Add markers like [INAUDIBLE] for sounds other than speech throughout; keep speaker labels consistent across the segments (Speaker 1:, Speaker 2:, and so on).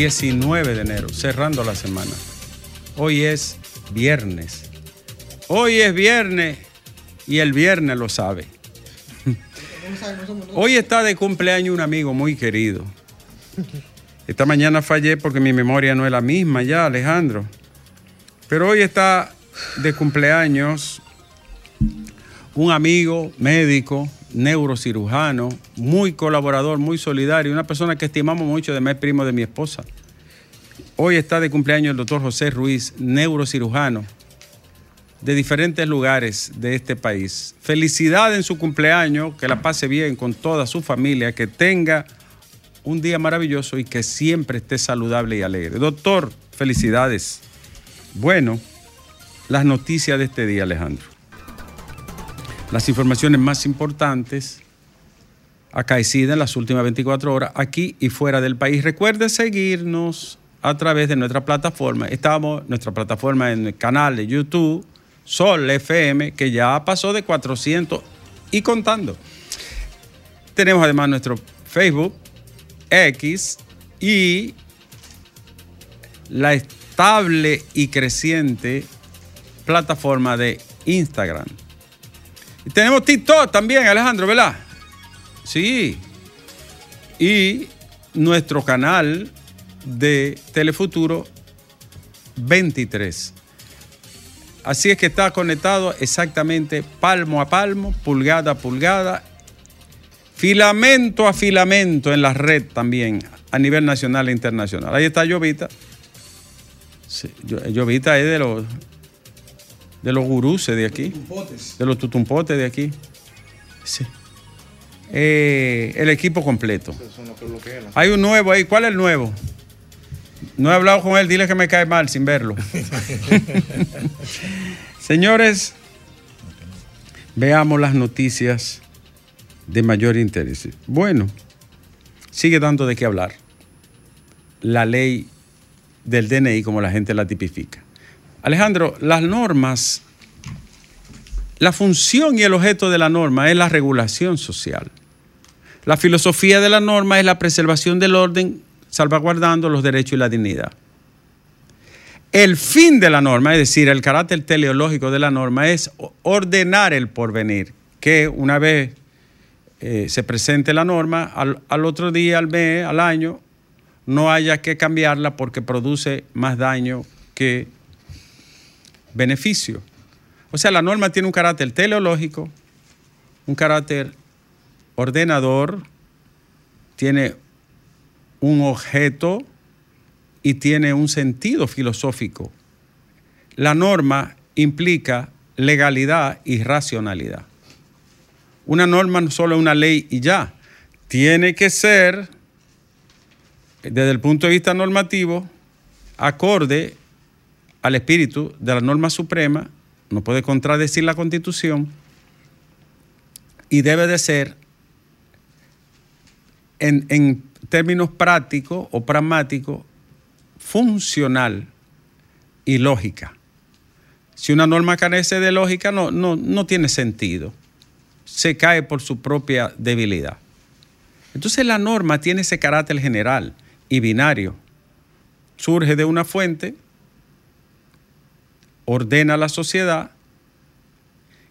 Speaker 1: 19 de enero, cerrando la semana. Hoy es viernes. Hoy es viernes y el viernes lo sabe. [LAUGHS] Hoy está de cumpleaños un amigo muy querido. Esta mañana fallé porque mi memoria no es la misma ya, Alejandro. Pero hoy está de cumpleaños un amigo médico, neurocirujano, muy colaborador, muy solidario, una persona que estimamos mucho, además es primo de mi esposa. Hoy está de cumpleaños el doctor José Ruiz, neurocirujano de diferentes lugares de este país. Felicidad en su cumpleaños, que la pase bien con toda su familia, que tenga un día maravilloso y que siempre esté saludable y alegre. Doctor, felicidades. Bueno, las noticias de este día, Alejandro. Las informaciones más importantes acaecidas en las últimas 24 horas aquí y fuera del país. Recuerde seguirnos a través de nuestra plataforma. Estamos, nuestra plataforma en el canal de YouTube, Sol FM, que ya pasó de 400 y contando. Tenemos además nuestro Facebook, X y la estable y creciente plataforma de Instagram. Tenemos TikTok también, Alejandro, ¿verdad? Sí. Y nuestro canal de Telefuturo 23. Así es que está conectado exactamente palmo a palmo, pulgada a pulgada, filamento a filamento en la red también, a nivel nacional e internacional. Ahí está Llovita. Sí, Llovita es de los de los guruses de aquí. De los tutumpotes de aquí. Sí. Eh, el equipo completo. Hay un nuevo ahí. ¿Cuál es el nuevo? No he hablado con él, dile que me cae mal sin verlo. [LAUGHS] Señores, veamos las noticias de mayor interés. Bueno, sigue dando de qué hablar. La ley del DNI como la gente la tipifica. Alejandro, las normas, la función y el objeto de la norma es la regulación social. La filosofía de la norma es la preservación del orden salvaguardando los derechos y la dignidad. El fin de la norma, es decir, el carácter teleológico de la norma, es ordenar el porvenir, que una vez eh, se presente la norma, al, al, otro día, al mes, al año, no haya que cambiarla porque produce más daño que beneficio. O sea, la norma tiene un carácter teleológico, un carácter ordenador, tiene un objeto y tiene un sentido filosófico. La norma implica legalidad y racionalidad. Una norma no solo es una ley y ya, tiene que ser, desde el punto de vista normativo, acorde al espíritu de la norma suprema, no puede contradecir la constitución y debe de ser en, en términos prácticos o pragmáticos, funcional y lógica. Si una norma carece de lógica, no, no, no tiene sentido. Se cae por su propia debilidad. Entonces la norma tiene ese carácter general y binario. Surge de una fuente, ordena la sociedad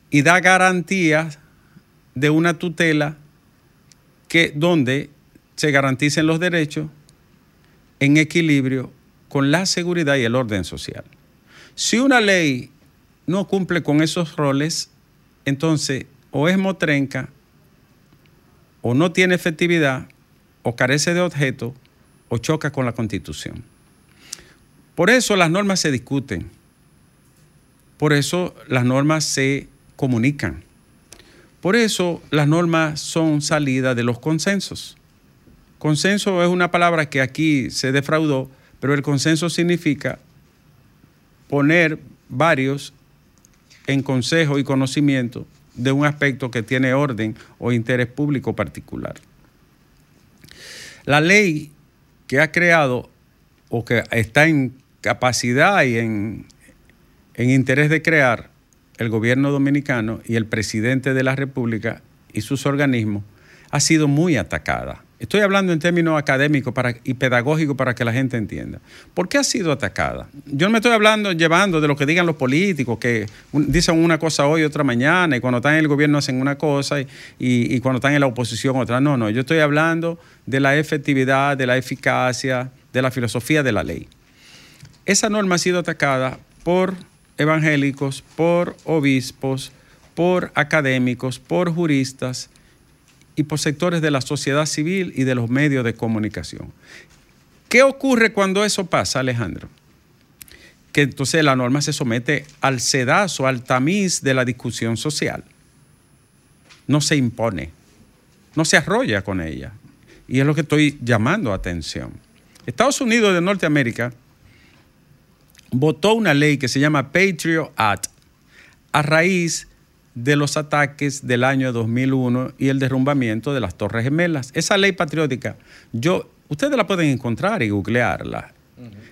Speaker 1: y da garantías de una tutela que donde se garanticen los derechos en equilibrio con la seguridad y el orden social. Si una ley no cumple con esos roles, entonces o es motrenca, o no tiene efectividad, o carece de objeto, o choca con la constitución. Por eso las normas se discuten, por eso las normas se comunican, por eso las normas son salidas de los consensos. Consenso es una palabra que aquí se defraudó, pero el consenso significa poner varios en consejo y conocimiento de un aspecto que tiene orden o interés público particular. La ley que ha creado o que está en capacidad y en, en interés de crear el gobierno dominicano y el presidente de la República y sus organismos ha sido muy atacada. Estoy hablando en términos académicos y pedagógicos para que la gente entienda. ¿Por qué ha sido atacada? Yo no me estoy hablando, llevando de lo que digan los políticos, que dicen una cosa hoy, otra mañana, y cuando están en el gobierno hacen una cosa, y, y cuando están en la oposición otra. No, no, yo estoy hablando de la efectividad, de la eficacia, de la filosofía de la ley. Esa norma ha sido atacada por evangélicos, por obispos, por académicos, por juristas, y por sectores de la sociedad civil y de los medios de comunicación. ¿Qué ocurre cuando eso pasa, Alejandro? Que entonces la norma se somete al sedazo, al tamiz de la discusión social. No se impone, no se arrolla con ella. Y es lo que estoy llamando atención. Estados Unidos de Norteamérica votó una ley que se llama Patriot Act a raíz de los ataques del año 2001 y el derrumbamiento de las Torres Gemelas. Esa ley patriótica, yo, ustedes la pueden encontrar y googlearla.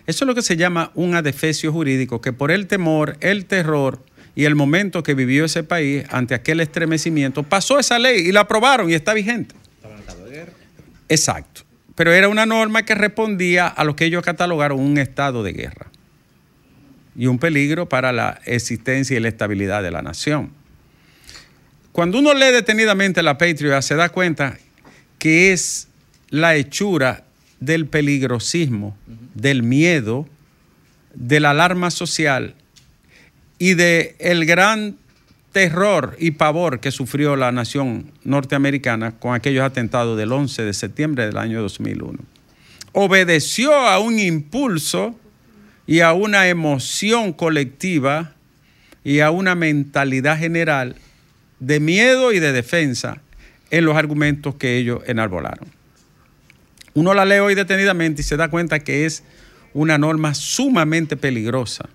Speaker 1: Eso es lo que se llama un adefesio jurídico, que por el temor, el terror y el momento que vivió ese país ante aquel estremecimiento, pasó esa ley y la aprobaron y está vigente. Exacto. Pero era una norma que respondía a lo que ellos catalogaron un estado de guerra y un peligro para la existencia y la estabilidad de la nación. Cuando uno lee detenidamente la Patriot, se da cuenta que es la hechura del peligrosismo, del miedo, de la alarma social y del el gran terror y pavor que sufrió la nación norteamericana con aquellos atentados del 11 de septiembre del año 2001. Obedeció a un impulso y a una emoción colectiva y a una mentalidad general de miedo y de defensa en los argumentos que ellos enarbolaron. Uno la lee hoy detenidamente y se da cuenta que es una norma sumamente peligrosa,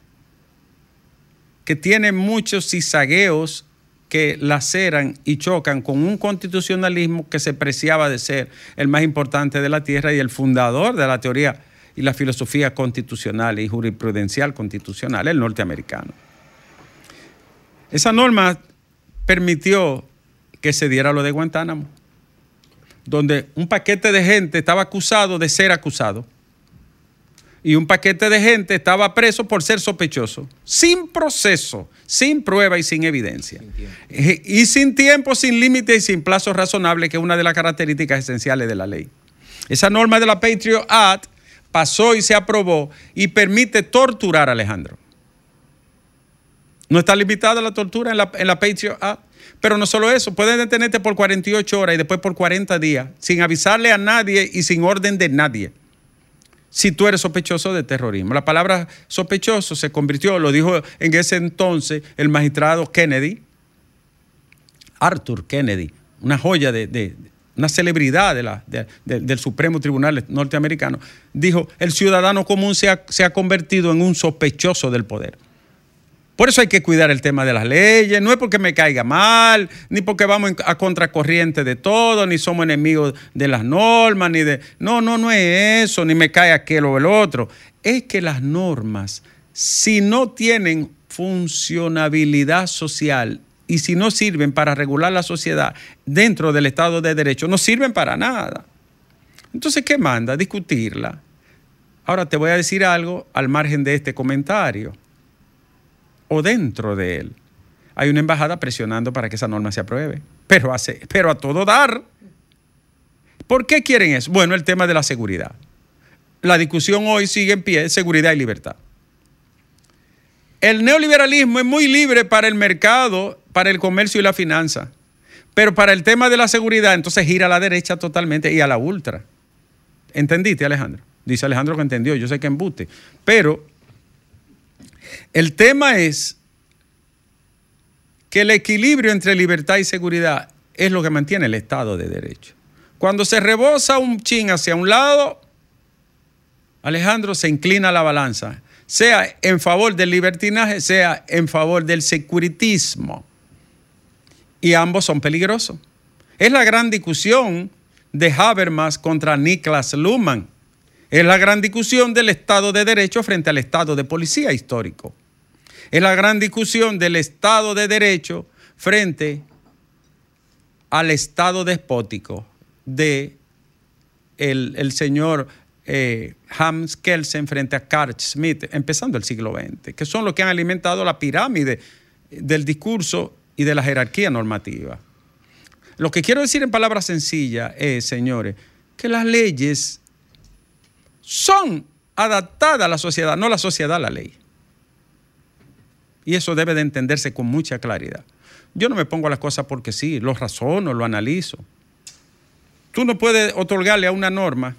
Speaker 1: que tiene muchos cizagueos que laceran y chocan con un constitucionalismo que se preciaba de ser el más importante de la tierra y el fundador de la teoría y la filosofía constitucional y jurisprudencial constitucional, el norteamericano. Esa norma permitió que se diera lo de Guantánamo, donde un paquete de gente estaba acusado de ser acusado y un paquete de gente estaba preso por ser sospechoso, sin proceso, sin prueba y sin evidencia. y sin tiempo, sin límite y sin plazo razonable, que es una de las características esenciales de la ley. Esa norma de la Patriot Act pasó y se aprobó y permite torturar a Alejandro. No está limitada la tortura en la, en la Patriot Act. Pero no solo eso, pueden detenerte por 48 horas y después por 40 días, sin avisarle a nadie y sin orden de nadie, si tú eres sospechoso de terrorismo. La palabra sospechoso se convirtió, lo dijo en ese entonces el magistrado Kennedy, Arthur Kennedy, una joya de, una celebridad del Supremo Tribunal norteamericano, dijo, el ciudadano común se ha convertido en un sospechoso del poder. Por eso hay que cuidar el tema de las leyes. No es porque me caiga mal, ni porque vamos a contracorriente de todo, ni somos enemigos de las normas, ni de... No, no, no es eso, ni me cae aquel o el otro. Es que las normas, si no tienen funcionabilidad social y si no sirven para regular la sociedad dentro del Estado de Derecho, no sirven para nada. Entonces, ¿qué manda? Discutirla. Ahora te voy a decir algo al margen de este comentario o dentro de él. Hay una embajada presionando para que esa norma se apruebe, pero, hace, pero a todo dar. ¿Por qué quieren eso? Bueno, el tema de la seguridad. La discusión hoy sigue en pie, seguridad y libertad. El neoliberalismo es muy libre para el mercado, para el comercio y la finanza, pero para el tema de la seguridad entonces gira a la derecha totalmente y a la ultra. ¿Entendiste, Alejandro? Dice Alejandro que entendió, yo sé que embute, pero el tema es que el equilibrio entre libertad y seguridad es lo que mantiene el Estado de Derecho. Cuando se rebosa un chin hacia un lado, Alejandro se inclina la balanza, sea en favor del libertinaje, sea en favor del securitismo. Y ambos son peligrosos. Es la gran discusión de Habermas contra Niklas Luhmann. Es la gran discusión del Estado de Derecho frente al Estado de Policía histórico. Es la gran discusión del Estado de Derecho frente al Estado despótico de el, señor eh, Hans Kelsen frente a Carl Schmitt, empezando el siglo XX, que son los que han alimentado la pirámide del discurso y de la jerarquía normativa. Lo que quiero decir en palabras sencillas es, señores, que las leyes son adaptadas a la sociedad, no la sociedad a la ley. Y eso debe de entenderse con mucha claridad. Yo no me pongo a las cosas porque sí, lo razono, lo analizo. Tú no puedes otorgarle a una norma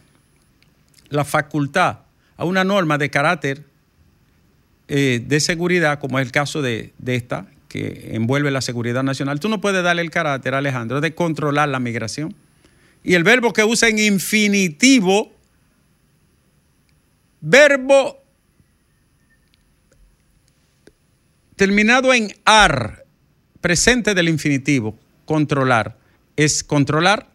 Speaker 1: la facultad, a una norma de carácter eh, de seguridad, como es el caso de, de esta, que envuelve la seguridad nacional, tú no puedes darle el carácter, Alejandro, de controlar la migración. Y el verbo que usa en infinitivo, verbo terminado en ar, presente del infinitivo, controlar, es controlar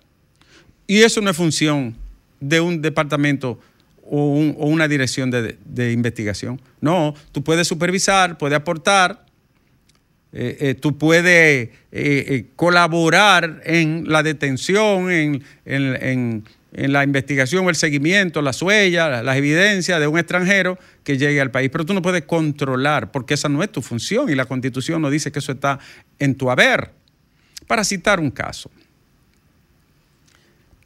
Speaker 1: y eso no es función de un departamento o, una dirección de, investigación. No, tú puedes supervisar, puedes aportar, eh, eh, tú puedes eh, colaborar en la detención, en, la investigación, el seguimiento, las huellas, las evidencias de un extranjero que llegue al país, pero tú no puedes controlar porque esa no es tu función y la constitución no dice que eso está en tu haber. Para citar un caso,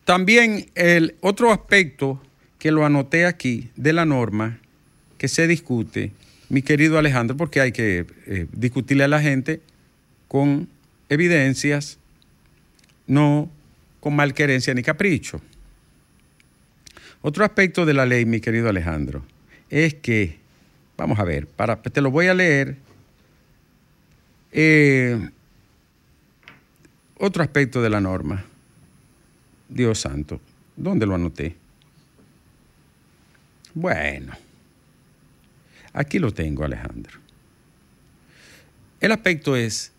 Speaker 1: también el otro aspecto que lo anoté aquí de la norma que se discute, mi querido Alejandro, porque hay que eh, discutirle a la gente con evidencias, no con malquerencia ni capricho. Otro aspecto de la ley, mi querido Alejandro, es que, vamos a ver, para, te lo voy a leer. Eh, otro aspecto de la norma Dios santo, ¿dónde lo anoté? Bueno, aquí lo tengo, Alejandro. El aspecto es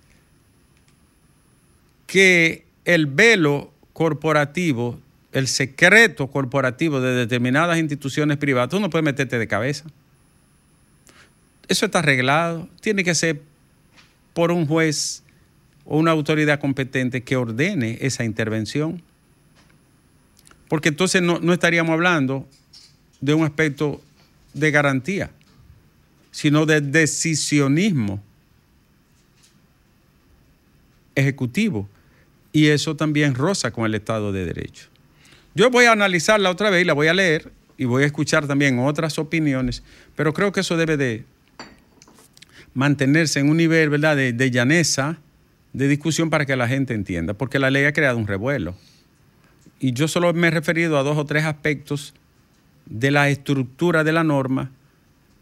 Speaker 1: que el velo corporativo, el secreto corporativo de determinadas instituciones privadas, tú no puedes meterte de cabeza. Eso está arreglado. Tiene que ser por un juez o una autoridad competente que ordene esa intervención. Porque entonces no, estaríamos hablando de un aspecto de garantía, sino de decisionismo ejecutivo. Y eso también roza con el Estado de Derecho. Yo voy a analizarla otra vez y la voy a leer y voy a escuchar también otras opiniones, pero creo que eso debe de mantenerse en un nivel ¿verdad? De, de llaneza, de discusión para que la gente entienda, porque la ley ha creado un revuelo y yo solo me he referido a dos o tres aspectos de la estructura de la norma,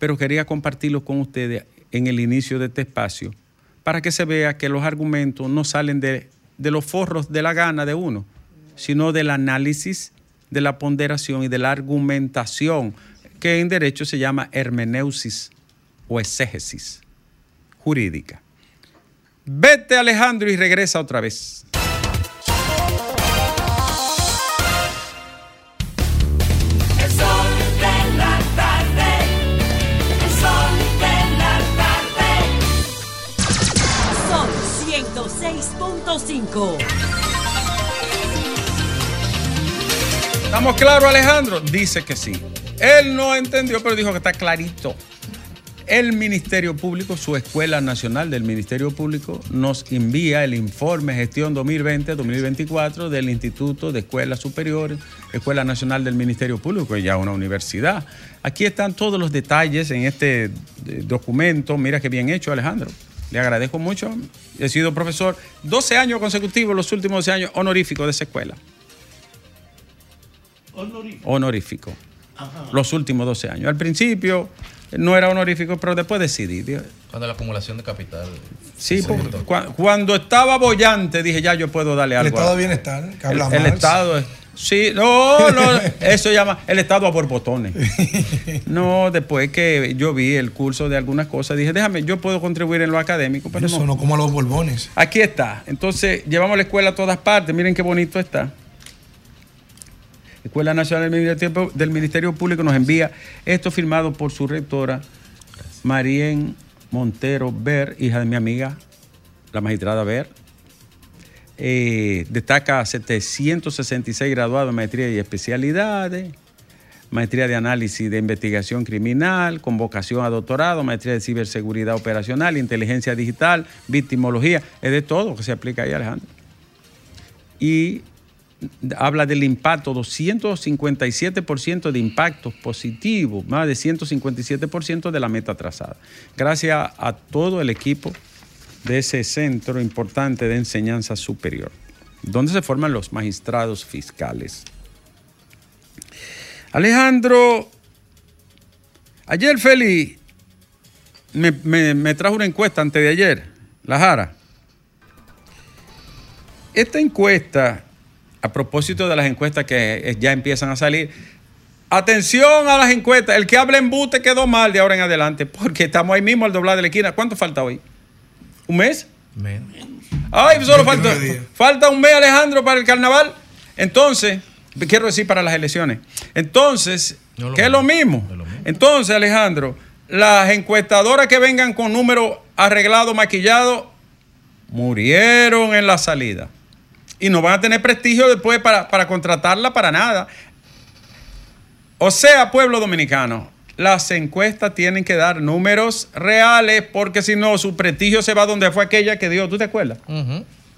Speaker 1: pero quería compartirlo con ustedes en el inicio de este espacio, para que se vea que los argumentos no salen de, los forros de la gana de uno, sino del análisis, de la ponderación y de la argumentación, que en derecho se llama hermeneusis o exégesis jurídica. Vete Alejandro y regresa otra vez. ¿Estamos claros, Alejandro? Dice que sí. Él no entendió, pero dijo que está clarito. El Ministerio Público, su Escuela Nacional del Ministerio Público, nos envía el informe gestión 2020-2024 del Instituto de Escuelas Superiores, Escuela Nacional del Ministerio Público, ya una universidad. Aquí están todos los detalles en este eh, documento. Mira qué bien hecho, Alejandro. Le agradezco mucho. He sido profesor 12 años consecutivos, los últimos 12 años honorífico de esa escuela. Honorífico. Honorífico. Los últimos 12 años. Al principio no era honorífico, pero después decidí.
Speaker 2: Cuando la acumulación de capital.
Speaker 1: Sí, cuando estaba bollante dije, ya yo puedo darle algo.
Speaker 3: El estado de bienestar,
Speaker 1: que el, el estado es Sí, no, no, eso llama el estado a borbotones. No, después que yo vi el curso de algunas cosas, dije, déjame, yo puedo contribuir en lo académico, pero
Speaker 3: eso no. como a los borbones.
Speaker 1: Aquí está. Entonces, llevamos la escuela a todas partes. Miren qué bonito está. Escuela Nacional del Ministerio, Público nos envía esto firmado por su rectora, Marien Montero Ver, hija de mi amiga, la magistrada Ver. Eh, destaca 766 graduados en maestría y especialidades, maestría de análisis de investigación criminal, convocación a doctorado, maestría de ciberseguridad operacional, inteligencia digital, victimología, es de todo que se aplica ahí, Alejandro. Y habla del impacto, 257% de impactos positivos, más de 157% de la meta trazada. Gracias a todo el equipo de ese centro importante de enseñanza superior, donde se forman los magistrados fiscales. Alejandro, ayer Feli me, me trajo una encuesta antes de ayer, la Jara. Esta encuesta, a propósito de las encuestas que ya empiezan a salir, atención a las encuestas, el que habla en bute quedó mal de ahora en adelante, porque estamos ahí mismo al doblar de la esquina. ¿Cuánto falta hoy? ¿Un mes?
Speaker 2: Menos.
Speaker 1: Ay, solo falta, falta un mes, Alejandro, para el carnaval. Entonces, quiero decir para las elecciones. Entonces,
Speaker 2: No,
Speaker 1: que es lo
Speaker 2: mismo.
Speaker 1: mismo.
Speaker 2: Es lo mismo.
Speaker 1: Entonces, Alejandro, las encuestadoras que vengan con números arreglados, maquillados, murieron en la salida. Y no van a tener prestigio después para, para contratarla para nada. O sea, pueblo dominicano, las encuestas tienen que dar números reales porque si no, su prestigio se va donde fue aquella que dio. ¿Tú te acuerdas?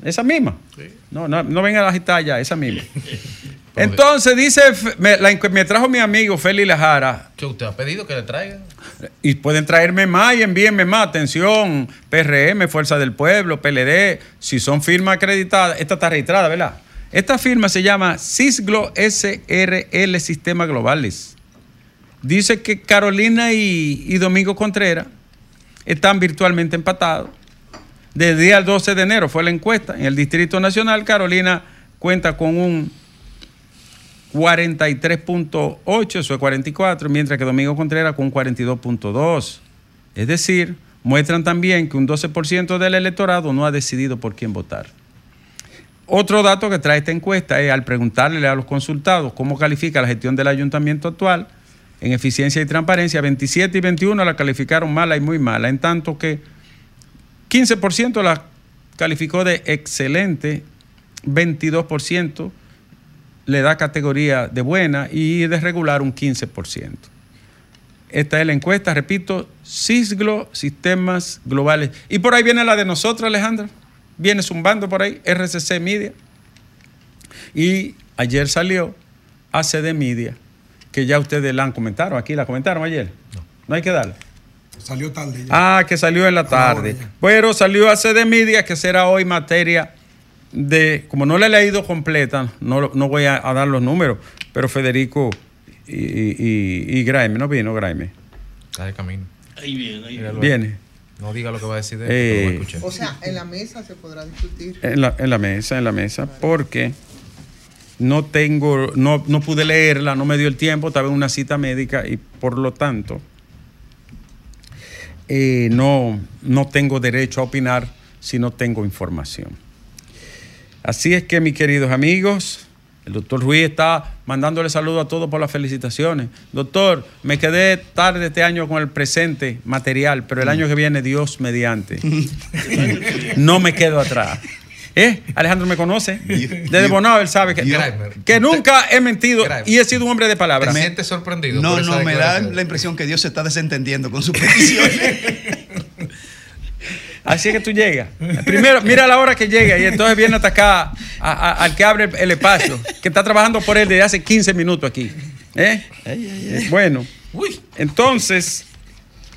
Speaker 1: Esa misma.
Speaker 2: Sí.
Speaker 1: No, no, no vengan a agitar ya, esa misma. [LAUGHS] Entonces dice, me, la me trajo mi amigo Feli Lajara,
Speaker 2: ¿Qué usted ha pedido que le traigan?
Speaker 1: y pueden traerme más y envíenme más. Atención, PRM, Fuerza del Pueblo, PLD, si son firmas acreditadas, esta está registrada, ¿verdad? Esta firma se llama Cisglo SRL Sistema Globales. Dice que Carolina y, Domingo Contreras están virtualmente empatados. Desde el día 12 de enero fue la encuesta. En el Distrito Nacional, Carolina cuenta con un 43.8, eso es 44, mientras que Domingo Contreras con un 42.2. Es decir, muestran también que un 12% del electorado no ha decidido por quién votar. Otro dato que trae esta encuesta es al preguntarle a los consultados cómo califica la gestión del ayuntamiento actual en eficiencia y transparencia, 27 y 21 la calificaron mala y muy mala, en tanto que 15% la calificó de excelente, 22% le da categoría de buena y de regular un 15%. Esta es la encuesta, repito, Cisglo, Sistemas Globales. Y por ahí viene la de nosotros, Alejandra. Viene zumbando por ahí, RCC Media. Y ayer salió ACD Media, que ya ustedes la han comentado. Aquí la comentaron ayer. No, no hay que darle.
Speaker 3: Salió tarde ya.
Speaker 1: Ah, que salió en la tarde.
Speaker 3: hora ya.
Speaker 1: Pero salió a CD Media, que será hoy materia de. Como no la he leído completa, no, no voy a, a dar los números, pero Federico y, y, y Graeme, ¿no vino Graeme?
Speaker 2: Está de camino.
Speaker 4: Ahí viene, ahí
Speaker 2: Míralo.
Speaker 1: Viene.
Speaker 2: No diga lo que va a decir de él,
Speaker 1: Eh,
Speaker 2: lo va a escuchar.
Speaker 5: O sea, en la mesa se podrá discutir.
Speaker 1: En la, en la mesa, en la mesa, porque no tengo, no, no pude leerla, no me dio el tiempo, estaba en una cita médica y por lo tanto eh, no, no tengo derecho a opinar si no tengo información. Así es que, mis queridos amigos, el doctor Ruiz está mandándole saludos a todos por las felicitaciones. Doctor, me quedé tarde este año con el presente material, pero el año que viene, Dios mediante. [LAUGHS] no me quedo atrás. ¿Eh? Alejandro me conoce. [LAUGHS] Desde Bonao él sabe que, nunca he mentido y he sido un hombre de
Speaker 2: ¿Te
Speaker 1: palabra.
Speaker 2: sientes sorprendido?
Speaker 4: No, no, me da la impresión que Dios se está desentendiendo con sus peticiones. [LAUGHS]
Speaker 1: Así es que tú llegas. Primero, mira la hora que llega y entonces viene a atacar a- a- al que abre el, espacio, que está trabajando por él desde hace 15 minutos aquí. ¿Eh? Bueno, entonces,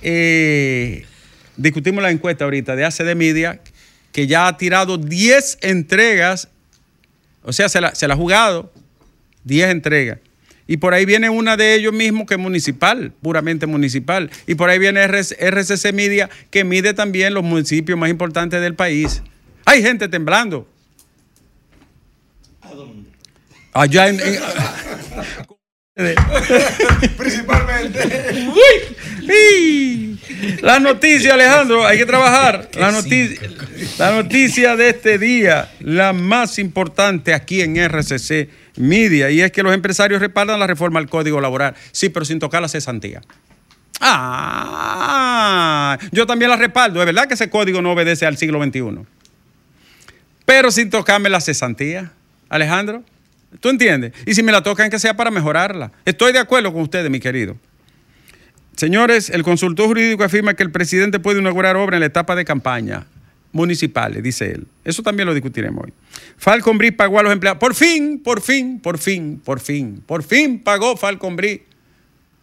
Speaker 1: eh, discutimos la encuesta ahorita de ACD Media, que ya ha tirado 10 entregas, o sea, se la, se la ha jugado 10 entregas. Y por ahí viene una de ellos mismos que es municipal, puramente municipal. Y por ahí viene RC RCC Media, que mide también los municipios más importantes del país. Hay gente temblando. Allá en... en- [LAUGHS]
Speaker 3: Principalmente.
Speaker 1: ¡Uy! La noticia, Alejandro, hay que trabajar. [LAUGHS] La noticia, la noticia de este día, la más importante aquí en RCC Media, y es que los empresarios respaldan la reforma al Código Laboral. Sí, pero sin tocar la cesantía. Ah, yo también la respaldo. Es verdad que ese código no obedece al siglo XXI. Pero sin tocarme la cesantía, Alejandro. ¿Tú entiendes? Y si me la tocan, que sea para mejorarla. Estoy de acuerdo con ustedes, mi querido. Señores, el consultor jurídico afirma que el presidente puede inaugurar obra en la etapa de campaña municipales, dice él. Eso también lo discutiremos hoy. Falcon Bridge pagó a los empleados. Por fin, por fin, por fin, por fin, por fin pagó Falcon Bridge.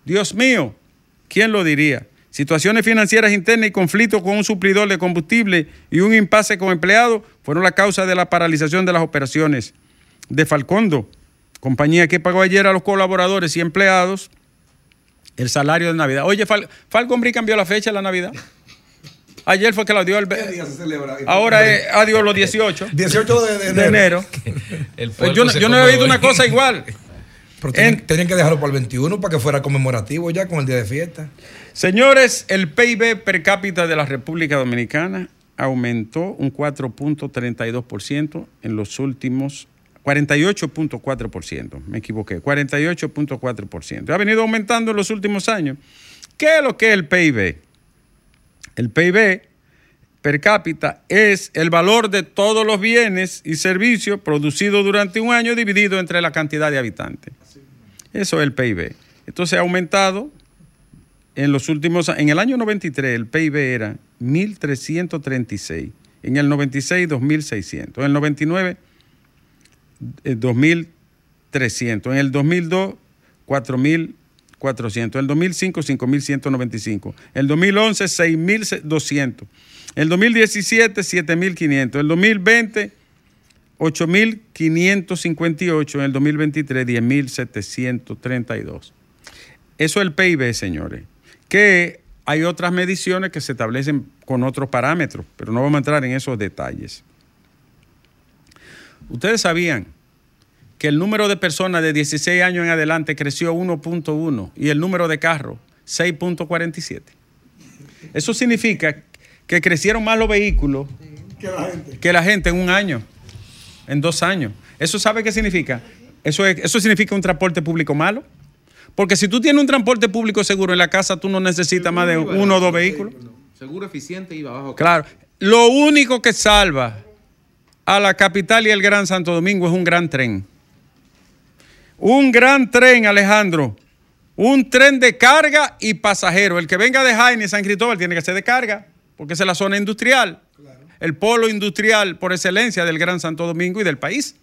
Speaker 1: Dios mío, ¿quién lo diría? Situaciones financieras internas y conflictos con un suplidor de combustible y un impasse con empleados fueron la causa de la paralización de las operaciones de Falcondo, compañía que pagó ayer a los colaboradores y empleados el salario de Navidad. Oye, Fal Falcon Bridge cambió la fecha de la Navidad. Ayer fue que la dio el...
Speaker 3: ¿Qué día se celebra?
Speaker 1: Ahora es adiós los 18
Speaker 3: 18 de, de
Speaker 1: de enero. [LAUGHS]
Speaker 2: El
Speaker 1: Pues yo yo no he visto
Speaker 2: hoy.
Speaker 1: una cosa igual. [LAUGHS]
Speaker 3: Pero tenían,
Speaker 1: En-
Speaker 3: tenían que dejarlo para el 21 para que fuera conmemorativo ya con el día de fiesta.
Speaker 1: Señores, el PIB per cápita de la República Dominicana aumentó un 4.32% en los últimos 48.4%, me equivoqué, 48.4%. Ha venido aumentando en los últimos años. ¿Qué es lo que es el PIB? El PIB per cápita es el valor de todos los bienes y servicios producidos durante un año dividido entre la cantidad de habitantes. Eso es el PIB. Entonces ha aumentado en los últimos en el año 93 el PIB era 1336, en el 96 2600, en el 99 eh, 2300, en el 2002 4400, en el 2005 5195, en el 2011 6200, en el 2017 7500, en el 2020 8.558, en el 2023 10.732. Eso es el PIB, señores. Que hay otras mediciones que se establecen con otros parámetros, pero no vamos a entrar en esos detalles. Ustedes sabían que el número de personas de 16 años en adelante creció 1.1 y el número de carros 6.47. Eso significa que crecieron más los vehículos
Speaker 3: Que la gente.
Speaker 1: que la gente en un año, en dos años. ¿Eso sabe qué significa? Eso, es- eso significa un transporte público malo. Porque si tú tienes un transporte público seguro en la casa, tú no necesitas más de uno o dos vehículos.
Speaker 2: Seguro eficiente y bajo.
Speaker 1: Claro. Lo único que salva a la capital y el Gran Santo Domingo es un gran tren. Un gran tren, Alejandro. Un tren de carga y pasajero. El que venga de Jaime y San Cristóbal tiene que ser de carga, porque esa es la zona industrial. El polo industrial por excelencia del Gran Santo Domingo y del país.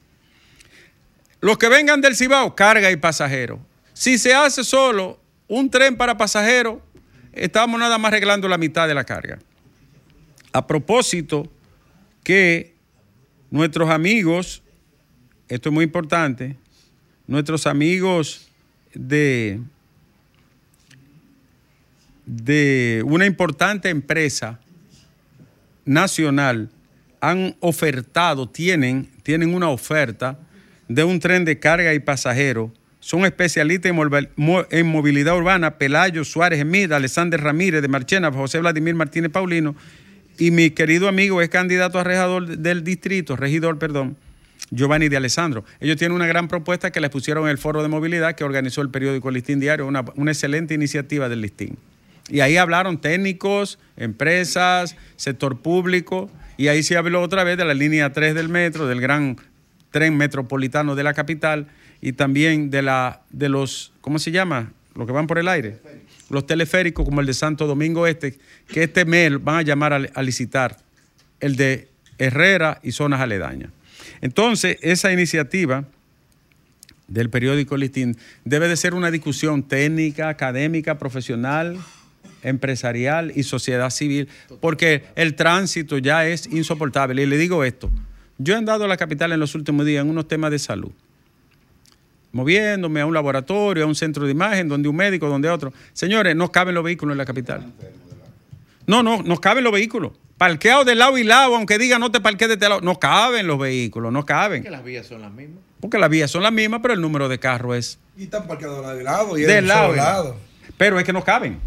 Speaker 1: Los que vengan del Cibao, carga y pasajero. Si se hace solo un tren para pasajeros, estamos nada más arreglando la mitad de la carga. A propósito que nuestros amigos, esto es muy importante, nuestros amigos de, de una importante empresa nacional han ofertado, tienen, tienen una oferta de un tren de carga y pasajero. Son especialistas en, movilidad urbana, Pelayo, Suárez, Emid, Alexander Ramírez de Marchena, José Vladimir Martínez Paulino, y mi querido amigo es candidato a regidor del distrito, regidor, perdón, Giovanni de Alessandro. Ellos tienen una gran propuesta que les pusieron en el foro de movilidad que organizó el periódico Listín Diario, una, una excelente iniciativa del Listín. Y ahí hablaron técnicos, empresas, sector público, y ahí se habló otra vez de la línea 3 del metro, del gran tren metropolitano de la capital, y también de, la, de los, ¿cómo se llama? Los que van por el aire. Los teleféricos como el de Santo Domingo Este, que este mes van a llamar a, licitar, el de Herrera y zonas aledañas. Entonces, esa iniciativa del periódico Listín debe de ser una discusión técnica, académica, profesional, empresarial y sociedad civil, porque el tránsito ya es insoportable. Y le digo esto, yo he andado a la capital en los últimos días en unos temas de salud, moviéndome a un laboratorio, a un centro de imagen, donde un médico, donde otro. Señores, no caben los vehículos en la capital. No, no, no caben los vehículos. Parqueados de lado y lado, aunque diga no te parquees de este lado, no caben los vehículos, no caben.
Speaker 2: Que las vías son las mismas.
Speaker 1: Porque las vías son las mismas, pero el número de carros es
Speaker 3: Y están parqueados de lado y
Speaker 1: de
Speaker 3: de
Speaker 1: lado.
Speaker 3: lado.
Speaker 1: lado. Pero es que no caben.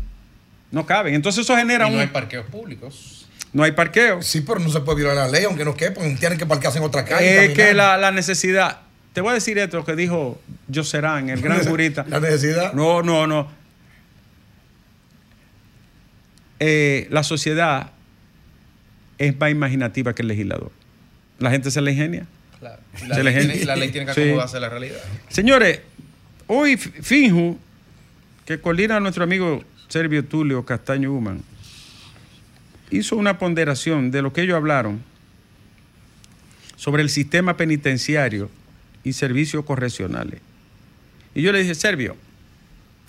Speaker 1: No caben. Entonces eso genera
Speaker 2: Y no
Speaker 1: un...
Speaker 2: hay parqueos públicos.
Speaker 1: no hay parqueo.
Speaker 3: Sí, pero no se puede violar la ley, aunque no quepan. Tienen que parquearse en otra calle.
Speaker 1: Es
Speaker 3: caminar.
Speaker 1: que la, la necesidad... Te voy a decir esto que dijo Joserán, el gran [LAUGHS] jurista.
Speaker 3: La necesidad.
Speaker 1: No, no, no. eh, la sociedad es más imaginativa que el legislador. La gente se la ingenia.
Speaker 2: Claro.
Speaker 1: Se
Speaker 2: La,
Speaker 1: le
Speaker 2: ley
Speaker 1: gente-
Speaker 2: tiene, la ley tiene que
Speaker 1: Sí.
Speaker 2: acomodarse a la realidad.
Speaker 1: Señores, hoy F- Finju, que coordina a nuestro amigo Servio Tulio Castaño Human, hizo una ponderación de lo que ellos hablaron sobre el sistema penitenciario y servicios correccionales. Y yo le dije, Servio,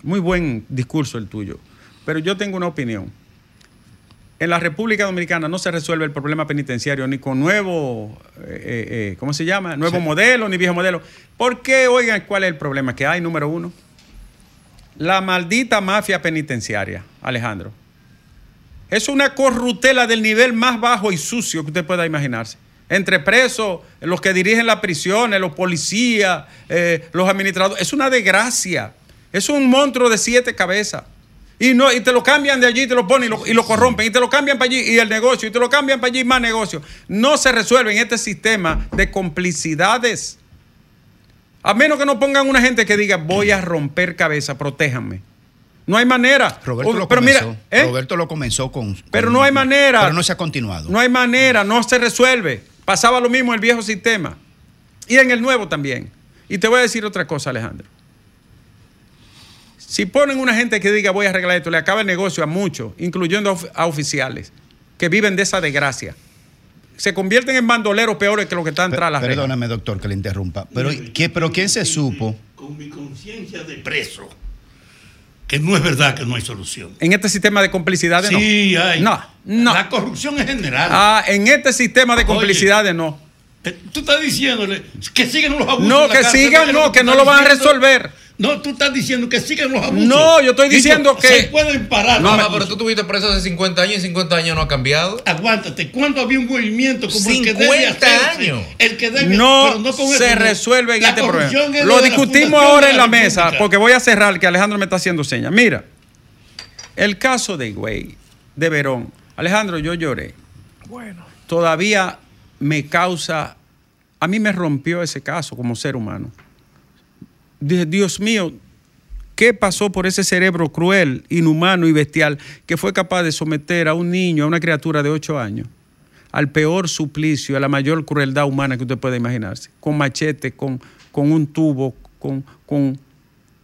Speaker 1: muy buen discurso el tuyo, pero yo tengo una opinión. En la República Dominicana no se resuelve el problema penitenciario ni con nuevo, eh, eh, eh, ¿cómo se llama? Nuevo modelo ni viejo modelo. ¿Por qué? Oigan, ¿cuál es el problema que hay? Número uno, la maldita mafia penitenciaria, Alejandro. Es una corrutela del nivel más bajo y sucio que usted pueda imaginarse. Entre presos, los que dirigen las prisiones, los policías, eh, los administradores. Es una desgracia. Es un monstruo de siete cabezas. Y, no, y te lo cambian de allí, y te lo ponen y lo, y lo corrompen. Y te lo cambian para allí y el negocio. Y te lo cambian para allí más negocio. No se resuelve en este sistema de complicidades. A menos que no pongan una gente que diga, voy a romper cabeza, protéjanme. No hay manera.
Speaker 4: Roberto
Speaker 1: O-
Speaker 4: lo
Speaker 1: pero
Speaker 4: comenzó.
Speaker 1: mira, ¿eh?
Speaker 4: Roberto lo comenzó con, con-
Speaker 1: Pero no hay manera.
Speaker 4: Pero no se ha continuado.
Speaker 1: No hay manera, no se resuelve. Pasaba lo mismo en el viejo sistema. Y en el nuevo también. Y te voy a decir otra cosa, Alejandro. Si ponen una gente que diga voy a arreglar esto, le acaba el negocio a muchos, incluyendo a of- a oficiales, que viven de esa desgracia. Se convierten en bandoleros peores que los que están tras las rejas.
Speaker 4: Perdóname, doctor, que le interrumpa. Pero, ¿qué, pero ¿quién se supo?
Speaker 6: Con mi conciencia de preso, que no es verdad que no hay solución.
Speaker 1: En este sistema de complicidades no.
Speaker 6: Sí, hay.
Speaker 1: No, no.
Speaker 6: La corrupción en general.
Speaker 1: Ah, en este sistema de
Speaker 6: Oye.
Speaker 1: complicidades no.
Speaker 6: Eh, Tú estás diciéndole que sigan los abusos.
Speaker 1: No, que sigan, no, que no lo van a resolver.
Speaker 6: No, tú estás diciendo que sigan los abusos.
Speaker 1: No, yo estoy
Speaker 6: Dicho,
Speaker 1: diciendo que-
Speaker 6: Se pueden parar.
Speaker 2: No, pero tú tuviste preso hace 50 años y en 50 años no ha cambiado.
Speaker 6: Aguántate, ¿cuándo había un movimiento como el que debe
Speaker 2: 50
Speaker 6: hacerse?
Speaker 2: años.
Speaker 6: El que debe,
Speaker 1: no,
Speaker 6: pero no con
Speaker 1: se resuelve en
Speaker 6: La
Speaker 1: este problema.
Speaker 6: es
Speaker 1: Lo discutimos ahora en la mesa, porque voy a cerrar, que Alejandro me está haciendo señas. Mira, el caso de Higüey, de Verón. Alejandro, yo lloré. Bueno. Todavía me causa, a mí me rompió ese caso como ser humano. Dije, Dios mío, ¿qué pasó por ese cerebro cruel, inhumano y bestial que fue capaz de someter a un niño, a una criatura de 8 años, al peor suplicio, a la mayor crueldad humana que usted pueda imaginarse? Con machete, con, con un tubo, con, con,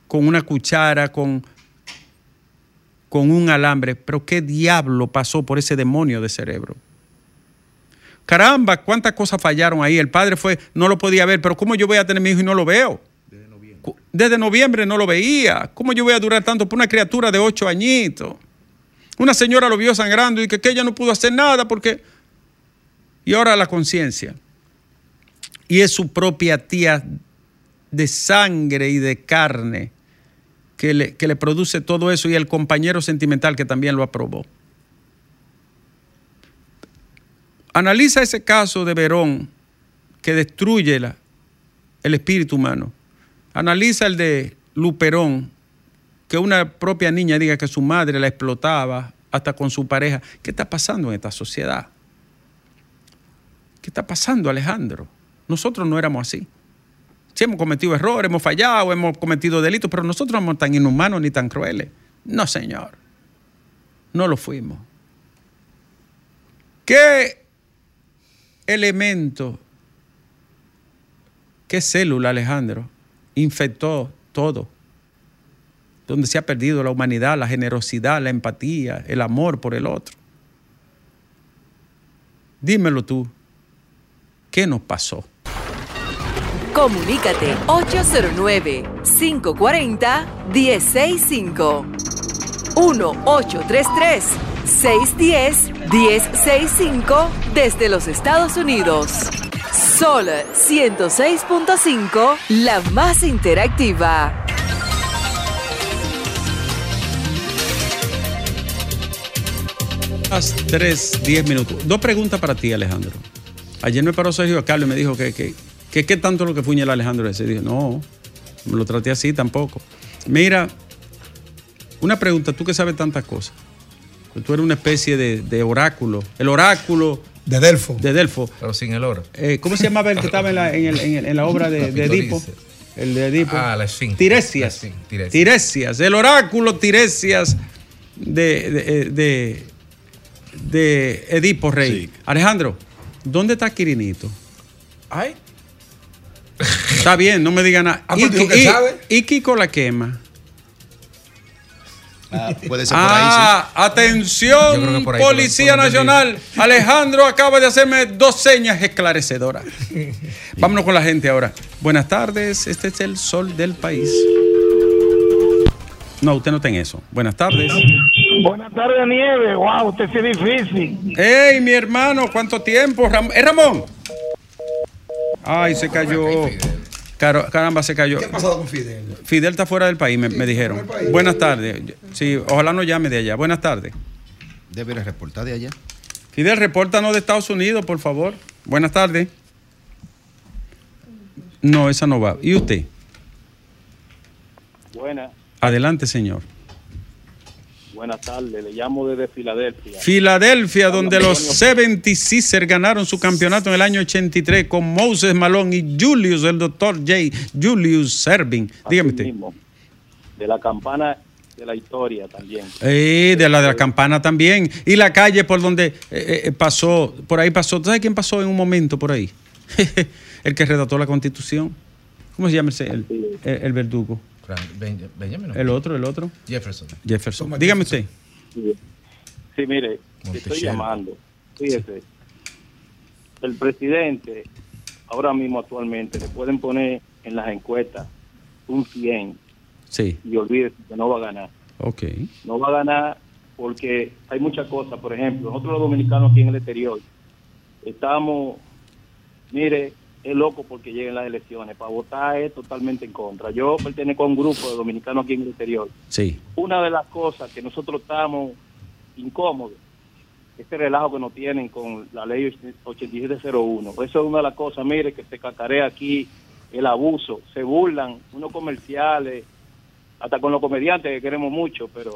Speaker 1: con una cuchara, con, con un alambre. Pero ¿qué diablo pasó por ese demonio de cerebro? Caramba, cuántas cosas fallaron ahí. El padre fue, no lo podía ver, pero ¿cómo yo voy a tener mi hijo y no lo veo? Desde noviembre no lo veía. ¿Cómo yo voy a durar tanto por una criatura de ocho añitos? Una señora lo vio sangrando y que, que ella no pudo hacer nada porque... Y ahora la conciencia. Y es su propia tía de sangre y de carne que le, que le produce todo eso y el compañero sentimental que también lo aprobó. Analiza ese caso de Verón que destruye la- el espíritu humano. Analiza el de Luperón, que una propia niña diga que su madre la explotaba hasta con su pareja. ¿Qué está pasando en esta sociedad? ¿Qué está pasando, Alejandro? Nosotros no éramos así. Sí hemos cometido errores, hemos fallado, hemos cometido delitos, pero nosotros no somos tan inhumanos ni tan crueles. No, señor. No lo fuimos. ¿Qué elemento, qué célula, Alejandro, infectó todo? Donde se ha perdido la humanidad, la generosidad, la empatía, el amor por el otro. Dímelo tú. ¿Qué nos pasó?
Speaker 7: Comunícate 809-540-1065. 1-833-610-1065 desde los Estados Unidos. Sol 106.5, la más interactiva.
Speaker 1: Las 3, 10 minutos. Dos preguntas para ti, Alejandro. Ayer me paró Sergio Carlos y me dijo que, que, que qué tanto lo que fuñe el Alejandro ese. Dije, no, me lo traté así tampoco. Mira, una pregunta, tú que sabes tantas cosas. Tú eres una especie de, de oráculo. El oráculo
Speaker 3: De Delfo.
Speaker 1: de Delfo.
Speaker 2: Pero sin el oro.
Speaker 1: Eh, ¿Cómo se llamaba el que estaba en la, en el- en el- en la obra de, de Edipo? El de Edipo.
Speaker 2: Ah, la Esfinge.
Speaker 1: Tiresias.
Speaker 2: Tiresias.
Speaker 1: Tiresias. El oráculo Tiresias de, de, de- de Edipo Rey.
Speaker 4: Sí.
Speaker 1: Alejandro, ¿dónde está Quirinito?
Speaker 2: Ay.
Speaker 1: Está bien, no me diga nada.
Speaker 3: Ah,
Speaker 1: ¿Y,
Speaker 3: pues
Speaker 1: y-
Speaker 3: sabe.
Speaker 1: y Kiko la quema?
Speaker 4: Ah, puede ser por ahí,
Speaker 1: Ah, atención,
Speaker 2: por ahí, por
Speaker 1: Policía Nacional. [LAUGHS] Alejandro acaba de hacerme dos señas esclarecedoras. Vámonos con la gente ahora. Buenas tardes, este es el sol del país. No, usted no está en eso. Buenas tardes.
Speaker 8: Buenas tardes, Nieve. Wow, usted sí es difícil.
Speaker 1: ¡Ey, mi hermano! ¿Cuánto tiempo? Ram- ¿Es Ramón? Ay, se cayó. Caro- caramba, se cayó.
Speaker 3: ¿Qué ha pasado con Fidel?
Speaker 1: Fidel está fuera del país, me, me dijeron.
Speaker 3: país.
Speaker 1: Buenas tardes. Sí, ojalá no llame de allá. Buenas tardes.
Speaker 4: Debe reportar de allá.
Speaker 1: Fidel, repórtanos de Estados Unidos, por favor. Buenas tardes. No, esa no va. ¿Y usted?
Speaker 8: Buenas,
Speaker 1: Adelante, señor.
Speaker 8: Buenas tardes. Le llamo desde Filadelfia.
Speaker 1: Filadelfia, donde los 76ers ganaron su campeonato en el año 83 con Moses Malone y Julius, el doctor J. Julius Serving. Dígame usted.
Speaker 8: mismo, de la campana de la historia también.
Speaker 1: Eh, de la de la campana también. Y la calle por donde eh, eh, pasó, por ahí pasó. ¿Sabes quién pasó en un momento por ahí? [LAUGHS] el que redactó la constitución. ¿Cómo se llama ese? El, el- el verdugo.
Speaker 2: Frank- Ben- Benjamin. ¿no?
Speaker 1: El otro, el otro.
Speaker 2: Jefferson.
Speaker 1: Jefferson.
Speaker 3: Toma
Speaker 1: Dígame usted.
Speaker 8: Sí, mire, te estoy
Speaker 2: Monticello.
Speaker 8: llamando. Fíjese, el presidente, ahora mismo actualmente, le pueden poner en las encuestas un 100
Speaker 1: Sí,
Speaker 8: y olvídese que no va a ganar.
Speaker 1: ok.
Speaker 8: no va a ganar porque hay muchas cosas. Por ejemplo, nosotros los dominicanos aquí en el exterior estamos, mire, es loco porque lleguen las elecciones. Para votar es totalmente en contra. Yo pertenezco a un grupo de dominicanos aquí en el exterior.
Speaker 1: Sí.
Speaker 8: Una de las cosas que nosotros estamos incómodos, este relajo que nos tienen con la ley 8701. Eso es una de las cosas, mire, que se cacarea aquí el abuso. Se burlan unos comerciales, hasta con los comediantes que queremos mucho, pero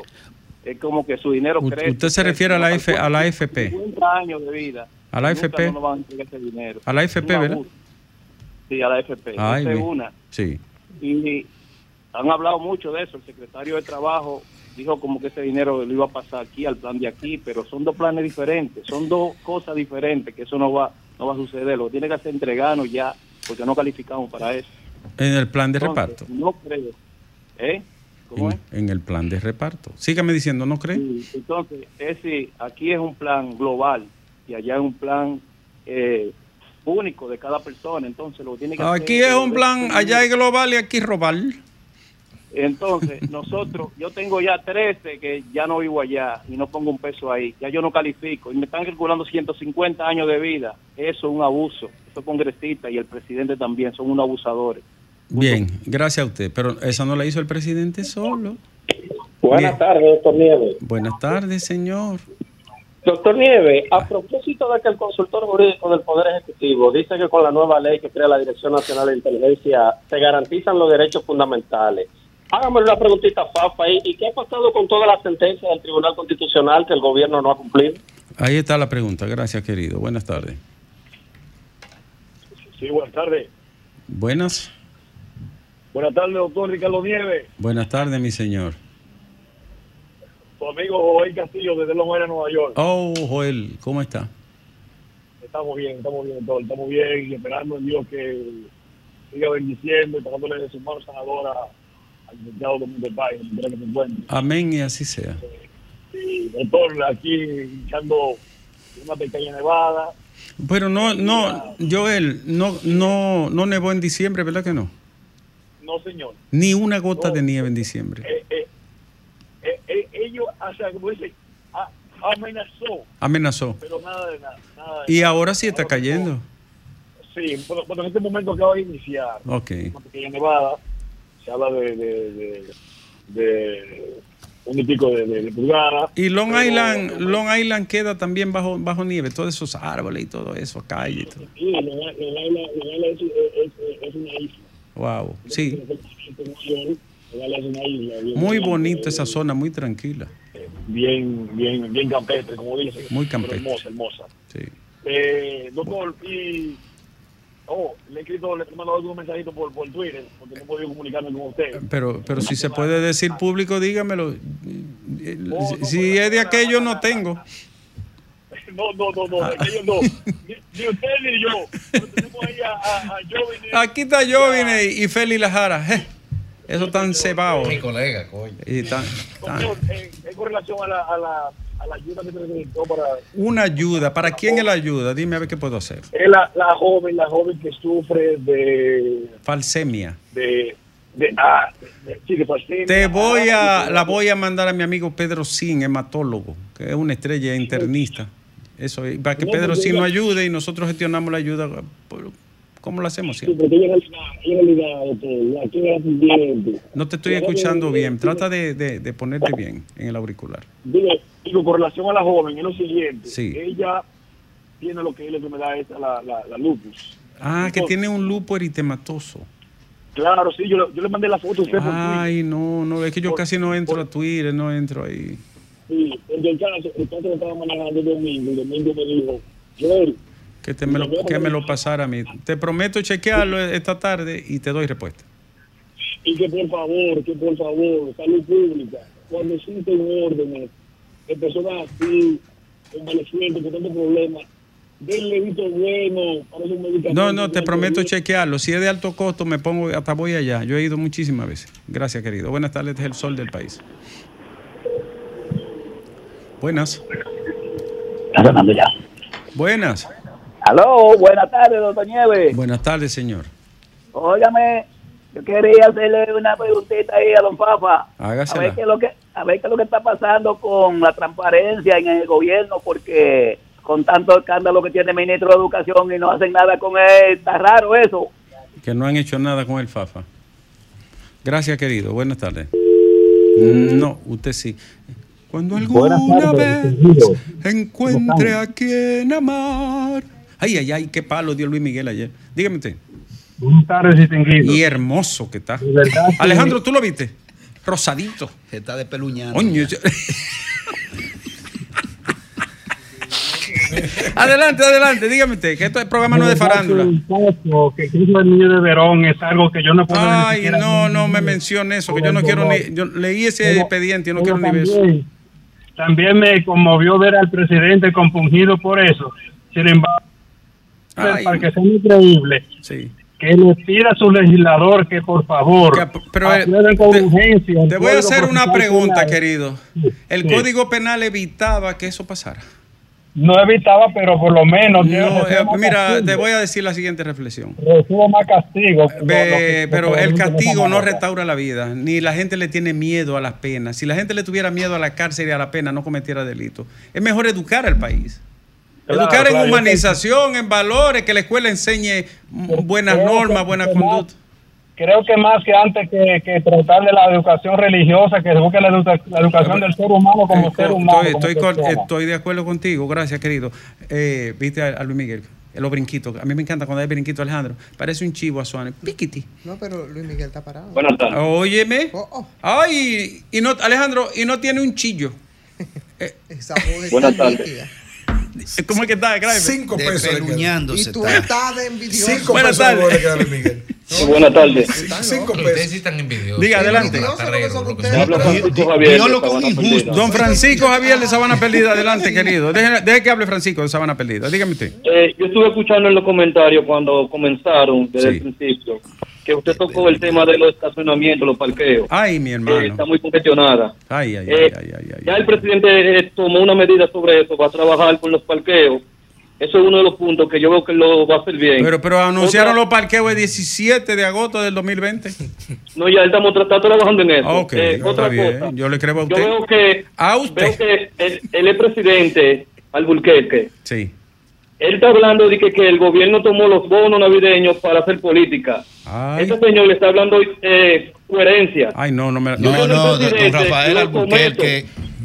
Speaker 8: es como que su dinero
Speaker 1: U-
Speaker 8: crece.
Speaker 1: usted se refiere a la F- a la AFP.
Speaker 8: 50 años de vida.
Speaker 1: A la AFP.
Speaker 8: No a entregar ese dinero.
Speaker 1: A la AFP, ¿verdad?
Speaker 8: abuso. Sí, a la AFP.
Speaker 1: Ay,
Speaker 8: es una.
Speaker 1: Sí.
Speaker 8: Y han hablado mucho de eso. El secretario de Trabajo dijo como que ese dinero lo iba a pasar aquí al plan de aquí, pero son dos planes diferentes, son dos cosas diferentes, que eso no va no va a suceder. Lo tiene que hacer entregarnos ya, porque no calificamos para eso.
Speaker 1: En el plan de
Speaker 8: Entonces,
Speaker 1: reparto.
Speaker 8: No creo. ¿Eh? ¿Cómo es?
Speaker 1: En, en el plan de reparto. Sígame diciendo, ¿no cree?
Speaker 8: Sí, entonces, es decir, aquí es un plan global y allá es un plan eh, único de cada persona. Entonces, lo que tiene que hacer
Speaker 1: Aquí es un plan, allá es global y aquí global.
Speaker 8: Entonces, [LAUGHS] nosotros, yo tengo ya 13 que ya no vivo allá y no pongo un peso ahí, ya yo no califico y me están calculando 150 años de vida. Eso es un abuso. Esos congresistas y el presidente también son unos abusadores.
Speaker 1: Bien, gracias a usted. Pero esa no la hizo el presidente solo.
Speaker 8: Buenas tardes, doctor Nieves.
Speaker 1: Buenas tardes, señor.
Speaker 8: Doctor Nieves, a propósito de que el consultor jurídico del Poder Ejecutivo dice que con la nueva ley que crea la Dirección Nacional de Inteligencia se garantizan los derechos fundamentales. Hágame una preguntita, Fafa, ¿y y qué ha pasado con todas las sentencias del Tribunal Constitucional que el gobierno no ha cumplido?
Speaker 1: Ahí está la pregunta. Gracias, querido. Buenas tardes.
Speaker 8: Sí, buenas tardes.
Speaker 1: Buenas.
Speaker 8: Buenas tardes, doctor Ricardo Nieves,
Speaker 1: Buenas tardes, mi señor.
Speaker 8: Su amigo Joel Castillo desde Los Ángeles, Nueva York.
Speaker 1: Oh, Joel, ¿cómo está?
Speaker 8: Estamos bien, estamos bien, doctor, estamos bien y esperando en Dios que siga bendiciendo y pasándole de sus manos sanadoras al licenciado Domingo quiera que se encuentre.
Speaker 1: Amén y así sea.
Speaker 8: Y, doctor, aquí echando una pequeña nevada.
Speaker 1: Pero no, no, Joel, no, no, no nevó en diciembre, ¿verdad que no?
Speaker 8: No, señor.
Speaker 1: Ni una gota
Speaker 8: No.
Speaker 1: de nieve en diciembre.
Speaker 8: Eh, ellos, sea, como dice, a- amenazó,
Speaker 1: Amenazó.
Speaker 8: pero nada de nada. nada de
Speaker 1: Y
Speaker 8: nada.
Speaker 1: ahora sí está cayendo.
Speaker 8: Sí, bueno, bueno, en este momento acaba de iniciar.
Speaker 1: Ok.
Speaker 8: Una pequeña nevada. Se habla de, de, de, de un y pico de, de, pulgadas.
Speaker 1: Y Long
Speaker 8: Pero-
Speaker 1: Island, Long Island queda también bajo, bajo nieve, todos esos árboles y todo eso, calle y todo.
Speaker 8: Sí, Long Island- Long es, es- es- una isla.
Speaker 1: Wow, sí.
Speaker 8: Long
Speaker 1: Muy bonito esa zona, muy tranquila.
Speaker 8: Bien, bien, bien campestre, como dicen.
Speaker 1: Muy
Speaker 8: pero
Speaker 1: campestre.
Speaker 8: Hermosa, hermosa.
Speaker 1: Sí.
Speaker 8: Eh, doctor, y. Oh, le he escrito, le he mandado algunos mensajitos por, por Twitter, porque no he podido comunicarme con usted.
Speaker 1: Pero, pero si se puede decir público, dígamelo.
Speaker 8: Oh,
Speaker 1: Si es de aquello, no tengo.
Speaker 9: no, no, [LAUGHS] no, no, ellos no. Ni, ni usted ni yo. Tenemos ahí a, a.
Speaker 1: Aquí está Jovine y Félix Lajara. Eso tan cebado.
Speaker 3: Mi colega, coño.
Speaker 1: Y tan- tan-
Speaker 9: en, en relación a la, a la, a la ayuda que se necesitó para...
Speaker 1: Una ayuda. ¿Para quién es la ayuda? Dime a ver qué puedo hacer.
Speaker 9: Es la, la joven, la joven que sufre de...
Speaker 1: Falsemia.
Speaker 9: de, de, ah, de- sí, de fascina.
Speaker 1: Te voy
Speaker 9: Ah,
Speaker 1: a, la voy a mandar a mi amigo Pedro Sin, hematólogo, que es una estrella internista. Eso, para que Pedro Sin nos ayude y nosotros gestionamos la ayuda. por- ¿Cómo lo hacemos siempre? No te estoy escuchando bien. Trata de, de- de ponerte bien en el auricular.
Speaker 9: Digo, con relación a la joven, es lo siguiente.
Speaker 1: Sí.
Speaker 9: Ella tiene lo que es la enfermedad esa, la, la, la lupus.
Speaker 1: Ah, que tiene un lupo eritematoso.
Speaker 9: Claro, sí, yo, le- yo le mandé la foto a usted por
Speaker 1: Ay, no, no, es que yo casi no entro a Twitter, no entro ahí.
Speaker 9: Sí, en el caso, el caso lo estaba manejando el domingo, el domingo me dijo, Joel,
Speaker 1: Que, te me lo, que me lo pasara a mí. Te prometo chequearlo esta tarde y te doy respuesta.
Speaker 9: y que por favor, que por favor, salud pública, cuando existen órdenes de personas así, convalecientes, con tantos problemas, denle visto bueno para esos medicamentos.
Speaker 1: No, no, te
Speaker 9: que
Speaker 1: prometo chequearlo. Si es de alto costo, me pongo, hasta voy allá. Yo he ido muchísimas veces. Gracias, querido. Buenas tardes, este es el sol del país. Buenas. Buenas.
Speaker 10: Aló, buenas tardes, doctor Nieves.
Speaker 1: Buenas tardes, señor.
Speaker 10: Óigame, yo quería hacerle una preguntita ahí a don Fafa.
Speaker 1: Hágasela.
Speaker 10: A ver qué es lo que, a ver qué es lo que está pasando con la transparencia en el gobierno, porque con tanto escándalo que tiene el ministro de Educación y no hacen nada con él, está raro eso.
Speaker 1: Que no han hecho nada con el FAFA. Gracias, querido. Buenas tardes. No, usted sí. Cuando alguna vez encuentre a quien amar. Ay, ay, ay, qué palo dio Luis Miguel ayer. Dígame usted.
Speaker 11: Buenas tardes, distinguido.
Speaker 1: Y hermoso que está. Alejandro, ¿tú lo viste? Rosadito.
Speaker 4: Se está despeluñando.
Speaker 1: Coño, yo- [LAUGHS] adelante, adelante, dígame usted, que esto es programa no es de farándula.
Speaker 11: El que Cristo del Niño de Verón es algo que yo no puedo
Speaker 1: Ay, no, no me mencione eso, que yo no quiero ni. Yo leí ese
Speaker 11: Pero-
Speaker 1: expediente, yo no quiero ni ver eso.
Speaker 11: también, también me conmovió ver al presidente compungido por eso. Sin embargo,
Speaker 1: Ay.
Speaker 11: para que sea increíble,
Speaker 1: Sí.
Speaker 11: que le pida a su legislador que por favor
Speaker 1: pero, eh, te- voy a hacer una pregunta,
Speaker 11: Penal.
Speaker 1: querido. El
Speaker 11: sí.
Speaker 1: Código Penal evitaba que eso pasara.
Speaker 11: No evitaba, pero por lo menos
Speaker 1: No, eh, mira,
Speaker 11: castigo.
Speaker 1: te voy a decir la siguiente reflexión.
Speaker 11: Reciba más castigo. Que-
Speaker 1: pero
Speaker 11: que
Speaker 1: el castigo no restaura la vida, ni la gente le tiene miedo a las penas. Si la gente le tuviera miedo a la cárcel y a la pena, no cometiera delito. Es mejor educar al país.
Speaker 11: Claro,
Speaker 1: educar en
Speaker 11: claro,
Speaker 1: humanización, en valores, que la escuela enseñe buenas
Speaker 11: creo
Speaker 1: normas, buena
Speaker 11: que más-
Speaker 1: conducta.
Speaker 11: Creo que más que antes que, que tratar de la educación religiosa, que se busque la, educa- la educación del ser humano como
Speaker 1: Eh,
Speaker 11: ser humano.
Speaker 1: estoy, estoy con- estoy de acuerdo contigo, gracias querido. Eh, Viste a, a Luis Miguel, eh, los brinquitos. A mí me encanta cuando hay brinquitos, Alejandro. Parece un chivo a Suárez. Piquiti.
Speaker 5: No, pero Luis Miguel está parado.
Speaker 6: Buenas tardes.
Speaker 1: Óyeme.
Speaker 5: Oh, oh.
Speaker 1: Ay, y no, Alejandro, y no tiene un chillo. [LAUGHS]
Speaker 5: Esa voz [LAUGHS]
Speaker 6: Buenas tardes. [LAUGHS]
Speaker 1: ¿Cómo es que está?
Speaker 3: Cinco pesos.
Speaker 5: Y tú
Speaker 4: está.
Speaker 5: estás de envidioso.
Speaker 3: Cinco
Speaker 1: Buenas
Speaker 3: pesos
Speaker 1: tardes.
Speaker 3: Miguel.
Speaker 6: Buenas tardes.
Speaker 3: Cinco
Speaker 5: locos.
Speaker 2: Ustedes
Speaker 3: pesos.
Speaker 2: sí están envidiosos.
Speaker 1: Diga, adelante.
Speaker 4: Con injusto.
Speaker 1: Don Francisco Javier de Sabana Perdida, [LAUGHS] adelante, querido. Deje, deje que hable Francisco de Sabana Perdida. Dígame usted.
Speaker 6: Eh, yo estuve escuchando en los comentarios cuando comenzaron desde
Speaker 1: Sí.
Speaker 6: el principio que usted tocó el tema de los estacionamientos, los parqueos.
Speaker 1: Ay, mi hermano.
Speaker 6: está muy congestionada.
Speaker 1: Ay, ay,
Speaker 6: Eh,
Speaker 1: ay, ay, ay, ay.
Speaker 6: ya el presidente eh, tomó una medida sobre eso, va a trabajar con los parqueos. Eso es uno de los puntos que yo veo que lo va a hacer bien.
Speaker 1: Pero, pero anunciaron
Speaker 6: Otra-
Speaker 1: los parqueos el 17 de agosto del 2020. [LAUGHS]
Speaker 6: No, ya estamos está trabajando en eso.
Speaker 1: Ok,
Speaker 6: Eh, otra
Speaker 1: bien.
Speaker 6: cosa.
Speaker 1: Yo le creo a
Speaker 6: Yo
Speaker 1: usted.
Speaker 6: veo que,
Speaker 1: A usted.
Speaker 6: veo que el, el expresidente Alburquerque,
Speaker 1: Sí.
Speaker 6: él está hablando de que, que el gobierno tomó los bonos navideños para hacer política.
Speaker 1: Ay,
Speaker 6: Este señor le está hablando eh, coherencia.
Speaker 1: ay no, no me.
Speaker 4: No,
Speaker 1: no
Speaker 4: no, don, Rafael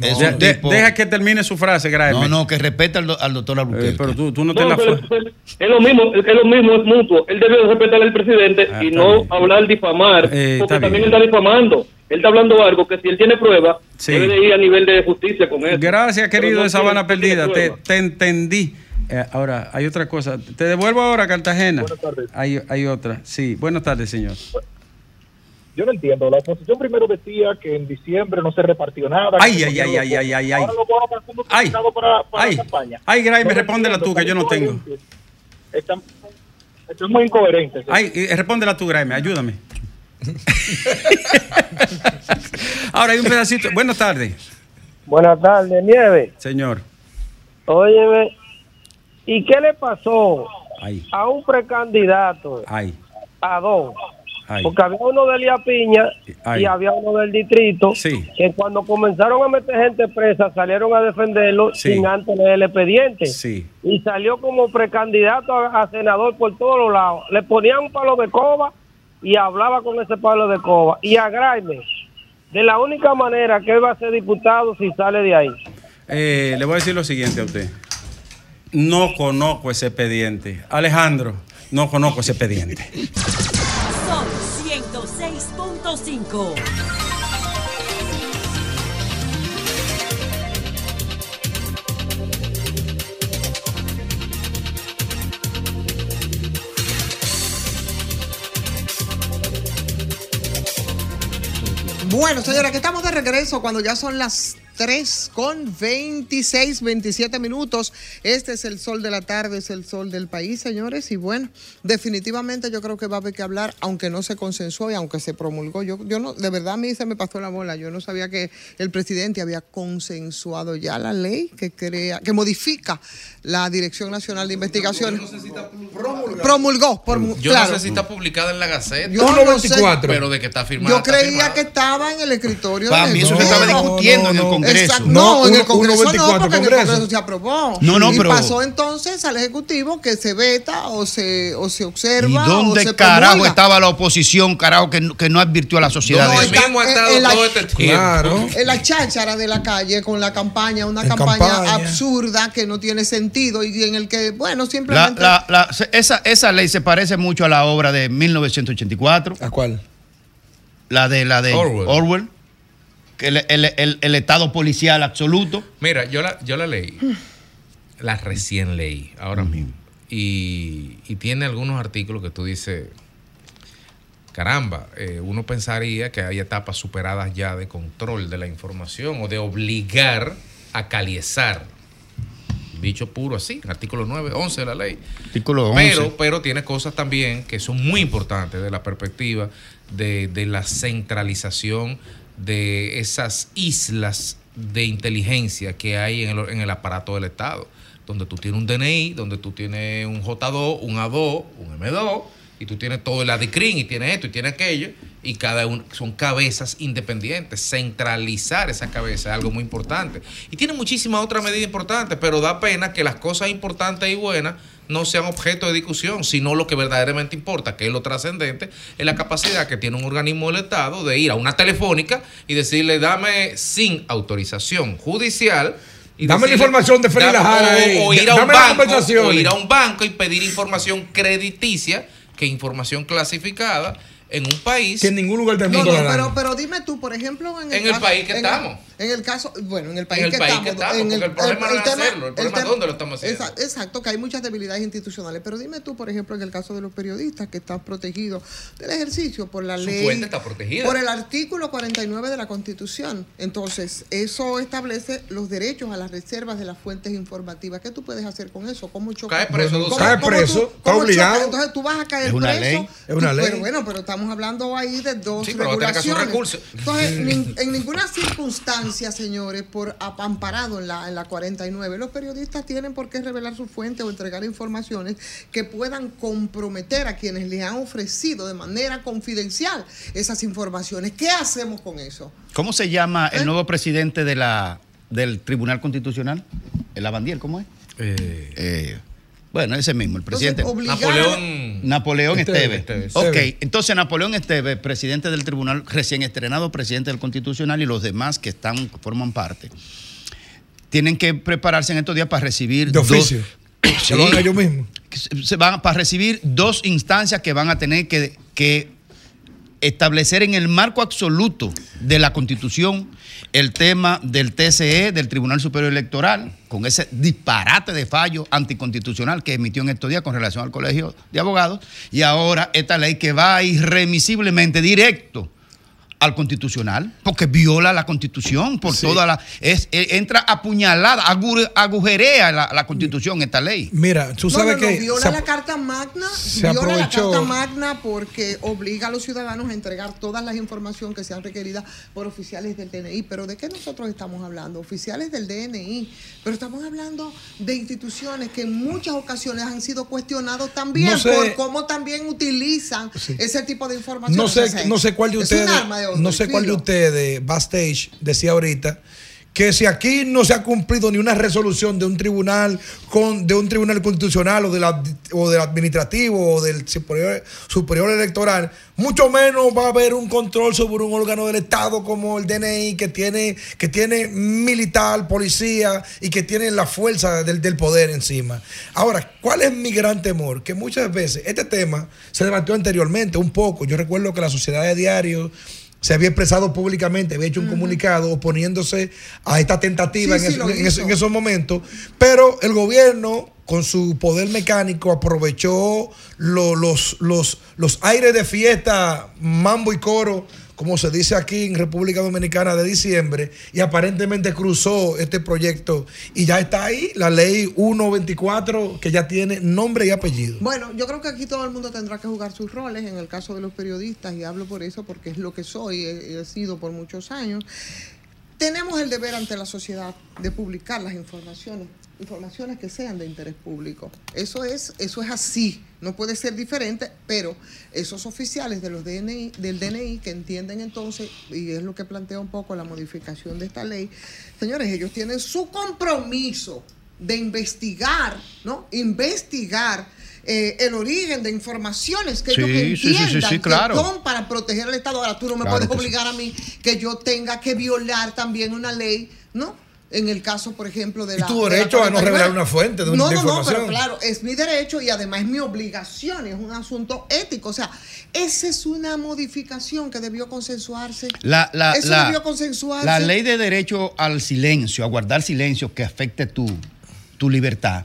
Speaker 1: De- de-
Speaker 4: tipo...
Speaker 1: deja que termine su frase, Graeme.
Speaker 4: No, no, que respeta al, do- al doctor
Speaker 1: Eh,
Speaker 4: Alburquerque.
Speaker 1: pero tú, tú no,
Speaker 6: No,
Speaker 1: te la
Speaker 6: es, lo mismo, es lo mismo, es mutuo. Él debe respetar al presidente
Speaker 1: Ah,
Speaker 6: y no
Speaker 1: bien.
Speaker 6: hablar difamar,
Speaker 1: Eh, está
Speaker 6: porque también
Speaker 1: bien.
Speaker 6: él está difamando. Él está hablando algo que si él tiene prueba,
Speaker 1: Sí.
Speaker 6: debe de ir a nivel de justicia con eso.
Speaker 1: Gracias, querido
Speaker 6: no
Speaker 1: de Sabana Perdida. Te, te entendí. Eh, ahora, hay otra cosa. Te devuelvo ahora a Cartagena.
Speaker 9: Buenas tardes.
Speaker 1: Hay, hay otra. Sí, buenas tardes, señor.
Speaker 11: Yo no entiendo. La oposición primero decía que en diciembre no se repartió nada.
Speaker 1: Ay, ay, ay, ay, ay, ay, ay.
Speaker 11: Ahora lo
Speaker 1: Ay,
Speaker 11: para, para
Speaker 1: ay,
Speaker 11: la campaña.
Speaker 1: ay, Gray, me
Speaker 11: No
Speaker 1: respóndela tú, que yo no tengo.
Speaker 11: Están, están muy incoherentes.
Speaker 1: Ay, y respóndela tú, Graeme, ayúdame. [LAUGHS] Ahora hay un pedacito. Buenas tardes,
Speaker 12: Buenas tardes, Nieve.
Speaker 1: señor.
Speaker 12: Óyeme, ¿y qué le pasó
Speaker 1: Ay,
Speaker 12: a un precandidato,
Speaker 1: ay,
Speaker 12: a dos?
Speaker 1: ay.
Speaker 12: Porque había uno de Lía Piña
Speaker 1: Ay.
Speaker 12: y había uno del distrito
Speaker 1: Sí.
Speaker 12: que cuando comenzaron a meter gente presa salieron a defenderlo
Speaker 1: Sí.
Speaker 12: sin antes leer el expediente.
Speaker 1: Sí.
Speaker 12: Y salió como precandidato a, a senador por todos los lados. Le ponían un palo de coba y hablaba con ese palo de coba. Y a Graeme, de la única manera que él va a ser diputado si sale de ahí.
Speaker 1: Eh, le voy a decir lo siguiente a usted. No conozco ese expediente. Alejandro, no conozco ese expediente.
Speaker 13: Sol 106.5.
Speaker 5: Bueno, señora, que estamos de regreso cuando ya son las 3 con 26, 27 minutos. Este es el sol de la tarde, es el sol del país, señores. Y bueno, definitivamente yo creo que va a haber que hablar, aunque no se consensuó y aunque se promulgó. Yo, yo no, de verdad a mí se me pasó la bola. Yo no sabía que el presidente había consensuado ya la ley que crea, que modifica la Dirección Nacional de Investigaciones. Promulgó, por,
Speaker 2: Yo
Speaker 5: claro.
Speaker 2: no sé si está publicada en la Gaceta.
Speaker 5: Yo no sé.
Speaker 2: Pero de que está firmada.
Speaker 5: Yo creía
Speaker 2: firmada.
Speaker 5: que estaba en el escritorio.
Speaker 4: Para mí eso se estaba discutiendo en el Congreso.
Speaker 5: Exacto.
Speaker 4: No,
Speaker 5: No, en el Congreso no,
Speaker 4: 1.24
Speaker 5: porque en el
Speaker 4: Congreso.
Speaker 5: Se aprobó.
Speaker 4: No, no,
Speaker 5: y
Speaker 4: pero-
Speaker 5: pasó entonces al Ejecutivo que se veta o se, o se
Speaker 4: ¿Y
Speaker 5: observa o
Speaker 4: dónde
Speaker 5: se
Speaker 4: carajo
Speaker 5: promulga.
Speaker 4: estaba la oposición, carajo, que, no- que no advirtió a la sociedad
Speaker 5: No,
Speaker 4: de
Speaker 5: está en- en la-
Speaker 3: Claro.
Speaker 5: En la cháchara de la calle con la campaña, una campaña,
Speaker 4: campaña.
Speaker 5: absurda que no tiene sentido y en el que, bueno,
Speaker 4: La-
Speaker 5: simplemente...
Speaker 4: la- la- esa, esa ley se parece mucho a la obra de 1984.
Speaker 3: ¿A cuál?
Speaker 4: La de la de
Speaker 2: Orwell.
Speaker 4: Orwell. Que el, el- el- el estado policial absoluto.
Speaker 2: Mira, yo la, yo la leí. La recién leí, ahora mismo. Y, y tiene algunos artículos que tú dices, caramba, eh, uno pensaría que hay etapas superadas ya de control de la información o de obligar a caliezar. Dicho puro así, artículo 9, 11 de la ley.
Speaker 4: Artículo 11.
Speaker 2: Pero, pero tiene cosas también que son muy importantes de la perspectiva de, de la centralización de esas islas de inteligencia que hay en el, aparato del Estado, donde tú tienes un DNI, donde tú tienes un J2, un A2, un M2, y tú tienes todo el ADICRIN, y tienes esto, y tienes aquello, y cada uno son cabezas independientes. Centralizar esa cabeza es algo muy importante. Y tiene muchísimas otras medidas importantes, pero da pena que las cosas importantes y buenas no sean objeto de discusión, sino lo que verdaderamente importa, que es lo trascendente, es la capacidad que tiene un organismo del Estado de ir a una telefónica y decirle, dame sin autorización judicial. Y
Speaker 3: Dame la información de Félix Lajara
Speaker 2: o-
Speaker 3: ahí.
Speaker 2: o, ir a un
Speaker 3: Dame las
Speaker 2: banco,
Speaker 3: compensaciones.
Speaker 2: o ir a un banco y pedir información crediticia, que información clasificada en un país
Speaker 3: Que en ningún lugar del
Speaker 5: No,
Speaker 3: mundo
Speaker 5: no,
Speaker 3: la dan.
Speaker 5: pero, pero dime tú, por ejemplo, en el,
Speaker 2: En el
Speaker 5: caso-
Speaker 2: país que
Speaker 5: en el-
Speaker 2: estamos.
Speaker 5: En el caso, bueno, en el país,
Speaker 2: el
Speaker 5: que,
Speaker 2: país
Speaker 5: estamos,
Speaker 2: que estamos,
Speaker 5: en
Speaker 2: porque el problema no es
Speaker 5: tema-
Speaker 2: hacerlo, el problema es dónde lo estamos haciendo.
Speaker 5: Exa- Exacto, que hay muchas debilidades institucionales. Pero dime tú, por ejemplo, en el caso de los periodistas que están protegidos del ejercicio por la
Speaker 2: Su
Speaker 5: ley.
Speaker 2: fuente está protegida.
Speaker 5: Por el artículo 49 de la Constitución. Entonces, eso establece los derechos a las reservas de las fuentes informativas. ¿Qué tú puedes hacer con eso? ¿Cómo chocar?
Speaker 2: Cae preso,
Speaker 5: ¿Cómo-
Speaker 2: dos
Speaker 5: cómo
Speaker 3: años. Cae preso,
Speaker 5: tú-
Speaker 3: está obligado.
Speaker 5: chocas? Entonces tú vas a caer
Speaker 4: Es una
Speaker 5: preso.
Speaker 4: ley.
Speaker 3: Es una
Speaker 5: Tú-
Speaker 3: ley.
Speaker 5: Pero bueno, pero estamos hablando ahí de dos
Speaker 2: Sí, pero va a tener que hacer un
Speaker 5: regulaciones.
Speaker 2: recurso.
Speaker 5: Entonces, nin- en ninguna circunstancia, señores, por amparado en la, en la 49, los periodistas tienen por qué revelar su fuente o entregar informaciones que puedan comprometer a quienes les han ofrecido de manera confidencial esas informaciones. ¿Qué hacemos con eso?
Speaker 4: ¿Cómo se llama
Speaker 5: ¿Eh?
Speaker 4: el nuevo presidente de la, del Tribunal Constitucional? El Abandiel, ¿cómo es? Eh, bueno, ese mismo, el presidente.
Speaker 5: obligar-
Speaker 2: Napoleón
Speaker 4: Napoleón
Speaker 3: Esteves.
Speaker 4: Esteves.
Speaker 2: Esteves.
Speaker 4: Ok, entonces Napoleón Esteves, presidente del tribunal, recién estrenado presidente del Constitucional y los demás que están, forman parte, tienen que prepararse en estos días para recibir
Speaker 3: De
Speaker 4: dos-
Speaker 3: oficio. [COUGHS]
Speaker 4: Sí.
Speaker 3: Que lo hagan ellos mismos.
Speaker 4: se- se van para recibir dos instancias que van a tener que, que establecer en el marco absoluto de la Constitución el tema del TCE, del Tribunal Superior Electoral, con ese disparate de fallo anticonstitucional que emitió en estos días con relación al Colegio de Abogados, y ahora esta ley que va irremisiblemente directo al constitucional, porque viola la constitución por
Speaker 13: Sí.
Speaker 4: toda la. Es, eh, entra apuñalada, agu- agujerea la, la constitución, esta ley.
Speaker 13: Mira, tú sabes
Speaker 5: no, no,
Speaker 13: que.
Speaker 5: viola
Speaker 13: se-
Speaker 5: la Carta Magna,
Speaker 13: se
Speaker 5: viola la
Speaker 13: aprovechó-
Speaker 5: Carta Magna porque obliga a los ciudadanos a entregar todas las informaciones que sean requeridas por oficiales del DNI. Pero ¿de qué nosotros estamos hablando? Oficiales del DNI. Pero estamos hablando de instituciones que en muchas ocasiones han sido cuestionados también
Speaker 13: No sé-
Speaker 5: por cómo también utilizan ese tipo de información.
Speaker 13: No sé, no sé cuál de
Speaker 5: Es
Speaker 13: ustedes,
Speaker 5: un arma de
Speaker 13: no sé cuál de ustedes, backstage, decía ahorita que si aquí no se ha cumplido ni una resolución de un tribunal con de un tribunal constitucional o de la o del administrativo o del superior, superior electoral, mucho menos va a haber un control sobre un órgano del Estado como el DNI que tiene que tiene militar, policía y que tiene la fuerza del, del poder encima. Ahora, ¿cuál es mi gran temor? Que muchas veces este tema se debatió anteriormente un poco. Yo recuerdo que la sociedad de diarios se había expresado públicamente, había hecho un comunicado oponiéndose a esta tentativa
Speaker 5: Sí,
Speaker 13: en,
Speaker 5: sí,
Speaker 13: esos momentos, pero el gobierno con su poder mecánico aprovechó lo- los, los, los aires de fiesta, mambo y coro, como se dice aquí en República Dominicana de diciembre, y aparentemente cruzó este proyecto y ya está ahí la ley 124 que ya tiene nombre y apellido.
Speaker 5: Bueno, yo creo que aquí todo el mundo tendrá que jugar sus roles. En el caso de los periodistas, y hablo por eso porque es lo que soy, he, he sido por muchos años. Tenemos el deber ante la sociedad de publicar las informaciones, informaciones que sean de interés público. Eso es, eso es así, no puede ser diferente, pero esos oficiales de los DNI, del DNI que entienden entonces, y es lo que plantea un poco la modificación de esta ley, señores, ellos tienen su compromiso de investigar, ¿no? Investigar eh, el origen de informaciones que
Speaker 4: Sí,
Speaker 5: ellos
Speaker 4: sí, sí, sí,
Speaker 5: entiendan
Speaker 4: claro.
Speaker 5: que son para proteger al Estado. Ahora tú no me
Speaker 4: Claro
Speaker 5: puedes obligar a mí que yo tenga que violar también una ley, ¿no? En el caso, por ejemplo, de
Speaker 13: Y
Speaker 5: la.
Speaker 13: tu
Speaker 5: de la
Speaker 13: derecho a no
Speaker 5: 49.
Speaker 13: revelar una fuente de, un-
Speaker 5: no,
Speaker 13: de
Speaker 5: no, no,
Speaker 13: información.
Speaker 5: pero claro, es mi derecho y además es mi obligación, es un asunto ético. O sea, esa es una modificación que debió consensuarse.
Speaker 4: La, la,
Speaker 5: Eso
Speaker 4: la-
Speaker 5: debió consensuarse.
Speaker 4: la ley de derecho al silencio, a guardar silencio que afecte tu, tu libertad,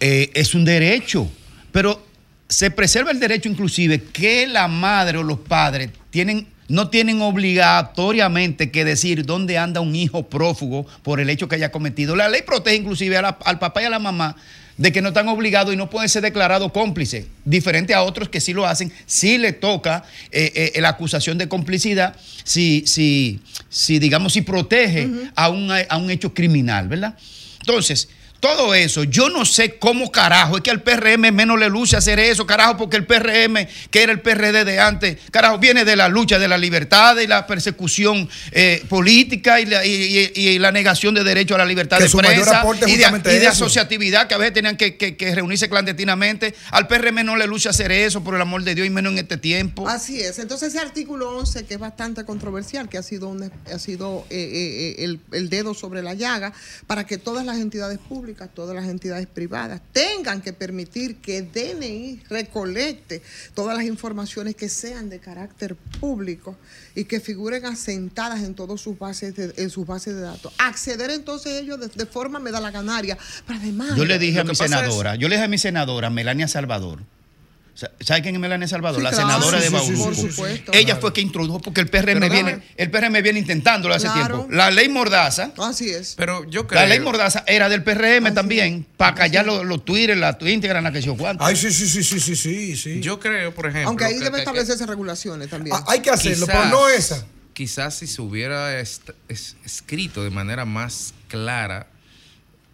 Speaker 4: eh, es un derecho. Pero se preserva el derecho inclusive que la madre o los padres tienen, no tienen obligatoriamente que decir dónde anda un hijo prófugo por el hecho que haya cometido. La ley protege inclusive la- al papá y a la mamá de que no están obligados y no pueden ser declarados cómplices, diferente a otros que sí lo hacen, sí le toca eh, eh, la acusación de complicidad, si, si, si digamos, si protege a, un, a un hecho criminal, ¿verdad? Entonces, todo eso, yo no sé cómo carajo, es que al PRM menos le luce hacer eso, carajo, porque el PRM, que era el PRD de antes, carajo, viene de la lucha de la libertad y la persecución eh, política y la, y- y- y la negación de derecho a la libertad
Speaker 13: Que
Speaker 4: de
Speaker 13: su mayor
Speaker 4: prensa y de, asociatividad, que a veces tenían que, que- que reunirse clandestinamente. Al PRM no le luce hacer eso, por el amor de Dios, y menos en este tiempo.
Speaker 5: Así es. Entonces ese artículo 11, que es bastante controversial, que ha sido, un- ha sido eh, eh, eh, el, el dedo sobre la llaga, para que todas las entidades públicas, todas las entidades privadas, tengan que permitir que DNI recolecte todas las informaciones que sean de carácter público y que figuren asentadas en todas sus bases de, en sus bases de datos. Acceder entonces ellos de, de forma me da la ganaria. Pero además...
Speaker 4: Yo le dije a mi
Speaker 5: es-
Speaker 4: senadora, yo le dije a mi senadora, Melania Salvador. Sa- ¿Sabe quién es Melania Salvador?
Speaker 5: Sí,
Speaker 4: la
Speaker 5: claro,
Speaker 4: senadora
Speaker 5: sí,
Speaker 4: de
Speaker 5: sí, sí,
Speaker 4: Bauruco.
Speaker 5: por supuesto.
Speaker 4: Ella
Speaker 5: Claro.
Speaker 4: fue que introdujo, porque el PRM,
Speaker 2: Pero
Speaker 4: viene,
Speaker 2: dame-
Speaker 4: el PRM viene intentándolo hace
Speaker 5: Claro.
Speaker 4: tiempo. La ley Mordaza.
Speaker 5: Así es.
Speaker 2: Pero yo creo.
Speaker 4: La ley Mordaza era del PRM también, para callar los, los Twitter, la Instagram, la que se cuánto.
Speaker 13: Ay, sí, sí, sí, sí, sí, sí, sí.
Speaker 2: Yo creo, por ejemplo.
Speaker 5: Aunque ahí
Speaker 2: que-
Speaker 5: debe
Speaker 2: que- que-
Speaker 5: establecerse regulaciones también.
Speaker 13: Ah, hay que hacerlo,
Speaker 2: Quizás-
Speaker 13: pero no esa.
Speaker 2: Quizás si se hubiera es- escrito de manera más clara,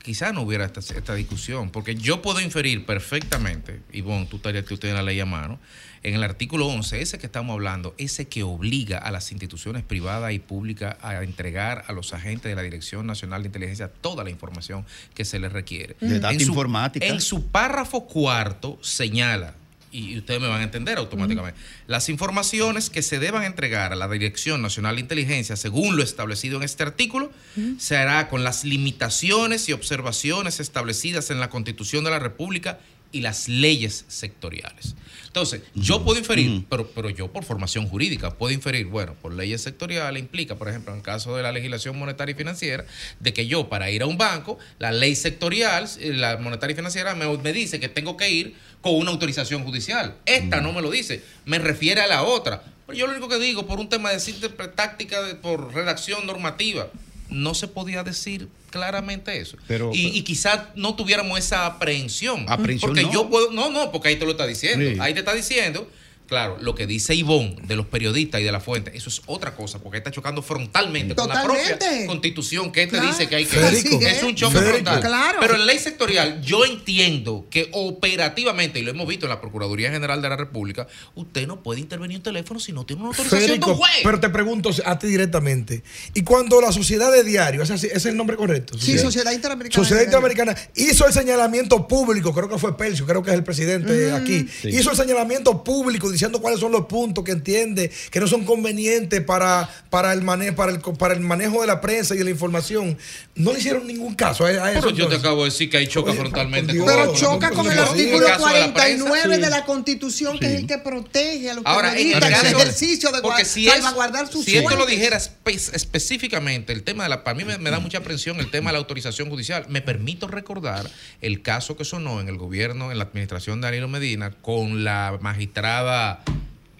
Speaker 2: quizás no hubiera esta, esta discusión, porque yo puedo inferir perfectamente, y bueno, tú, estarías- tú tienes la ley a mano, en el artículo 11, ese que estamos hablando, ese que obliga a las instituciones privadas y públicas a entregar a los agentes de la Dirección Nacional de Inteligencia toda la información que se les requiere.
Speaker 4: De data
Speaker 2: En su-
Speaker 4: informática.
Speaker 2: En su párrafo cuarto señala, y ustedes me van a entender automáticamente, las informaciones que se deban entregar a la Dirección Nacional de Inteligencia, según lo establecido en este artículo, se hará con las limitaciones y observaciones establecidas en la Constitución de la República y las leyes sectoriales. Entonces, yo puedo inferir, pero, pero yo por formación jurídica puedo inferir, bueno, por leyes sectoriales implica, por ejemplo, en el caso de la legislación monetaria y financiera, de que yo para ir a un banco, la ley sectorial, eh, la monetaria y financiera me, me dice que tengo que ir con una autorización judicial. Esta no me lo dice, me refiere a la otra. Pero yo lo único que digo, por un tema de simple táctica, de- por redacción normativa, no se podía decir claramente eso.
Speaker 4: Pero-
Speaker 2: y, y quizás no tuviéramos esa aprehensión.
Speaker 4: Aprehensión
Speaker 2: porque
Speaker 4: no.
Speaker 2: yo puedo. No, no, porque ahí te lo está diciendo.
Speaker 4: Sí.
Speaker 2: Ahí te está diciendo. Claro, lo que dice Ivonne de los periodistas y de la fuente, eso es otra cosa, porque está chocando frontalmente con la propia constitución que te
Speaker 5: Claro.
Speaker 2: dice que hay que.
Speaker 5: Federico,
Speaker 2: es un choque
Speaker 5: Federico.
Speaker 2: frontal.
Speaker 5: Claro.
Speaker 2: Pero en ley sectorial, yo entiendo que operativamente, y lo hemos visto en la Procuraduría General de la República, usted no puede intervenir en teléfono si no tiene una autorización de un juez.
Speaker 13: pero te pregunto a ti directamente. ¿Y cuando la sociedad de diario, ese, es el nombre correcto?
Speaker 5: Sí, Sociedad Interamericana.
Speaker 13: Sociedad. Interamericana hizo el señalamiento público, creo que fue Percio, creo que es el presidente
Speaker 5: Mm.
Speaker 13: aquí.
Speaker 4: Sí.
Speaker 13: Hizo el señalamiento público diciendo cuáles son los puntos que entiende que no son convenientes para, para, el, mane para, el, para el manejo de la prensa y de la información. No le hicieron ningún caso a, a eso.
Speaker 2: Pero yo te acabo de decir que ahí choca
Speaker 13: Oye,
Speaker 2: frontalmente. con-
Speaker 5: Pero
Speaker 2: con-
Speaker 5: choca con el artículo
Speaker 2: el caso de la prensa.
Speaker 5: 49
Speaker 13: Sí.
Speaker 5: de la Constitución, que es el que protege a los
Speaker 2: Ahora, en el
Speaker 5: periodistas en el
Speaker 2: caso-
Speaker 5: ejercicio de
Speaker 2: porque si,
Speaker 5: salvaguardar sus
Speaker 2: si esto lo dijera espe- específicamente, el tema de la. Para mí me, me da mucha aprensión el tema de la autorización judicial. Me permito recordar el caso que sonó en el gobierno, en la administración de Danilo Medina, con la magistrada.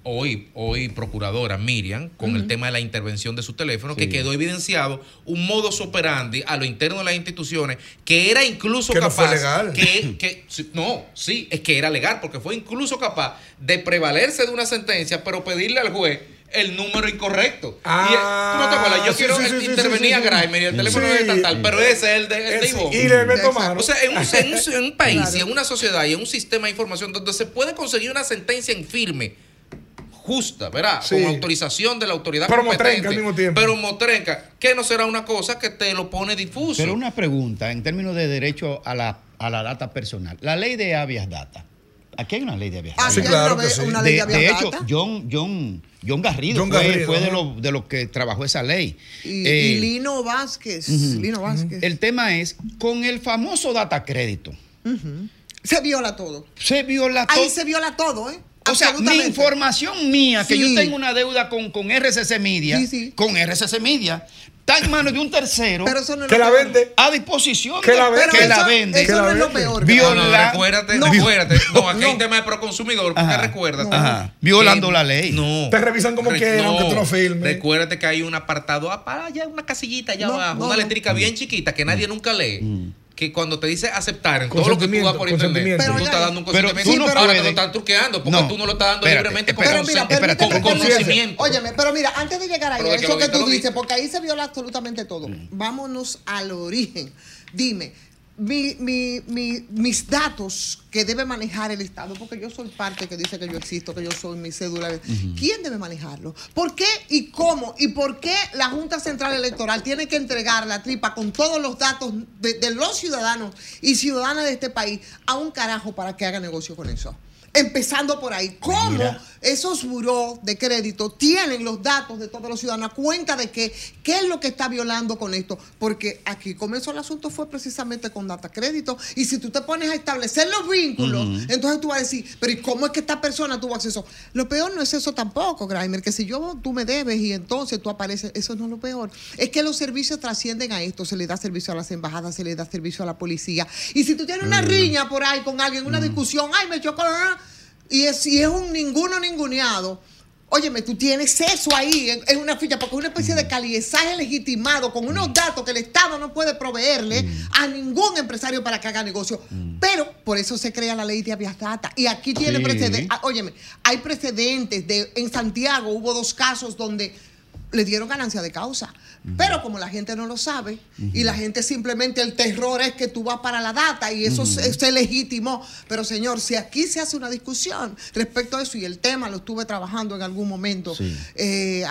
Speaker 2: Hoy, hoy procuradora Miriam, con el tema de la intervención de su teléfono, que quedó evidenciado un modus operandi a lo interno de las instituciones que era incluso
Speaker 13: Que no
Speaker 2: capaz.
Speaker 13: fue legal.
Speaker 2: Que, que- sí, no, sí, es que era legal, porque fue incluso capaz de prevalerse de una sentencia, pero pedirle al juez el número incorrecto.
Speaker 13: Ah,
Speaker 2: y, ¿tú no te acuerdas? Yo
Speaker 13: sí,
Speaker 2: quiero
Speaker 13: sí, sí,
Speaker 2: intervenir
Speaker 13: sí,
Speaker 2: a. Grimer y el teléfono
Speaker 13: Sí.
Speaker 2: es tal, tal, pero ese es el de, el de Ivonne.
Speaker 13: y le meto mano.
Speaker 2: O sea, en un, en un- en un [LAUGHS] país
Speaker 5: Claro.
Speaker 2: y en una sociedad y en un sistema de información donde se puede conseguir una sentencia en firme, justa, ¿verdad?
Speaker 13: Sí.
Speaker 2: Con autorización de la autoridad
Speaker 13: Pero
Speaker 2: competente.
Speaker 13: motrenca al mismo tiempo.
Speaker 2: Pero motrenca, que no será una cosa que te lo pone difuso.
Speaker 4: Pero una pregunta en términos de derecho a la, a la data personal. La ley de habeas data. Aquí hay una ley de habeas
Speaker 5: Ah, sí,
Speaker 13: claro
Speaker 5: una,
Speaker 13: que
Speaker 5: vez-
Speaker 13: sí.
Speaker 5: una ley
Speaker 4: de,
Speaker 5: de,
Speaker 4: de
Speaker 5: habeas
Speaker 4: hecho. John, John, John Garrido
Speaker 13: John
Speaker 4: fue,
Speaker 13: Garrido,
Speaker 4: fue de, los de los que trabajó esa ley.
Speaker 5: y,
Speaker 4: Eh,
Speaker 5: y Lino Vázquez. Lino Vázquez.
Speaker 4: el tema es, con el famoso data crédito,
Speaker 5: se viola todo.
Speaker 4: se viola
Speaker 5: Ahí
Speaker 4: todo.
Speaker 5: se viola todo, ¿eh?
Speaker 4: O sea, mi información mía, que
Speaker 5: Sí.
Speaker 4: yo tengo una deuda con, con RCC Media,
Speaker 5: Sí, sí.
Speaker 4: con RCC Media, está en manos de un tercero
Speaker 5: Pero eso no es
Speaker 13: Que
Speaker 5: lo
Speaker 13: la
Speaker 5: peor.
Speaker 13: vende.
Speaker 4: a disposición
Speaker 13: Que
Speaker 4: de-
Speaker 13: la vende.
Speaker 4: que
Speaker 5: Pero
Speaker 4: la
Speaker 5: eso-
Speaker 4: vende.
Speaker 5: Eso no es lo peor.
Speaker 4: Viola-
Speaker 2: No, no, recuérdate,
Speaker 5: No.
Speaker 2: recuérdate. No, aquí hay un tema de proconsumidor, porque recuérdate.
Speaker 4: Ajá. Violando
Speaker 2: que-
Speaker 4: la ley.
Speaker 2: No.
Speaker 13: Te revisan como
Speaker 2: Re-
Speaker 13: quieran, aunque tú no filmes.
Speaker 2: Recuérdate que hay un apartado, ah, para allá, una casillita allá
Speaker 5: No,
Speaker 2: abajo,
Speaker 5: no,
Speaker 2: una
Speaker 5: no.
Speaker 2: eléctrica bien chiquita que nadie nunca lee. Que cuando te dice aceptar en todo lo que tú das por internet, tú
Speaker 5: Pero
Speaker 2: estás dando un
Speaker 4: pero
Speaker 2: consentimiento.
Speaker 4: tú no
Speaker 2: Ahora te lo están truqueando porque
Speaker 4: No.
Speaker 2: tú no lo estás dando
Speaker 4: Espérate,
Speaker 2: libremente con,
Speaker 4: espérate.
Speaker 5: Pero mira, permíteme,
Speaker 2: con conocimiento.
Speaker 5: Óyeme, pero mira, antes de llegar ahí,
Speaker 2: Pero
Speaker 5: a eso que
Speaker 2: que
Speaker 5: tú dices, porque ahí se viola absolutamente todo. Vámonos al origen. Dime, mi- mi- mi- mis datos que debe manejar el Estado, porque yo soy parte que dice que yo existo, que yo soy mi cédula. ¿Quién debe manejarlo? ¿Por qué y cómo? ¿Y por qué la Junta Central Electoral tiene que entregar la tripa con todos los datos de, de los ciudadanos y ciudadanas de este país a un carajo para que haga negocio con eso? Empezando por ahí, ¿cómo
Speaker 4: Mira.
Speaker 5: esos buró de crédito tienen los datos de todos los ciudadanos a cuenta de que qué es lo que está violando con esto? Porque aquí comenzó el asunto fue precisamente con data crédito y si tú te pones a establecer los vínculos, entonces tú vas a decir, pero ¿y cómo es que esta persona tuvo acceso? Lo peor no es eso tampoco, Grimer, que si yo tú me debes y entonces tú apareces, eso no es lo peor. Es que los servicios trascienden a esto, se le da servicio a las embajadas, se le da servicio a la policía. Y si tú tienes una riña por ahí con alguien, una discusión, ay, me chocó, ah", y es, si es un ninguno ninguneado, óyeme, tú tienes eso ahí en, en una ficha, porque es una especie de caliezaje legitimado con unos datos que el Estado no puede proveerle a ningún empresario para que haga negocio. Pero por eso se crea la ley de habeas data. Y aquí tiene
Speaker 4: Sí.
Speaker 5: precedentes. Ah, Óyeme, hay precedentes. De, en Santiago hubo dos casos donde le dieron ganancia de causa. Pero como la gente no lo sabe y la gente simplemente el terror es que tú vas para la data y eso se, se legitimó. Pero señor, si aquí se hace una discusión respecto a eso y el tema lo estuve trabajando en algún momento
Speaker 4: Sí.
Speaker 5: eh,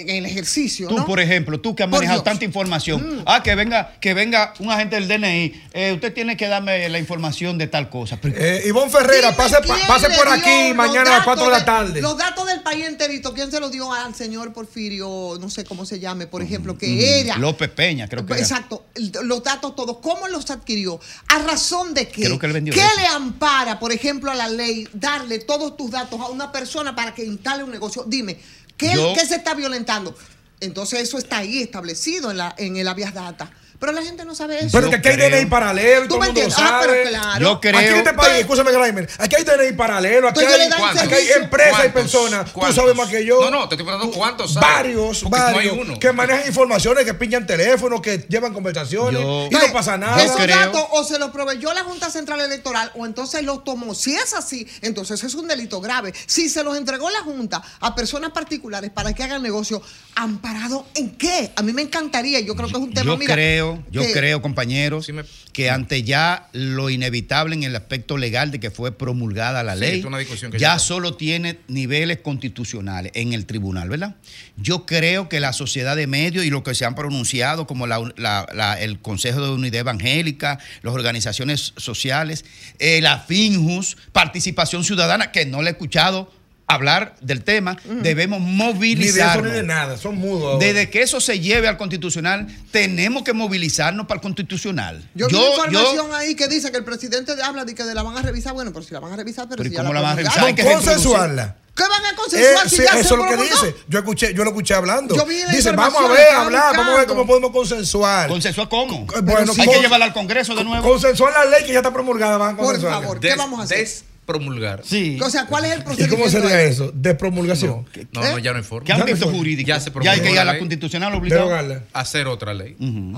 Speaker 5: en el ejercicio.
Speaker 4: Tú,
Speaker 5: ¿no?
Speaker 4: por ejemplo, tú que has
Speaker 5: Por
Speaker 4: manejado
Speaker 5: Dios.
Speaker 4: tanta información.
Speaker 5: Mm.
Speaker 4: Ah, que venga, que venga un agente del DNI. eh, usted tiene que darme la información de tal cosa.
Speaker 13: Eh, Ivonne Ferrera, pase, pase por aquí mañana a las
Speaker 5: datos
Speaker 13: 4 de la
Speaker 5: de-
Speaker 13: tarde.
Speaker 5: Los datos del país enterito, ¿quién se los dio al señor Porfirio, no sé cómo se llame, por ejemplo, que era?
Speaker 4: López Peña, creo que era.
Speaker 5: Exacto, los datos todos, ¿cómo los adquirió? ¿A razón de qué?
Speaker 4: Creo que él vendió
Speaker 5: ¿Qué
Speaker 4: eso.
Speaker 5: le ampara, por ejemplo, a la ley darle todos tus datos a una persona para que instale un negocio? Dime, ¿qué,
Speaker 4: Yo-
Speaker 5: qué se está violentando? Entonces eso está ahí establecido en, la, en el habeas data. Pero la gente no sabe eso.
Speaker 13: Pero que aquí hay DNI paralelo y
Speaker 5: ¿Tú
Speaker 13: todo el
Speaker 5: me
Speaker 13: mundo lo?
Speaker 5: Ah, pero
Speaker 13: sabe.
Speaker 5: claro.
Speaker 4: Yo creo-
Speaker 13: Aquí en este país, escúchame, Graimer, aquí hay DNI paralelo, aquí
Speaker 5: Entonces,
Speaker 13: hay, aquí hay empresas y
Speaker 2: ¿Cuántos?
Speaker 13: personas. Tú sabes más que yo.
Speaker 2: No, no, te estoy preguntando cuántos sabes.
Speaker 13: Varios,
Speaker 2: Porque no hay
Speaker 13: varios.
Speaker 2: uno.
Speaker 13: que manejan informaciones, que pinchan teléfonos, que llevan conversaciones
Speaker 4: Yo-
Speaker 13: y no pasa nada.
Speaker 5: Esos
Speaker 4: creo-
Speaker 5: datos o se los proveyó la Junta Central Electoral o entonces los tomó. Si es así, entonces es un delito grave. Si se los entregó la Junta a personas particulares para que hagan negocio, ¿amparado en qué? A mí me encantaría, yo creo que es un tema,
Speaker 4: Yo
Speaker 5: mira,
Speaker 4: creo, yo creo, compañeros,
Speaker 2: Sí me-
Speaker 4: que ante ya lo inevitable en el aspecto legal de que fue promulgada la
Speaker 2: Sí,
Speaker 4: ley,
Speaker 2: es una discusión que
Speaker 4: ya solo tiene niveles constitucionales en el tribunal, ¿verdad? Yo creo que la sociedad de medios y lo que se han pronunciado como la- la- la- el Consejo de Unidad Evangélica, las organizaciones sociales, eh, la FINJUS, Participación Ciudadana, que no le he escuchado hablar del tema, debemos
Speaker 13: Ni de eso
Speaker 4: movilizarnos.
Speaker 13: ni de nada, son mudos. ahora.
Speaker 4: Desde que eso se lleve al constitucional, tenemos que movilizarnos para el constitucional.
Speaker 5: Yo, vi información ahí que dice que el presidente habla de que de la van a revisar. Bueno, pero si la van a revisar, pero,
Speaker 4: Pero ¿y
Speaker 5: si ya
Speaker 4: cómo la van a revisar? Hay que
Speaker 13: consensuarla.
Speaker 5: ¿Qué van a
Speaker 13: Eh,
Speaker 5: consensuar si
Speaker 13: sí,
Speaker 5: ya
Speaker 13: eso es lo que dice. Yo escuché, yo lo escuché hablando.
Speaker 5: Yo vi la
Speaker 13: dice, vamos a ver, hablar, vamos a ver cómo podemos consensuar.
Speaker 4: ¿Consensuar cómo?
Speaker 13: Eh, Bueno,
Speaker 4: Hay
Speaker 13: con-
Speaker 4: que llevarla al Congreso de nuevo.
Speaker 13: Consensuar la ley que ya está promulgada, van a
Speaker 5: Por
Speaker 13: consensuarla.
Speaker 5: favor, ¿qué
Speaker 2: Des-
Speaker 5: vamos a hacer?
Speaker 2: Despromulgar.
Speaker 4: Sí.
Speaker 5: O sea, ¿cuál es el
Speaker 13: ¿Y
Speaker 5: procedimiento?
Speaker 13: cómo sería
Speaker 5: ahí?
Speaker 13: eso? Despromulgación.
Speaker 2: No, no, ya no hay forma.
Speaker 4: ¿Qué
Speaker 13: Ya
Speaker 4: ámbito jurídico?
Speaker 2: Ya se
Speaker 4: hay
Speaker 2: promulgó
Speaker 4: que ir
Speaker 2: la
Speaker 4: a la constitucional obligado.
Speaker 13: Derogarla.
Speaker 2: Hacer otra ley.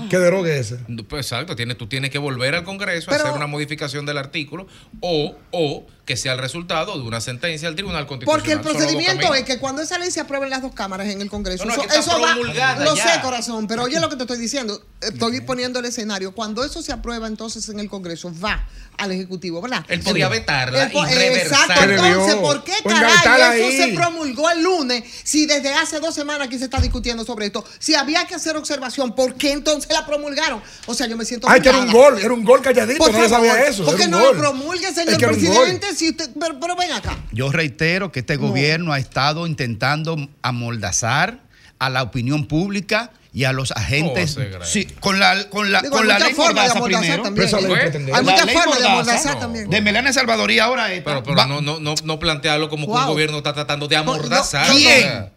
Speaker 13: Que derogue esa.
Speaker 2: Pues exacto, tiene, tú tienes que volver al Congreso
Speaker 5: Pero-
Speaker 2: a hacer una modificación del artículo o, o que sea el resultado de una sentencia del Tribunal Constitucional.
Speaker 5: Porque el procedimiento es que cuando esa ley se apruebe en las dos cámaras en el Congreso,
Speaker 2: No, no,
Speaker 5: eso, eso va, lo
Speaker 2: ya.
Speaker 5: sé, corazón, pero oye lo que te estoy diciendo, estoy poniendo el escenario. Cuando eso se aprueba entonces en el Congreso, va al Ejecutivo, ¿verdad?
Speaker 2: Él podía vetarla y.
Speaker 5: Exacto,
Speaker 13: ¿Qué
Speaker 5: entonces? ¿por qué caray eso
Speaker 13: ahí.
Speaker 5: se promulgó el lunes si desde hace dos semanas aquí se está discutiendo sobre esto? Si había que hacer observación, ¿por qué entonces la promulgaron? O sea, yo me siento
Speaker 13: Ay, que era un gol, era un gol calladito,
Speaker 5: Por favor,
Speaker 13: sabía eso.
Speaker 5: ¿Por
Speaker 13: era
Speaker 5: qué
Speaker 13: un
Speaker 5: no
Speaker 13: gol.
Speaker 5: lo promulgue,
Speaker 13: Es
Speaker 5: señor
Speaker 13: que
Speaker 5: presidente? Si usted, pero, pero ven acá.
Speaker 4: Yo reitero que este gobierno ha estado intentando amordazar a la opinión pública y a los agentes.
Speaker 2: Oh,
Speaker 4: sí, con la, con la,
Speaker 5: Digo,
Speaker 4: con
Speaker 5: hay
Speaker 4: la
Speaker 5: muchas
Speaker 4: ley
Speaker 5: formas de
Speaker 4: Mordaza primero.
Speaker 5: también.
Speaker 2: ¿Eh?
Speaker 5: Hay muchas formas de
Speaker 4: Mordaza,
Speaker 5: amordazar
Speaker 2: no.
Speaker 5: también.
Speaker 4: De Melania Salvador y ahora esta.
Speaker 2: Pero, no, no, no, no plantearlo como que un gobierno está tratando de amordazar.
Speaker 4: ¿Quién?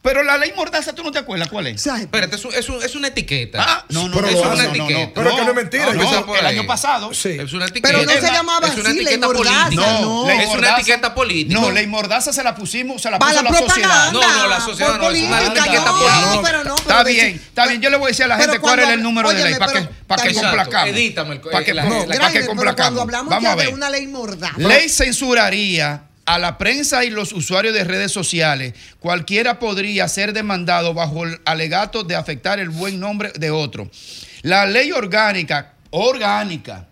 Speaker 4: Pero la ley Mordaza, ¿tú no te acuerdas cuál es?
Speaker 2: Espérate, es, un- es, un- es una etiqueta.
Speaker 4: Ah, no, no,
Speaker 13: Pero
Speaker 4: no, no, no,
Speaker 2: Etiqueta.
Speaker 4: no.
Speaker 13: Pero es que no es mentira,
Speaker 2: por
Speaker 4: el año pasado.
Speaker 13: Sí.
Speaker 2: Es una etiqueta.
Speaker 5: Pero no se
Speaker 4: Es la-
Speaker 5: llamaba
Speaker 2: es una
Speaker 5: así, ley
Speaker 2: etiqueta
Speaker 5: mordaza,
Speaker 2: política.
Speaker 5: no.
Speaker 4: ley
Speaker 2: Es una
Speaker 4: Mordaza-
Speaker 2: etiqueta política.
Speaker 4: No, ley Mordaza se la pusimos, se la puso
Speaker 5: la
Speaker 4: la, sociedad.
Speaker 2: No, no, la sociedad no, es una
Speaker 5: política,
Speaker 2: etiqueta
Speaker 5: no,
Speaker 2: política.
Speaker 5: pero no, pero
Speaker 4: Está
Speaker 5: de-
Speaker 4: bien, está bien. Yo le voy a decir a la gente cuál es el número de ley para que, complacamos.
Speaker 2: Edítame el-
Speaker 4: Para que, complacamos.
Speaker 5: cuando hablamos
Speaker 4: Vamos
Speaker 5: ya de una ley mordaza.
Speaker 4: Ley censuraría a la prensa y los usuarios de redes sociales. Cualquiera podría ser demandado bajo el alegato de afectar el buen nombre de otro. La ley orgánica, orgánica.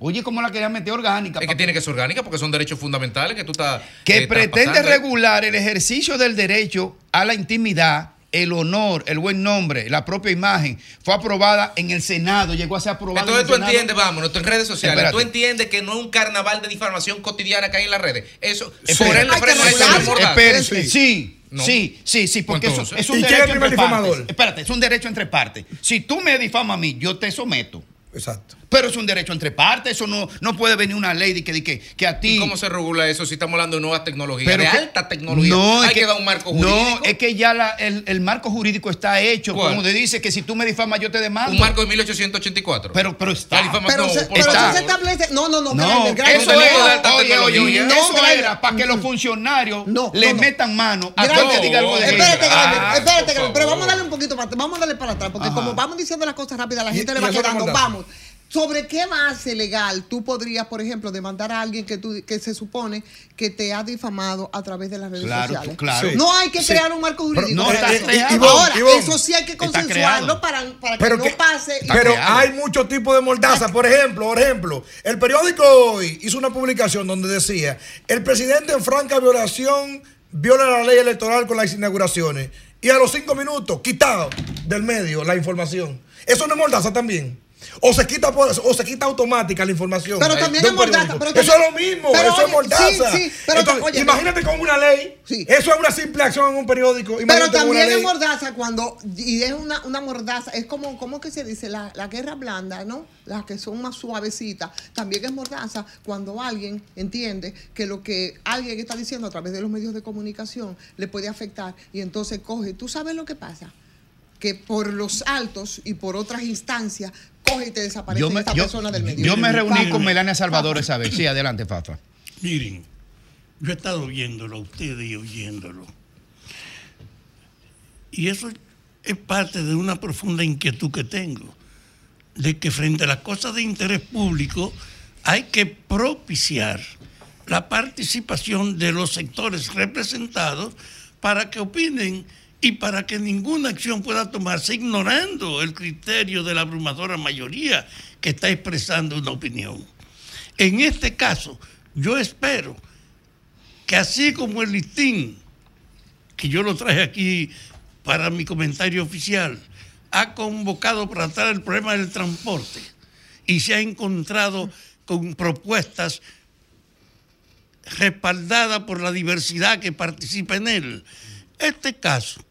Speaker 4: Oye, ¿cómo la quería meter orgánica?
Speaker 2: Es que tiene que ser orgánica porque son derechos fundamentales que tú estás.
Speaker 4: que
Speaker 2: eh,
Speaker 4: pretende regular el ejercicio del derecho a la intimidad, el honor, el buen nombre, la propia imagen, fue aprobada en el Senado, llegó a ser aprobada
Speaker 2: Entonces
Speaker 4: en
Speaker 2: tú
Speaker 4: el Senado.
Speaker 2: entiendes, vámonos, tú en redes sociales,
Speaker 4: Espérate.
Speaker 2: tú entiendes que no es un carnaval de difamación cotidiana que hay en las redes. Eso,
Speaker 4: Espérate.
Speaker 2: eso
Speaker 5: regularlo.
Speaker 2: mordaza.
Speaker 4: Espérense,
Speaker 5: Sí.
Speaker 4: sí,
Speaker 2: No.
Speaker 4: sí, sí, sí, porque eso
Speaker 2: Entonces.
Speaker 4: es un
Speaker 13: ¿Y quién es
Speaker 4: derecho partes. Espérate, es un derecho entre partes. Si tú me difamas a mí, yo te someto.
Speaker 13: Exacto.
Speaker 4: Pero es un derecho entre partes, eso no, no puede venir una ley de que, de que, que a ti...
Speaker 2: ¿Y cómo se regula eso si estamos hablando de nuevas tecnologías?
Speaker 4: Pero
Speaker 2: de
Speaker 4: que-
Speaker 2: alta tecnología.
Speaker 4: No,
Speaker 2: hay
Speaker 4: es
Speaker 2: que, dar un marco jurídico.
Speaker 4: No, es que ya la- el, el marco jurídico está hecho.
Speaker 2: ¿Cuál?
Speaker 4: Como te dice que si tú me difamas, yo te demando.
Speaker 2: un marco de 1884.
Speaker 4: Pero, pero está.
Speaker 2: La difamación,
Speaker 5: Pero, se,
Speaker 2: por
Speaker 5: pero
Speaker 4: está.
Speaker 5: se establece. No, no, no,
Speaker 4: No, eso era, oye, oye, oye,
Speaker 2: tecnología.
Speaker 5: No,
Speaker 4: eso era para que los funcionarios
Speaker 5: No,
Speaker 4: le
Speaker 5: no, no.
Speaker 4: metan mano a todo que diga algo de
Speaker 5: espérate,
Speaker 2: Ah,
Speaker 5: espérate, Grander, pero vamos a darle un poquito para vamos a darle para atrás, porque
Speaker 4: Ajá.
Speaker 5: como vamos diciendo las cosas rápidas, la gente
Speaker 13: y
Speaker 5: le va quedando. Vamos. ¿Sobre qué base legal tú podrías, por ejemplo, demandar a alguien que, tú, que se supone que te ha difamado a través de las redes
Speaker 4: Claro,
Speaker 5: sociales?
Speaker 4: claro.
Speaker 5: No hay que
Speaker 13: Sí.
Speaker 5: crear un marco
Speaker 13: Pero
Speaker 5: jurídico.
Speaker 4: no
Speaker 5: para
Speaker 4: está
Speaker 5: eso. Ahora, eso sí hay que consensuarlo para, para que
Speaker 13: Pero
Speaker 5: no
Speaker 13: que-
Speaker 5: pase. y-
Speaker 13: Pero
Speaker 4: creado.
Speaker 13: hay muchos tipos de mordaza. Por ejemplo, por ejemplo, el periódico hoy hizo una publicación donde decía: el presidente en franca violación viola la ley electoral con las inauguraciones. Y a los cinco minutos, quitado del medio la información. Eso no es mordaza también. O se quita o se quita automática la información.
Speaker 5: Pero también es mordaza, pero
Speaker 13: eso
Speaker 5: también-
Speaker 13: es lo mismo,
Speaker 5: pero
Speaker 13: eso
Speaker 5: oye,
Speaker 13: es mordaza.
Speaker 5: sí, sí, pero
Speaker 13: Entonces,
Speaker 5: oye,
Speaker 13: imagínate con una ley.
Speaker 5: Sí.
Speaker 13: Eso es una simple acción en un periódico.
Speaker 5: Pero
Speaker 13: imagínate una
Speaker 5: también es mordaza cuando, y es una, una mordaza, es como, ¿cómo que se dice? La, la guerra blanda, ¿no? Las que son más suavecitas. También es mordaza cuando alguien entiende que lo que alguien está diciendo a través de los medios de comunicación le puede afectar y entonces coge. ¿Tú sabes lo que pasa? Que por los altos y por otras instancias coge y te desaparece
Speaker 4: Yo me,
Speaker 5: esta
Speaker 4: yo-
Speaker 5: persona del medio.
Speaker 4: yo me reuní
Speaker 5: Fafa.
Speaker 4: con Melania Salvador esa vez. Sí, adelante, Fafa.
Speaker 14: Miren, yo he estado viéndolo a ustedes y oyéndolo. Y eso es parte de una profunda inquietud que tengo, de que frente a las cosas de interés público hay que propiciar la participación de los sectores representados para que opinen y para que ninguna acción pueda tomarse ignorando el criterio de la abrumadora mayoría que está expresando una opinión. En este caso, yo espero que así como el listín, que yo lo traje aquí para mi comentario oficial, ha convocado para tratar el problema del transporte y se ha encontrado con propuestas respaldadas por la diversidad que participa en él. Este caso,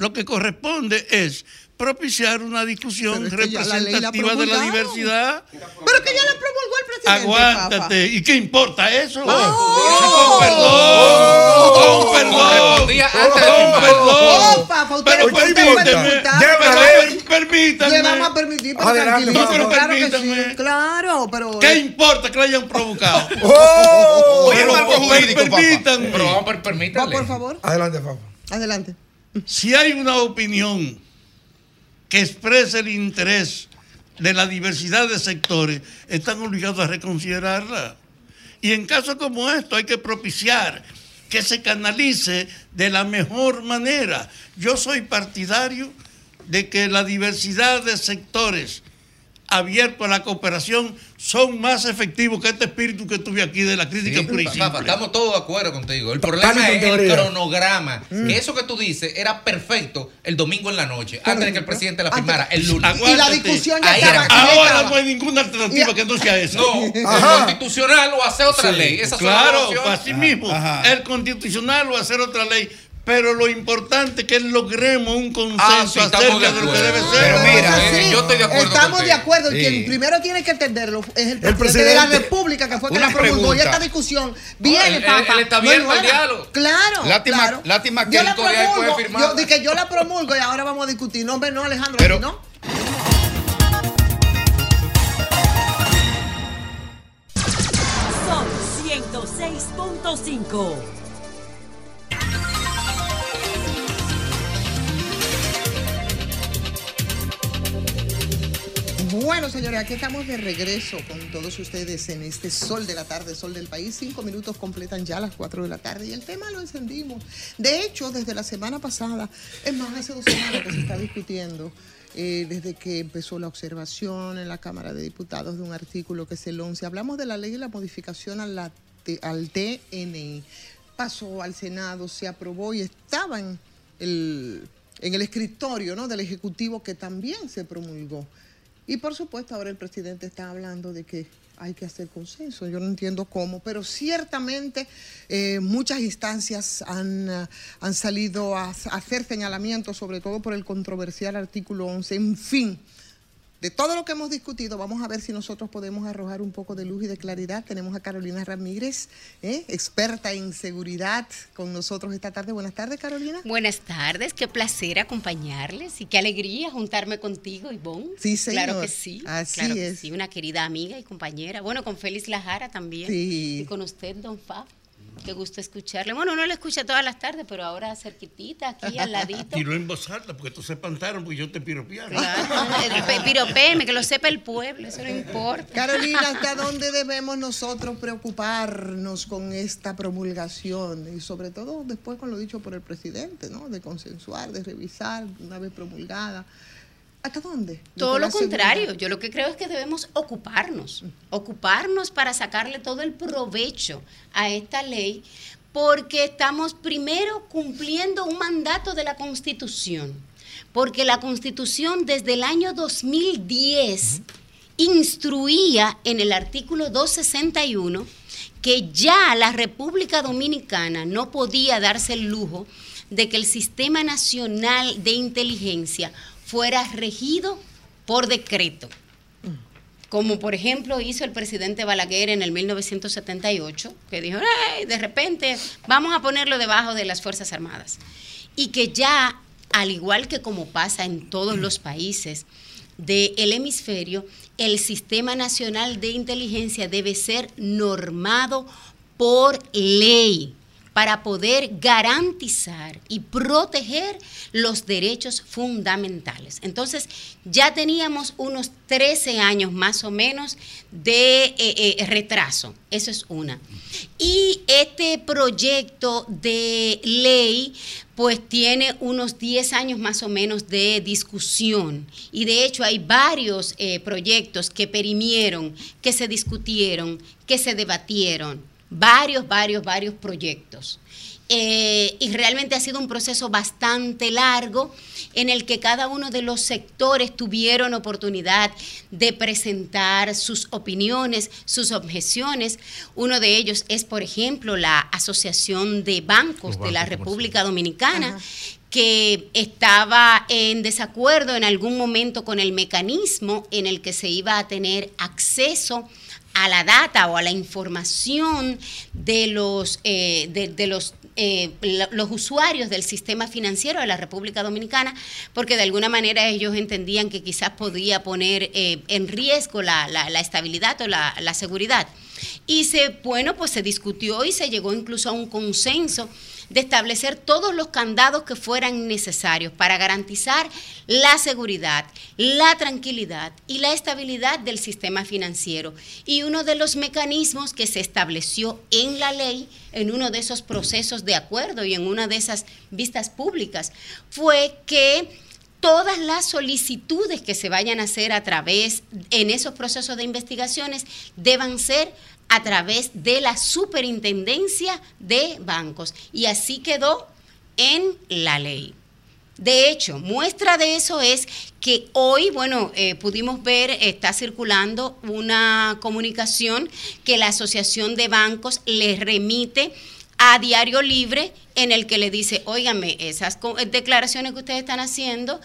Speaker 14: lo que corresponde es propiciar una discusión
Speaker 5: Pero es que ya la ley la
Speaker 14: representativa de la diversidad.
Speaker 5: Pero que ya la promulgó el presidente.
Speaker 14: Aguántate. ¿Y qué importa eso?
Speaker 5: Oh.
Speaker 14: Con perdón. Con perdón. Con perdón.
Speaker 5: Oh,
Speaker 14: Pero
Speaker 5: no
Speaker 14: permíteme. Pero permítame.
Speaker 5: Le vamos a permitir, pero
Speaker 14: Adelante,
Speaker 5: tranquilízate.
Speaker 14: pero
Speaker 5: Claro que
Speaker 14: permítame.
Speaker 5: sí, claro, pero...
Speaker 14: ¿Qué importa que lo hayan provocado? [LAUGHS]
Speaker 5: Oh.
Speaker 14: Pero
Speaker 5: Marco jurídico, papá.
Speaker 14: permítanme.
Speaker 2: Pero vamos a permítanle.
Speaker 5: por favor.
Speaker 13: Adelante, Fafa.
Speaker 5: Adelante.
Speaker 14: Si hay una opinión que expresa el interés de la diversidad de sectores, están obligados a reconsiderarla. Y en casos como esto hay que propiciar que se canalice de la mejor manera. Yo soy partidario de que la diversidad de sectores abiertos a la cooperación son más efectivos que este espíritu que tuve aquí de la crítica
Speaker 2: Sí,
Speaker 14: pura y
Speaker 2: estamos todos de acuerdo contigo. El problema es el cronograma.
Speaker 14: Mm.
Speaker 2: Que eso que tú dices era perfecto el domingo en la noche, antes de que el presidente la firmara, el lunes.
Speaker 14: Aguántate.
Speaker 5: Y la discusión ya estaba.
Speaker 14: Ahora
Speaker 5: estaba.
Speaker 14: no hay ninguna alternativa que no sea esa.
Speaker 2: No, [LAUGHS] el constitucional o hacer otra
Speaker 14: Sí,
Speaker 2: ley. Esas son las
Speaker 14: claro,
Speaker 2: opciones.
Speaker 14: así mismo. El constitucional o hacer otra ley. Pero lo importante es que logremos un consenso
Speaker 2: Ah, sí, estamos
Speaker 14: acerca
Speaker 2: de
Speaker 14: de lo que debe
Speaker 2: acuerdo.
Speaker 14: ser.
Speaker 2: Pero mira,
Speaker 5: Sí,
Speaker 2: eh, yo estoy de acuerdo
Speaker 5: Estamos
Speaker 2: contigo.
Speaker 5: de acuerdo.
Speaker 2: Sí.
Speaker 5: Quien primero tiene que entenderlo es el presidente,
Speaker 13: presidente.
Speaker 5: de la República, que fue que la promulgó. Y esta discusión viene,
Speaker 2: él-
Speaker 5: Fafa,
Speaker 2: él está abierto al diálogo.
Speaker 5: Claro,
Speaker 4: Lástima-
Speaker 5: claro.
Speaker 4: lástima que
Speaker 5: yo
Speaker 4: el
Speaker 5: la
Speaker 2: Corea puede
Speaker 5: promulgo.
Speaker 2: firmarla.
Speaker 5: Yo, di que yo la promulgo y ahora vamos a discutir. No, hombre, no, Alejandro,
Speaker 4: Pero-
Speaker 5: no.
Speaker 15: Son 106.5.
Speaker 5: Bueno, señores, aquí estamos de regreso con todos ustedes en este sol de la tarde, sol del país. Cinco minutos completan ya las cuatro de la tarde y el tema lo encendimos. De hecho, desde la semana pasada, es más, hace dos semanas que se está discutiendo, eh, desde que empezó la observación en la Cámara de Diputados de un artículo que es el 11. Hablamos de la ley y la modificación al TNI. Pasó al Senado, se aprobó y estaba en el, en el escritorio ¿no? del Ejecutivo que también se promulgó. Y por supuesto ahora el presidente está hablando de que hay que hacer consenso. Yo no entiendo cómo, pero ciertamente eh, muchas instancias han, ah, han salido a, a hacer señalamientos, sobre todo por el controversial artículo 11. En fin, de todo lo que hemos discutido, vamos a ver si nosotros podemos arrojar un poco de luz y de claridad. Tenemos a Carolina Ramírez, ¿eh? experta en seguridad, con nosotros esta tarde. Buenas tardes, Carolina.
Speaker 16: Buenas tardes, qué placer acompañarles y qué alegría juntarme contigo, Ivonne.
Speaker 5: Sí, señor.
Speaker 16: Claro que sí.
Speaker 5: Así
Speaker 16: claro que
Speaker 5: es.
Speaker 16: sí, una querida amiga y compañera. Bueno, con Félix Lajara también.
Speaker 5: Sí.
Speaker 16: Y con usted, don Fab. Qué gusto escucharle. Bueno, no lo escucha todas las tardes, pero ahora cerquitita, aquí al [LAUGHS] ladito.
Speaker 14: En voz alta porque tú se espantaron porque yo te piropearon.
Speaker 16: Claro, pe- piropéeme, que lo sepa el pueblo, eso no importa.
Speaker 5: Carolina, ¿hasta dónde debemos nosotros preocuparnos con esta promulgación? Y sobre todo después con lo dicho por el presidente, ¿no? De consensuar, de revisar una vez promulgada. ¿Hasta dónde?
Speaker 16: Todo lo contrario,
Speaker 5: seguridad.
Speaker 16: yo lo que creo es que debemos ocuparnos, ocuparnos para sacarle todo el provecho a esta ley, porque estamos primero cumpliendo un mandato de la Constitución, porque la Constitución desde el año 2010 instruía en el artículo 261 que ya la República Dominicana no podía darse el lujo de que el Sistema Nacional de Inteligencia fuera regido por decreto, como por ejemplo hizo el presidente Balaguer en el 1978, que dijo, "Ey, de repente vamos a ponerlo debajo de las Fuerzas Armadas, y que ya al igual que como pasa en todos los países del hemisferio, el Sistema Nacional de Inteligencia debe ser normado por ley para poder garantizar y proteger los derechos fundamentales. Entonces, ya teníamos unos 13 años más o menos de eh, eh, retraso. Eso es una. Y este proyecto de ley pues tiene unos 10 años más o menos de discusión. Y de hecho hay varios eh, proyectos que perimieron, que se discutieron, que se debatieron. Varios, varios, varios proyectos. Eh, y realmente ha sido un proceso bastante largo en el que cada uno de los sectores tuvieron oportunidad de presentar sus opiniones, sus objeciones. Uno de ellos es, por ejemplo, la Asociación de Bancos de la República Dominicana, que estaba en desacuerdo en algún momento con el mecanismo en el que se iba a tener acceso a la data o a la información de los, eh, de, los eh, los usuarios del sistema financiero de la República Dominicana, porque de alguna manera ellos entendían que quizás podía poner eh, en riesgo la, la- la estabilidad o la, la seguridad. Y se, bueno, pues se discutió y se llegó incluso a un consenso de establecer todos los candados que fueran necesarios para garantizar la seguridad, la tranquilidad y la estabilidad del sistema financiero. Y uno de los mecanismos que se estableció en la ley, en uno de esos procesos de acuerdo y en una de esas vistas públicas, fue que todas las solicitudes que se vayan a hacer a través en esos procesos de investigaciones deban ser a través de la superintendencia de bancos. Y así quedó en la ley. De hecho, muestra de eso es que hoy, bueno, eh, pudimos ver, está circulando una comunicación que la Asociación de Bancos le remite a Diario Libre en el que le dice, óigame, esas declaraciones que ustedes están haciendo,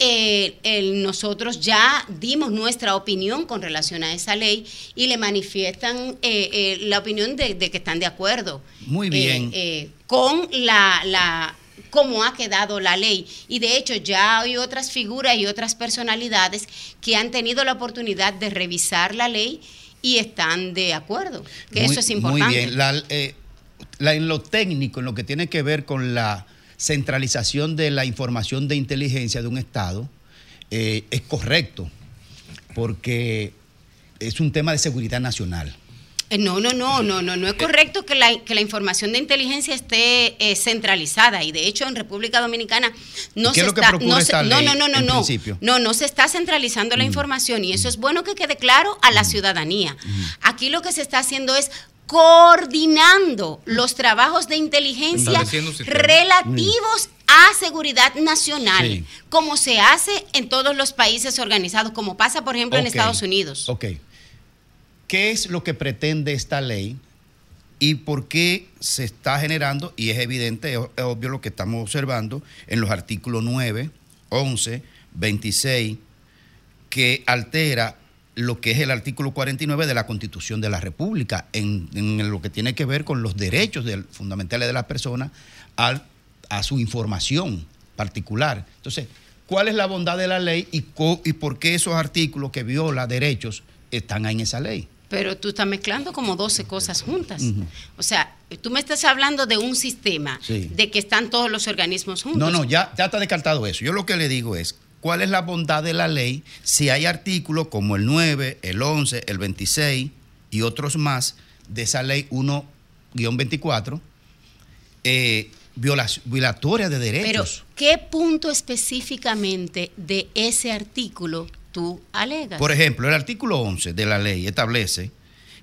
Speaker 16: eh, nosotros ya dimos nuestra opinión con relación a esa ley y le manifiestan eh, eh, la opinión de, de que están de acuerdo
Speaker 4: Muy
Speaker 16: eh,
Speaker 4: bien.
Speaker 16: eh, con la, la cómo ha quedado la ley. Y de hecho ya hay otras figuras y otras personalidades que han tenido la oportunidad de revisar la ley y están de acuerdo, que
Speaker 4: Muy-
Speaker 16: eso es importante.
Speaker 4: Muy bien. La, eh, la- en lo técnico, en lo que tiene que ver con la centralización de la información de inteligencia de un Estado, eh, es correcto, porque es un tema de seguridad nacional.
Speaker 16: Eh, No, no, no, no, no, no es correcto que la, que la información de inteligencia esté eh, centralizada y de hecho en República Dominicana no
Speaker 4: ¿Y qué
Speaker 16: se está, no, se- no, no, no, no, no, no, no se está centralizando la
Speaker 4: Mm.
Speaker 16: información y eso es bueno que quede claro a la ciudadanía. Aquí lo que se está haciendo es coordinando los trabajos de inteligencia relativos a seguridad nacional,
Speaker 4: Sí.
Speaker 16: como se hace en todos los países organizados, como pasa por ejemplo en Estados Unidos.
Speaker 4: Ok. ¿Qué es lo que pretende esta ley y por qué se está generando? Y es evidente, es es obvio lo que estamos observando en los artículos 9, 11, 26, que altera lo que es el artículo 49 de la Constitución de la República, en, en lo que tiene que ver con los derechos del- fundamentales de las personas a su información particular. Entonces, ¿cuál es la bondad de la ley y, co- y por qué esos artículos que viola derechos están ahí en esa ley?
Speaker 16: Pero tú estás mezclando como 12 cosas juntas. O sea, tú me estás hablando de un sistema,
Speaker 4: Sí.
Speaker 16: de que están todos los organismos juntos.
Speaker 4: No, no, ya, ya está descartado eso. Yo lo que le digo es, ¿cuál es la bondad de la ley si hay artículos como el 9, el 11, el 26 y otros más de esa ley 1-24, eh, violatoria de
Speaker 16: Pero,
Speaker 4: derechos?
Speaker 16: ¿qué punto específicamente de ese artículo tú alegas?
Speaker 4: Por ejemplo, el artículo 11 de la ley establece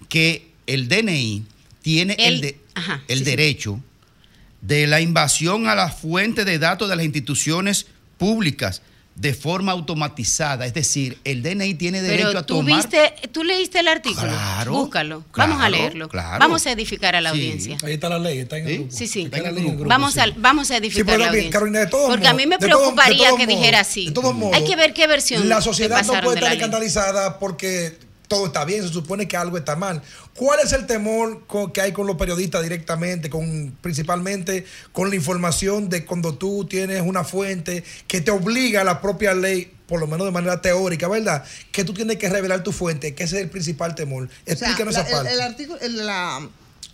Speaker 4: que el DNI tiene el,
Speaker 16: El-
Speaker 4: de-
Speaker 16: ajá,
Speaker 4: el
Speaker 16: sí, sí.
Speaker 4: derecho de la invasión a la fuente de datos de las instituciones públicas de forma automatizada. Es decir, el DNI tiene derecho
Speaker 16: Pero
Speaker 4: a
Speaker 16: tú
Speaker 4: tomar...
Speaker 16: viste, tú leíste el artículo.
Speaker 4: Claro,
Speaker 16: Búscalo.
Speaker 4: claro,
Speaker 16: Vamos a leerlo.
Speaker 4: claro.
Speaker 16: Vamos a edificar a la
Speaker 4: Sí.
Speaker 16: audiencia.
Speaker 13: Ahí está la ley, está en el grupo.
Speaker 16: Sí, sí.
Speaker 13: Está en el grupo.
Speaker 16: Vamos,
Speaker 13: sí.
Speaker 16: a, vamos a
Speaker 13: Sí,
Speaker 16: edificar
Speaker 13: pero
Speaker 16: la audiencia.
Speaker 13: Carolina, de todos
Speaker 16: Porque a mí me
Speaker 13: de todos- de
Speaker 16: preocuparía que dijera así.
Speaker 13: De todos modos,
Speaker 16: Hay que ver qué versión
Speaker 13: La sociedad no puede estar escandalizada porque todo está bien, se supone que algo está mal. ¿Cuál es el temor co- que hay con los periodistas directamente, con principalmente con la información de cuando tú tienes una fuente que te obliga a la propia ley, por lo menos de manera teórica, ¿verdad? Que tú tienes que revelar tu fuente, que ese es el principal temor.
Speaker 5: O sea,
Speaker 13: Explícanos
Speaker 5: la-
Speaker 13: esa
Speaker 5: el,
Speaker 13: parte.
Speaker 5: el artículo, el, la-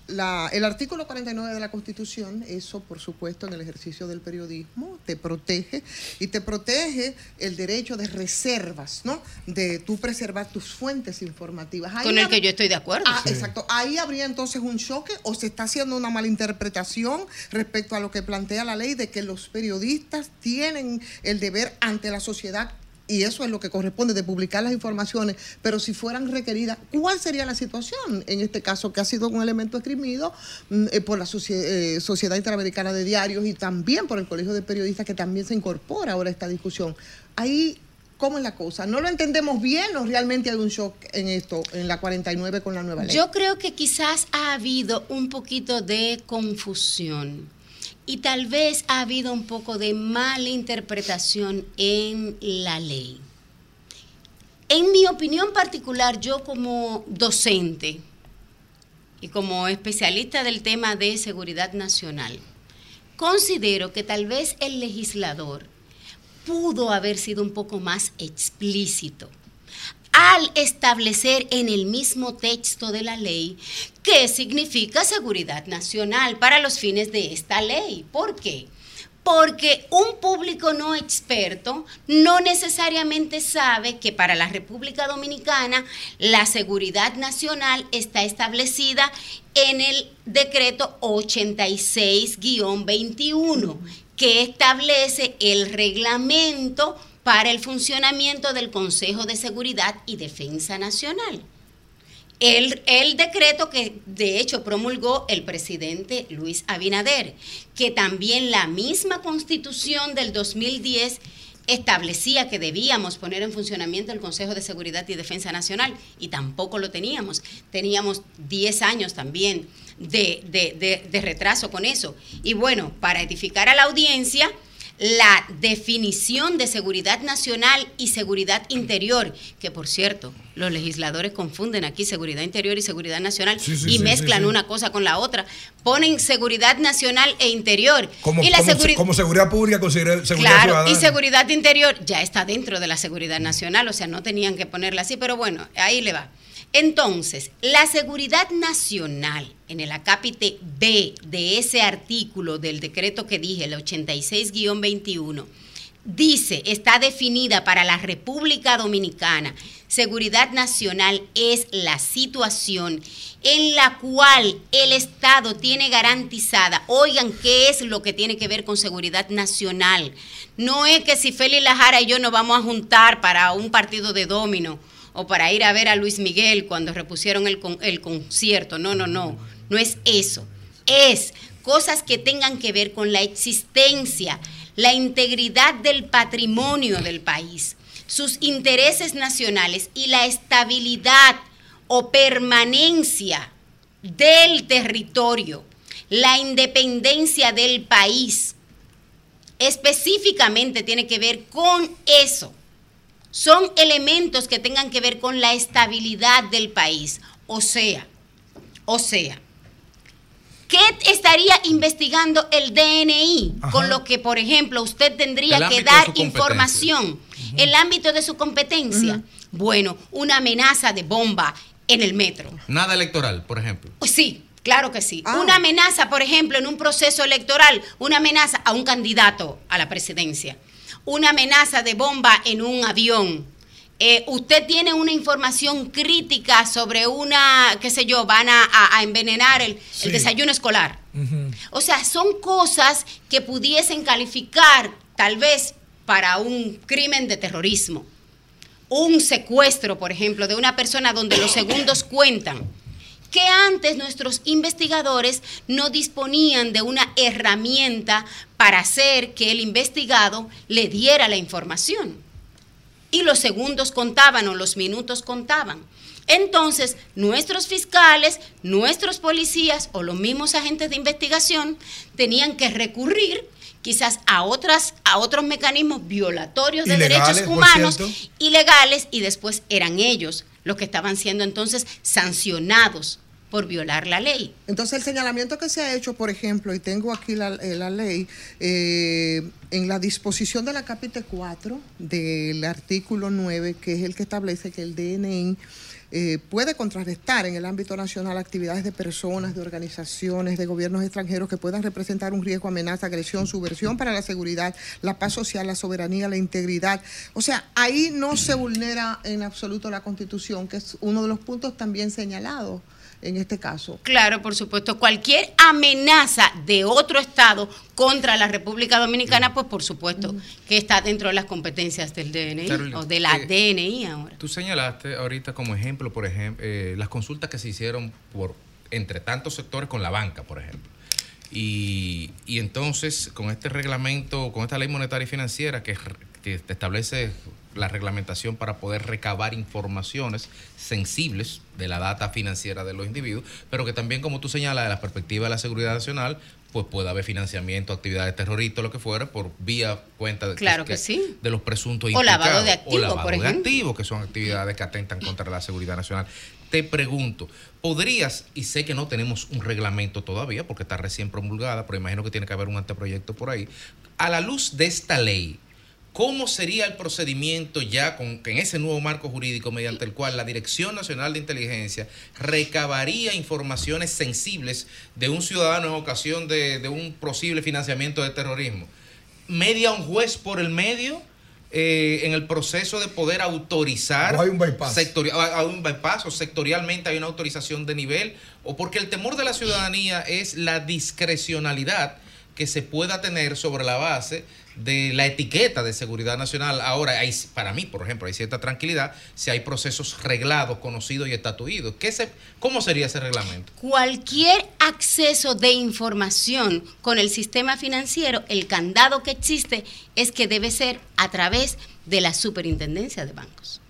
Speaker 5: la- el artículo 49 de la Constitución, eso por supuesto en el ejercicio del periodismo, te protege y te protege el derecho de reservas, ¿no? De tú preservar tus fuentes informativas. Ahí
Speaker 16: Con el
Speaker 5: hab-
Speaker 16: que yo estoy de acuerdo.
Speaker 5: Ah,
Speaker 16: Sí.
Speaker 5: exacto. Ahí habría entonces un choque o se está haciendo una mala interpretación respecto a lo que plantea la ley de que los periodistas tienen el deber ante la sociedad y eso es lo que corresponde de publicar las informaciones, pero si fueran requeridas, ¿cuál sería la situación en este caso que ha sido un elemento esgrimido mm, eh, por la eh, Sociedad Interamericana de Diarios y también por el Colegio de Periodistas que también se incorpora ahora a esta discusión? Ahí ¿Cómo es la cosa? ¿No lo entendemos bien o realmente hay un shock en esto, en la 49 con la nueva ley?
Speaker 16: Yo creo que quizás ha habido un poquito de confusión y tal vez ha habido un poco de mala interpretación en la ley. En mi opinión particular, yo como docente y como especialista del tema de seguridad nacional, considero que tal vez el legislador pudo haber sido un poco más explícito al establecer en el mismo texto de la ley qué significa seguridad nacional para los fines de esta ley. ¿Por qué? Porque un público no experto no necesariamente sabe que para la República Dominicana la seguridad nacional está establecida en el decreto 86-21, que establece el reglamento para el funcionamiento del Consejo de Seguridad y Defensa Nacional. El, decreto que de hecho promulgó el presidente Luis Abinader, que también la misma constitución del 2010 establecía que debíamos poner en funcionamiento el Consejo de Seguridad y Defensa Nacional y tampoco lo teníamos. Teníamos 10 años también de retraso con eso. Y bueno, para edificar a la audiencia, la definición de seguridad nacional y seguridad interior, que por cierto, los legisladores confunden aquí seguridad interior y seguridad nacional
Speaker 13: Sí, sí,
Speaker 16: y
Speaker 13: sí,
Speaker 16: mezclan una cosa con la otra. Ponen seguridad nacional e interior.
Speaker 13: Como,
Speaker 16: y la
Speaker 13: como-
Speaker 16: seguri-
Speaker 13: como seguridad pública, seguridad, seguridad
Speaker 16: Claro,
Speaker 13: ciudadana.
Speaker 16: y seguridad interior ya está dentro de la seguridad nacional, o sea, no tenían que ponerla así, pero bueno, ahí le va. Entonces, la seguridad nacional en el acápite B de ese artículo del decreto que dije, el 86-21, dice, está definida para la República Dominicana. Seguridad nacional es la situación en la cual el Estado tiene garantizada, oigan, ¿qué es lo que tiene que ver con seguridad nacional? No es que si Félix Lajara y yo nos vamos a juntar para un partido de domino o para ir a ver a Luis Miguel cuando repusieron el, con- el concierto. No, no, no. No es eso. Es cosas que tengan que ver con la existencia, la integridad del patrimonio del país, sus intereses nacionales y la estabilidad o permanencia del territorio, la independencia del país. Específicamente tiene que ver con eso son elementos que tengan que ver con la estabilidad del país. O sea, o sea, ¿qué estaría investigando el DNI?
Speaker 2: Ajá.
Speaker 16: Con lo que, por ejemplo, usted tendría
Speaker 2: El
Speaker 16: que dar información. El ámbito de su competencia. Bueno, una amenaza de bomba en el metro.
Speaker 2: Nada electoral, por ejemplo.
Speaker 16: Pues sí, claro que sí. Una amenaza, por ejemplo, en un proceso electoral, una amenaza a un candidato a la presidencia, una amenaza de bomba en un avión. Eh, usted tiene una información crítica sobre una, qué sé yo, van a, envenenar el, desayuno escolar. O sea, son cosas que pudiesen calificar tal vez para un crimen de terrorismo. Un secuestro, por ejemplo, de una persona donde los segundos cuentan. Que antes nuestros investigadores no disponían de una herramienta para hacer que el investigado le diera la información. Y los segundos contaban o los minutos contaban. Entonces, nuestros fiscales, nuestros policías o los mismos agentes de investigación tenían que recurrir quizás a otras a otros mecanismos violatorios de
Speaker 13: Ilegales,
Speaker 16: derechos humanos ilegales y después eran ellos los que estaban siendo entonces sancionados por violar la ley.
Speaker 5: Entonces el señalamiento que se ha hecho, por ejemplo, y tengo aquí la, eh, ley, eh, en la disposición de la capítulo 4 del artículo 9, que es el que establece que el DNI eh, puede contrarrestar en el ámbito nacional actividades de personas, de organizaciones, de gobiernos extranjeros que puedan representar un riesgo, amenaza, agresión, subversión para la seguridad, la paz social, la soberanía, la integridad. O sea, ahí no se vulnera en absoluto la Constitución, que es uno de los puntos también señalados en este caso.
Speaker 16: Claro, por supuesto. Cualquier amenaza de otro Estado contra la República Dominicana, pues por supuesto que está dentro de las competencias del DNI
Speaker 2: Carolina,
Speaker 16: o de la
Speaker 2: eh,
Speaker 16: DNI ahora.
Speaker 2: Tú señalaste ahorita como ejemplo, por ejemplo, eh, las consultas que se hicieron por entre tantos sectores con la banca, por ejemplo. Y, y entonces, con este reglamento, con esta ley monetaria y financiera que, que establece la reglamentación para poder recabar informaciones sensibles de la data financiera de los individuos, pero que también, como tú señalas, de la perspectiva de la seguridad nacional, pues puede haber financiamiento, actividades terroristas, lo que fuera, por vía cuenta de,
Speaker 16: Claro que sí.
Speaker 2: de los presuntos
Speaker 16: O lavado de activos,
Speaker 2: o lavado
Speaker 16: por
Speaker 2: de activos, que son actividades que atentan contra la seguridad nacional. Te pregunto, ¿podrías, y sé que no tenemos un reglamento todavía, porque está recién promulgada, pero imagino que tiene que haber un anteproyecto por ahí, a la luz de esta ley, ¿Cómo sería el procedimiento ya con, en ese nuevo marco jurídico mediante el cual la Dirección Nacional de Inteligencia recabaría informaciones sensibles de un ciudadano en ocasión de, de un posible financiamiento de terrorismo? ¿Media un juez por el medio? eh, en el proceso de poder autorizar
Speaker 13: O hay un bypass.
Speaker 2: sectori- hay un bypass o sectorialmente hay una autorización de nivel o porque el temor de la ciudadanía es la discrecionalidad que se pueda tener sobre la base de la etiqueta de seguridad nacional. Ahora, hay, para mí, por ejemplo, hay cierta tranquilidad si hay procesos reglados, conocidos y estatuidos. ¿Qué se, ¿Cómo sería ese reglamento?
Speaker 16: Cualquier acceso de información con el sistema financiero, el candado que existe es que debe ser a través de la superintendencia de bancos.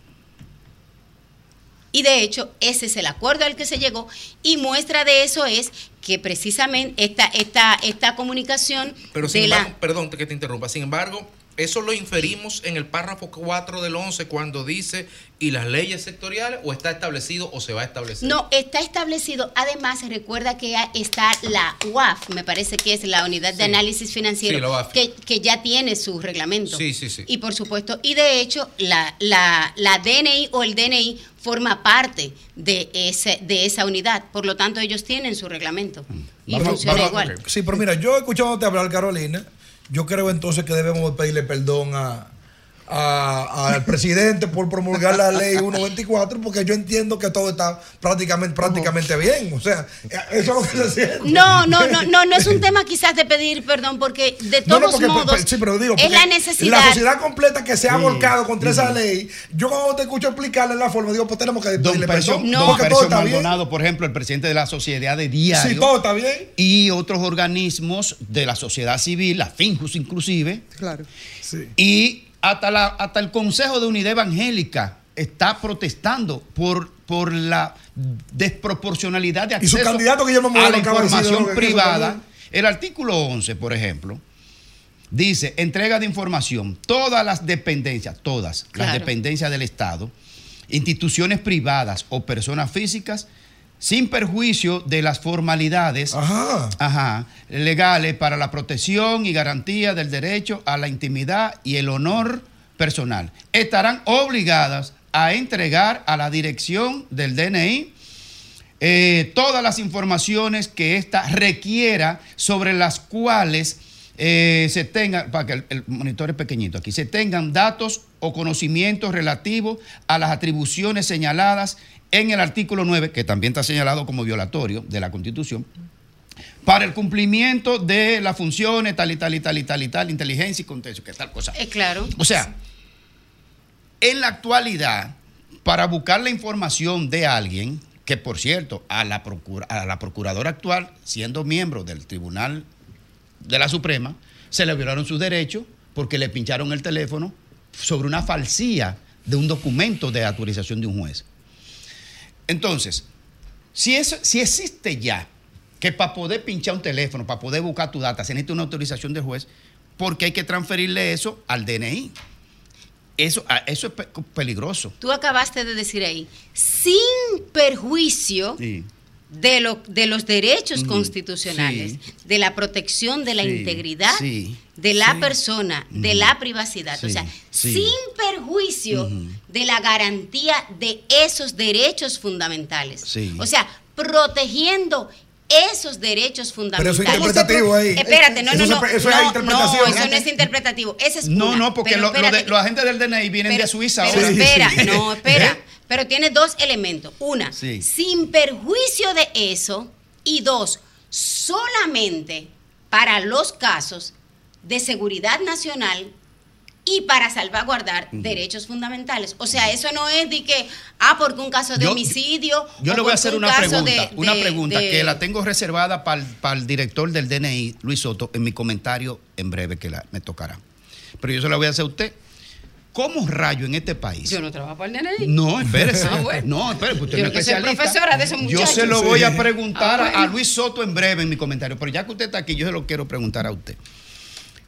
Speaker 16: Y de hecho, ese es el acuerdo al que se llegó. Y muestra de eso es que precisamente esta, esta, esta comunicación
Speaker 2: Pero sin
Speaker 16: de la...
Speaker 2: embargo, perdón que te interrumpa, sin embargo, eso lo inferimos en el párrafo 4 del 11 cuando dice, ¿y las leyes sectoriales o está establecido o se va a establecer?
Speaker 16: No, está establecido. Además, recuerda que ya está la UAF, me parece que es la Unidad de
Speaker 2: Sí.
Speaker 16: Análisis Financiero,
Speaker 2: Sí, la UAF.
Speaker 16: que, que ya tiene su reglamento.
Speaker 2: Sí, sí, sí.
Speaker 16: Y por supuesto, y de hecho, la, la, la DNI o el DNI forma parte de, ese, de esa unidad. Por lo tanto, ellos tienen su reglamento. Y
Speaker 13: Vamos-
Speaker 16: funciona
Speaker 13: vamos-
Speaker 16: igual.
Speaker 13: Sí, pero mira, yo escuchándote hablar, Carolina, yo creo entonces que debemos pedirle perdón a, al presidente por promulgar la ley 124, porque yo entiendo que todo está prácticamente, prácticamente bien. O sea, eso es lo que se siente.
Speaker 16: No, no, no, no, no es un tema quizás de pedir perdón, porque de
Speaker 13: No,
Speaker 16: todos
Speaker 13: no, porque,
Speaker 16: modos
Speaker 13: sí, pero digo,
Speaker 16: es la necesidad.
Speaker 13: La sociedad completa que se ha
Speaker 4: Sí.
Speaker 13: volcado contra esa ley, yo cuando te escucho explicarle la forma, digo, pues tenemos que
Speaker 4: Don
Speaker 13: pedirle perdón.
Speaker 4: Don
Speaker 13: porque todo está bien.
Speaker 4: Maldonado, por ejemplo, el presidente de la Sociedad de Diario.
Speaker 13: Sí, todo está bien.
Speaker 4: Y otros organismos de la sociedad civil, la FINJUS inclusive.
Speaker 5: Claro.
Speaker 4: Y hasta, la, hasta el Consejo de Unidad Evangélica está protestando por, por la desproporcionalidad de
Speaker 13: Y su
Speaker 4: acceso
Speaker 13: candidato Guillermo
Speaker 4: a la información
Speaker 13: que
Speaker 4: privada. El artículo 11, por ejemplo, dice, entrega de información, todas las dependencias, todas las dependencias del Estado, instituciones privadas o personas físicas, sin perjuicio de las formalidades ajá, legales para la protección y garantía del derecho a la intimidad y el honor personal, estarán obligadas a entregar a la dirección del DNI eh, todas las informaciones que ésta requiera sobre las cuales eh, se tengan, para que el, el monitor es pequeñito aquí, se tengan datos o conocimientos relativos a las atribuciones señaladas en el artículo 9, que también está señalado como violatorio de la Constitución, para el cumplimiento de las funciones tal y tal y tal y tal y tal, inteligencia y contexto, que tal cosa.
Speaker 16: Es claro.
Speaker 4: O sea, en la actualidad, para buscar la información de alguien, que por cierto, a la, procura- a la procuradora actual, siendo miembro del Tribunal de la Suprema, se le violaron sus derechos porque le pincharon el teléfono sobre una falsía de un documento de autorización de un juez. Entonces, si, eso, si existe ya que para poder pinchar un teléfono, para poder buscar tu data, se necesita una autorización del juez, porque hay que transferirle eso al DNI. Eso, ah, eso es pe- peligroso.
Speaker 16: Tú acabaste de decir ahí, sin perjuicio
Speaker 4: Sí.
Speaker 16: De, lo, de los derechos constitucionales,
Speaker 4: sí.
Speaker 16: de la protección de la
Speaker 4: Sí,
Speaker 16: integridad
Speaker 4: sí,
Speaker 16: de la
Speaker 4: sí.
Speaker 16: persona, de la privacidad. o sea,
Speaker 4: sí.
Speaker 16: sin perjuicio de la garantía de esos derechos fundamentales.
Speaker 13: Sí.
Speaker 16: O sea, protegiendo esos derechos
Speaker 13: Pero
Speaker 16: fundamentales.
Speaker 13: eso es interpretativo ahí.
Speaker 16: Espérate, no,
Speaker 13: Eso
Speaker 16: no, no.
Speaker 13: eso es
Speaker 16: no,
Speaker 13: interpretación.
Speaker 16: No, eso no es interpretativo. Ese es
Speaker 4: No,
Speaker 16: una.
Speaker 4: no, porque
Speaker 16: Pero
Speaker 4: lo- lo de-
Speaker 16: espérate,
Speaker 4: los agentes del DNI vienen
Speaker 16: pero-
Speaker 4: de Suiza
Speaker 16: pero
Speaker 4: ahora.
Speaker 16: espera, no, espera. [LAUGHS] Pero tiene dos elementos. Una,
Speaker 4: Sí.
Speaker 16: sin perjuicio de eso. Y dos, solamente para los casos de seguridad nacional y para salvaguardar derechos fundamentales. O sea, eso no es de que, ah, porque un caso de
Speaker 4: Yo-
Speaker 16: homicidio.
Speaker 4: Yo le voy a hacer
Speaker 16: un
Speaker 4: una pregunta,
Speaker 16: de-
Speaker 4: una pregunta
Speaker 16: de-
Speaker 4: que la tengo reservada para el, director del DNI, Luis Soto, en mi comentario en breve que la- me tocará. Pero yo se la voy a hacer a usted. ¿Cómo rayo en este país?
Speaker 16: Yo no trabajo para el DNI.
Speaker 4: No, espérese.
Speaker 16: Ah, bueno.
Speaker 4: No, espérese, usted
Speaker 16: Yo
Speaker 4: no es
Speaker 16: que soy
Speaker 4: especialista.
Speaker 16: profesora de esos
Speaker 4: Yo se lo voy a preguntar
Speaker 16: Ah,
Speaker 4: a-. Luis Soto en breve en mi comentario. Pero ya que usted está aquí, yo se lo quiero preguntar a usted.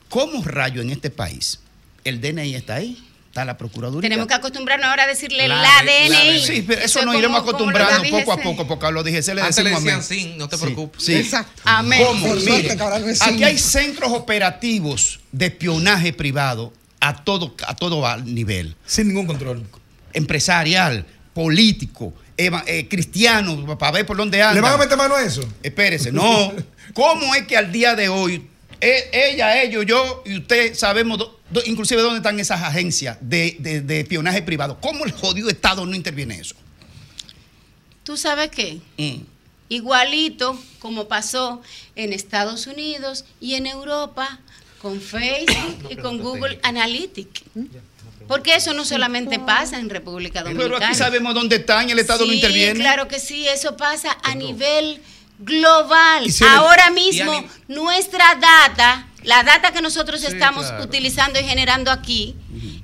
Speaker 4: ¿Cómo rayo en este país el DNI está ahí? Está la Procuraduría.
Speaker 16: Tenemos que acostumbrarnos ahora a decirle la,
Speaker 4: La-
Speaker 16: DNI.
Speaker 4: Sí, pero eso,
Speaker 16: es
Speaker 4: nos iremos acostumbrando poco a poco, porque a los DGC le
Speaker 2: Antes le
Speaker 4: decimos
Speaker 2: decían sin, no te
Speaker 4: Sí,
Speaker 2: preocupes.
Speaker 4: sí.
Speaker 16: Exacto. Amén.
Speaker 4: ¿Cómo? Mire, aquí hay centros operativos de espionaje privado a todo, a todo nivel.
Speaker 13: Sin ningún control.
Speaker 4: Empresarial, político, eva- eh, cristiano, para ver por dónde anda.
Speaker 13: ¿Le van a meter mano a eso?
Speaker 4: Espérese, [LAUGHS] no. ¿Cómo es que al día de hoy, e- ella, ellos, yo y usted sabemos, do- do- inclusive dónde están esas agencias de, de- de espionaje privado? ¿Cómo el jodido Estado no interviene en eso?
Speaker 16: ¿Tú sabes qué?
Speaker 4: Mm.
Speaker 16: Igualito como pasó en Estados Unidos y en Europa con Facebook y con Google Analytics. Porque eso no solamente pasa en República Dominicana.
Speaker 4: Pero aquí sabemos dónde están el Estado no interviene.
Speaker 16: Claro que sí, eso pasa a nivel global.
Speaker 4: Si
Speaker 16: Ahora mismo nuestra data, la data que nosotros estamos
Speaker 2: claro.
Speaker 16: utilizando y generando aquí,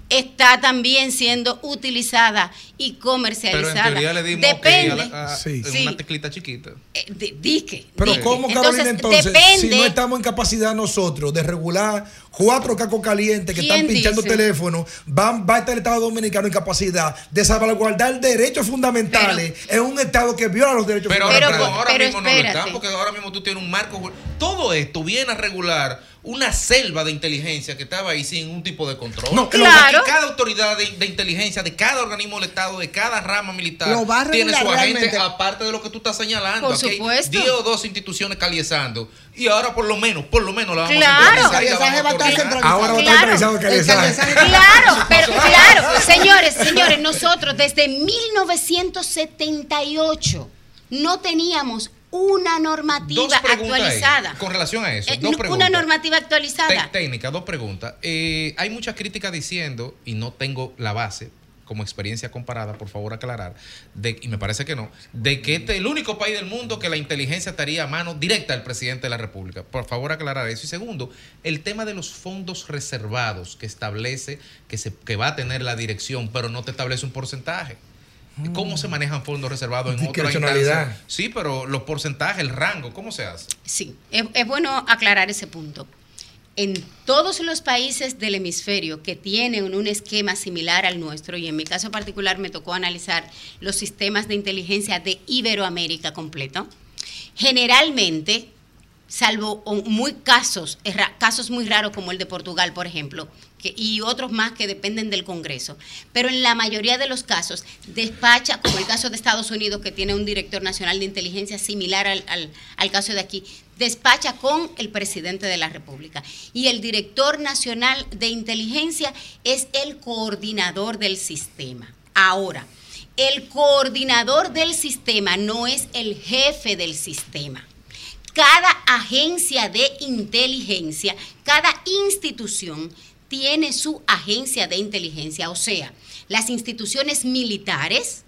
Speaker 16: está también siendo utilizada y
Speaker 2: Pero en
Speaker 16: comercializada.
Speaker 2: le dimos
Speaker 16: Depende.
Speaker 2: ok a la- a-
Speaker 13: Sí.
Speaker 2: en
Speaker 16: Sí.
Speaker 2: una teclita chiquita.
Speaker 16: Eh, Dique.
Speaker 13: Pero
Speaker 16: dique.
Speaker 13: ¿cómo, Carolina, entonces,
Speaker 16: depende.
Speaker 13: si no estamos en capacidad nosotros de regular cuatro cacos calientes que
Speaker 16: ¿Quién
Speaker 13: están pinchando
Speaker 16: dice?
Speaker 13: teléfonos, van, va a estar el Estado Dominicano en capacidad de salvaguardar derechos fundamentales en un Estado que viola los derechos
Speaker 2: Pero,
Speaker 13: fundamentales?
Speaker 2: pero ahora
Speaker 16: pero
Speaker 2: mismo no lo están, porque ahora mismo tú tienes un marco. Todo esto viene a regular una selva de inteligencia que estaba ahí sin ningún tipo de control.
Speaker 13: No,
Speaker 16: Claro.
Speaker 2: Aquí cada autoridad de, de inteligencia, de cada organismo del Estado, de cada rama militar,
Speaker 5: Lo va a
Speaker 2: tiene su agente,
Speaker 5: realmente.
Speaker 2: aparte de lo que tú estás señalando.
Speaker 16: Por
Speaker 2: Aquí hay
Speaker 16: supuesto.
Speaker 2: 10 o 12 instituciones caliezando. Y ahora por lo menos, por lo menos la vamos
Speaker 16: Claro.
Speaker 2: a
Speaker 5: centralizado.
Speaker 13: Ahora va a estar
Speaker 16: Claro.
Speaker 13: centralizado calizaje-
Speaker 16: Claro, pero claro, señores, señores, nosotros desde 1978 no teníamos una normativa
Speaker 2: ahí,
Speaker 16: actualizada.
Speaker 2: con relación a eso.
Speaker 16: Eh,
Speaker 2: dos preguntas.
Speaker 16: una normativa actualizada.
Speaker 2: Técnica, dos preguntas. Eh, hay muchas críticas diciendo, y no tengo la base como experiencia comparada, por favor aclarar, de, y me parece que no, de que este es el único país del mundo que la inteligencia estaría a mano directa del presidente de la República. Por favor aclarar eso. Y segundo, el tema de los fondos reservados que establece que, se, que va a tener la dirección, pero no te establece un porcentaje. ¿Cómo se manejan fondos reservados en otra instancia? Sí, pero los porcentajes, el rango, ¿cómo se hace?
Speaker 16: Sí, es, es bueno aclarar ese punto. En todos los países del hemisferio que tienen un esquema similar al nuestro, y en mi caso particular me tocó analizar los sistemas de inteligencia de Iberoamérica completo, generalmente, salvo muy casos, casos muy raros como el de Portugal, por ejemplo, y otros más que dependen del Congreso, pero en la mayoría de los casos despacha, como el caso de Estados Unidos, que tiene un director nacional de inteligencia similar al- al caso de aquí, despacha con el presidente de la República. Y el director nacional de inteligencia es el coordinador del sistema. Ahora, el coordinador del sistema no es el jefe del sistema cada agencia de inteligencia, cada institución tiene su agencia de inteligencia. O sea, las instituciones militares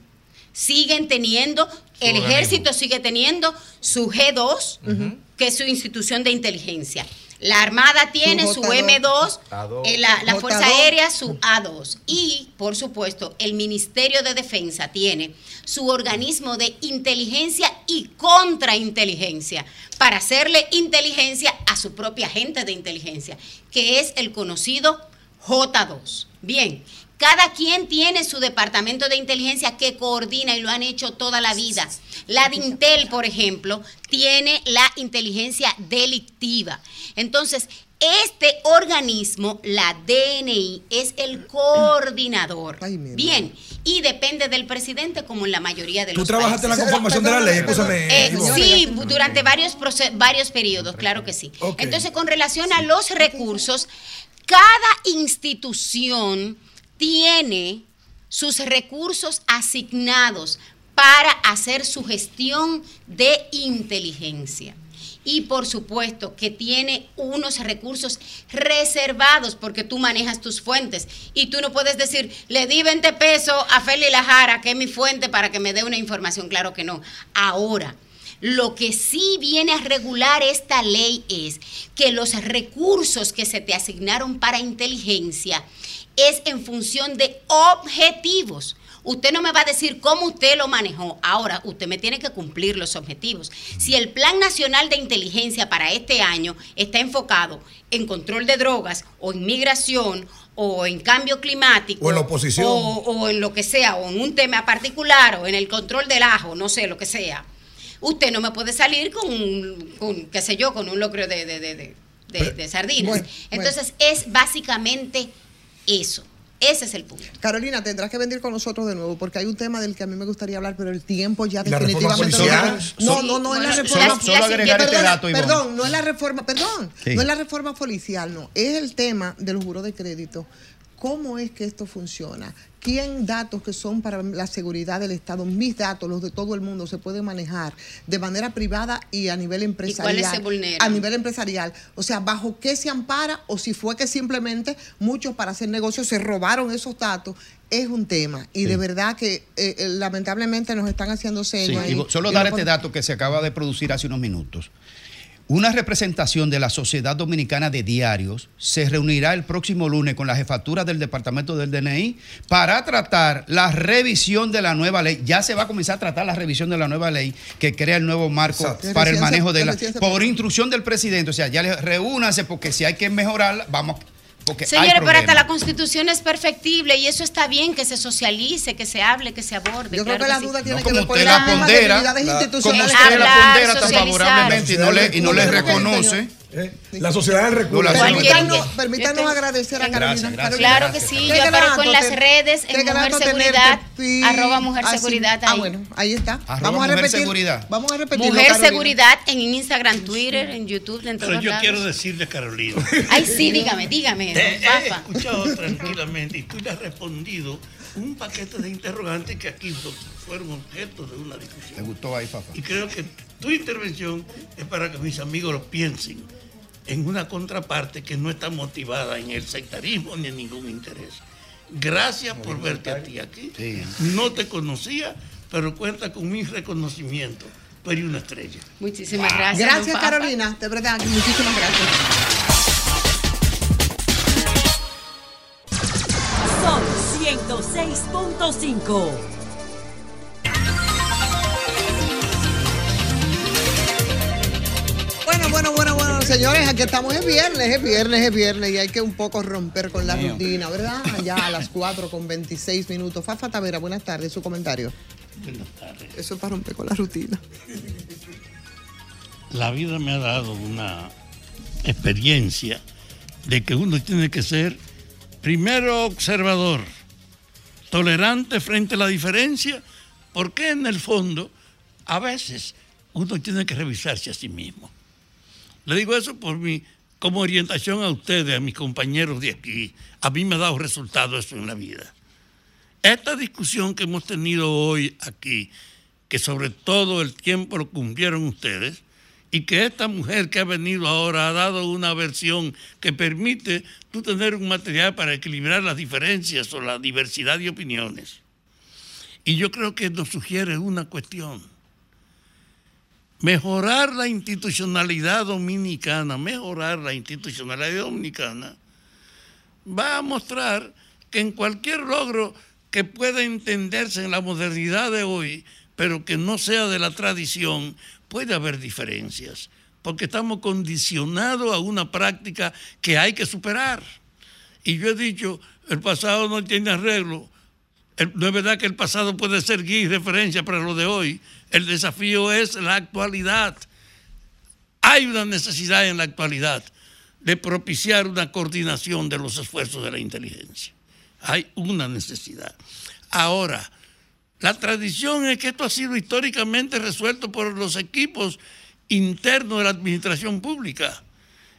Speaker 16: siguen teniendo, el ejército sigue teniendo su G2, que es su institución de inteligencia. La Armada tiene su,
Speaker 5: J2.
Speaker 16: M2,
Speaker 2: A2.
Speaker 16: eh, la, la Fuerza
Speaker 5: J2.
Speaker 16: Aérea su A2. Y, por supuesto, el Ministerio de Defensa tiene su organismo de inteligencia y contrainteligencia para hacerle inteligencia a su propia gente de inteligencia, que es el conocido J2. Bien, Cada quien tiene su departamento de inteligencia que coordina y lo han hecho toda la vida. La Dintel, por ejemplo, tiene la inteligencia delictiva. Entonces, este organismo, la DNI, es el coordinador. Bien, y depende del presidente como en la mayoría de
Speaker 13: Tú
Speaker 16: los
Speaker 13: trabajaste en la conformación de la ley, escúchame.
Speaker 16: Eh, sí, durante varios, varios periodos, claro que sí. Entonces, con relación a los recursos, cada institución tiene sus recursos asignados para hacer su gestión de inteligencia. Y por supuesto que tiene unos recursos reservados porque tú manejas tus fuentes. Y tú no puedes decir, le di 20 pesos a Feli Lajara, que es mi fuente, para que me dé una información. Claro que no. Ahora, lo que sí viene a regular esta ley es que los recursos que se te asignaron para inteligencia es en función de objetivos. Usted no me va a decir cómo usted lo manejó. Ahora, usted me tiene que cumplir los objetivos. Si el Plan Nacional de Inteligencia para este año está enfocado en control de drogas o en migración o en cambio climático
Speaker 13: O en la oposición.
Speaker 16: o, o en lo que sea, o en un tema particular o en el control del ajo, no sé, lo que sea. Usted no me puede salir con, un- con, qué sé yo, con un locro de, de, de, de- de- de sardinas.
Speaker 5: bueno,
Speaker 16: Entonces, es básicamente eso. Ese es el punto.
Speaker 5: Carolina, tendrás que venir con nosotros de nuevo porque hay un tema del que a mí me gustaría hablar, pero el tiempo ya
Speaker 13: ¿La reforma
Speaker 5: definitivamente
Speaker 13: policial?
Speaker 5: no, no, no es la reforma.
Speaker 16: agregar
Speaker 4: este
Speaker 5: Perdón,
Speaker 4: dato, Ivonne.
Speaker 5: Perdón, no es la reforma, perdón,
Speaker 4: Sí.
Speaker 5: no es la reforma policial, no, es el tema de los juros de crédito. ¿Cómo es que esto funciona? ¿Quién datos que son para la seguridad del Estado, mis datos, los de todo el mundo, se pueden manejar de manera privada y a nivel empresarial?
Speaker 16: cuáles se vulneran?
Speaker 5: A nivel empresarial. O sea, ¿bajo qué se ampara? O si fue que simplemente muchos para hacer negocios se robaron esos datos, es un tema. Y de verdad que eh, eh, lamentablemente nos están haciendo
Speaker 4: Sí,
Speaker 5: señas.
Speaker 4: y solo
Speaker 5: Y
Speaker 4: dar este dato que se acaba de producir hace unos minutos. Una representación de la Sociedad Dominicana de Diarios se reunirá el próximo lunes con la jefatura del Departamento del DNI para tratar la revisión de la nueva ley. Ya se va a comenzar a tratar la revisión de la nueva ley que crea el nuevo marco
Speaker 5: Exacto.
Speaker 4: para el manejo de la... Por instrucción del presidente, o sea, ya reúnanse porque si hay que mejorarla, vamos... Porque
Speaker 16: Señores, pero hasta la constitución es perfectible y eso está bien que se socialice, que se hable, que se aborde.
Speaker 5: Yo creo que la
Speaker 16: sí.
Speaker 5: duda
Speaker 4: No,
Speaker 5: tiene que
Speaker 4: como
Speaker 5: ver con
Speaker 4: la pondera, la- como usted la pondera tan favorablemente y no le, y no le reconoce.
Speaker 13: Eh, La sociedad del recurso.
Speaker 5: Permítanos, permítanos agradecer a Carolina.
Speaker 4: gracias.
Speaker 5: Carolina,
Speaker 16: Claro que sí, yo aparezco en las redes, en Mujer Seguridad,
Speaker 5: tenerte,
Speaker 16: arroba Mujer
Speaker 5: así-
Speaker 16: Seguridad
Speaker 5: Ah,
Speaker 16: ahí.
Speaker 5: bueno, ahí está.
Speaker 4: Arroba
Speaker 5: vamos a
Speaker 4: Mujer
Speaker 5: repetir.
Speaker 4: Seguridad.
Speaker 5: Vamos a repetir.
Speaker 16: Mujer Seguridad en Instagram, Twitter, en YouTube, en todos
Speaker 14: Pero yo
Speaker 16: lados.
Speaker 14: quiero decirle, Carolina.
Speaker 16: Ay, sí, dígame, dígame,
Speaker 14: Te he
Speaker 16: Fafa.
Speaker 14: escuchado tranquilamente y tú le has respondido un paquete de interrogantes que aquí fueron objeto de una
Speaker 4: ¿Te
Speaker 14: discusión.
Speaker 4: gustó ahí, Fafa?
Speaker 14: Y creo que tu intervención es para que mis amigos lo piensen en una contraparte que no está motivada en el sectarismo ni en ningún interés. Gracias por verte a ti aquí.
Speaker 4: Sí.
Speaker 14: No te conocía, pero cuenta con mi reconocimiento. Eres una estrella.
Speaker 16: Muchísimas gracias.
Speaker 5: Gracias. Carolina. De verdad, muchísimas gracias.
Speaker 15: 106.5.
Speaker 5: Bueno, bueno, bueno, bueno, señores, aquí estamos, es viernes, es viernes, es viernes y hay que un poco romper con la rutina, ¿verdad? Ya a las 4 con 26 minutos. Fafa Tavera, buenas tardes, su comentario.
Speaker 14: Buenas tardes.
Speaker 5: Eso es para romper con la rutina.
Speaker 14: La vida me ha dado una experiencia de que uno tiene que ser primero observador, tolerante frente a la diferencia, porque en el fondo a veces uno tiene que revisarse a sí mismo. Le digo eso por mi, como orientación a ustedes, a mis compañeros de aquí. A mí me ha dado resultado eso en la vida. Esta discusión que hemos tenido hoy aquí, que sobre todo el tiempo lo cumplieron ustedes, y que esta mujer que ha venido ahora ha dado una versión que permite tú tener un material para equilibrar las diferencias o la diversidad de opiniones. Y yo creo que nos sugiere una cuestión. Mejorar la institucionalidad dominicana, mejorar la institucionalidad dominicana, va a mostrar que en cualquier logro que pueda entenderse en la modernidad de hoy, pero que no sea de la tradición, puede haber diferencias, porque estamos condicionados a una práctica que hay que superar. Y yo he dicho, el pasado no tiene arreglo. No es verdad que el pasado puede ser guía y referencia para lo de hoy. El desafío es la actualidad. Hay una necesidad en la actualidad de propiciar una coordinación de los esfuerzos de la inteligencia. Hay una necesidad. Ahora, la tradición es que esto ha sido históricamente resuelto por los equipos internos de la administración pública.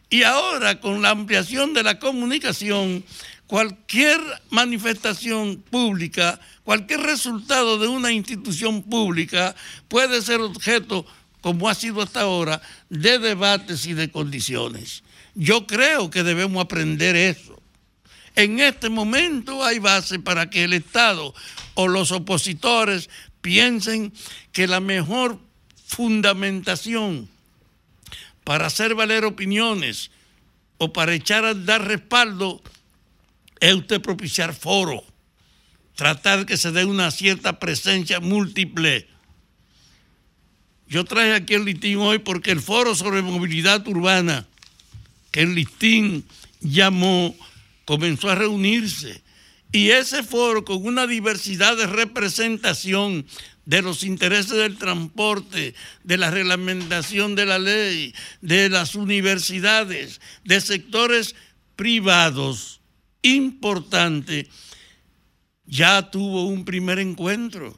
Speaker 14: Y ahora, con la ampliación de la comunicación, cualquier manifestación pública, cualquier resultado de una institución pública puede ser objeto, como ha sido hasta ahora, de debates y de condiciones. Yo creo que debemos aprender eso. En este momento hay base para que el Estado o los opositores piensen que la mejor fundamentación para hacer valer opiniones o para echar a dar respaldo es usted propiciar foro, tratar que se dé una cierta presencia múltiple. Yo traje aquí el listín hoy porque el foro sobre movilidad urbana que el listín llamó comenzó a reunirse y ese foro con una diversidad de representación de los intereses del transporte, de la reglamentación de la ley, de las universidades, de sectores privados importante, ya tuvo un primer encuentro.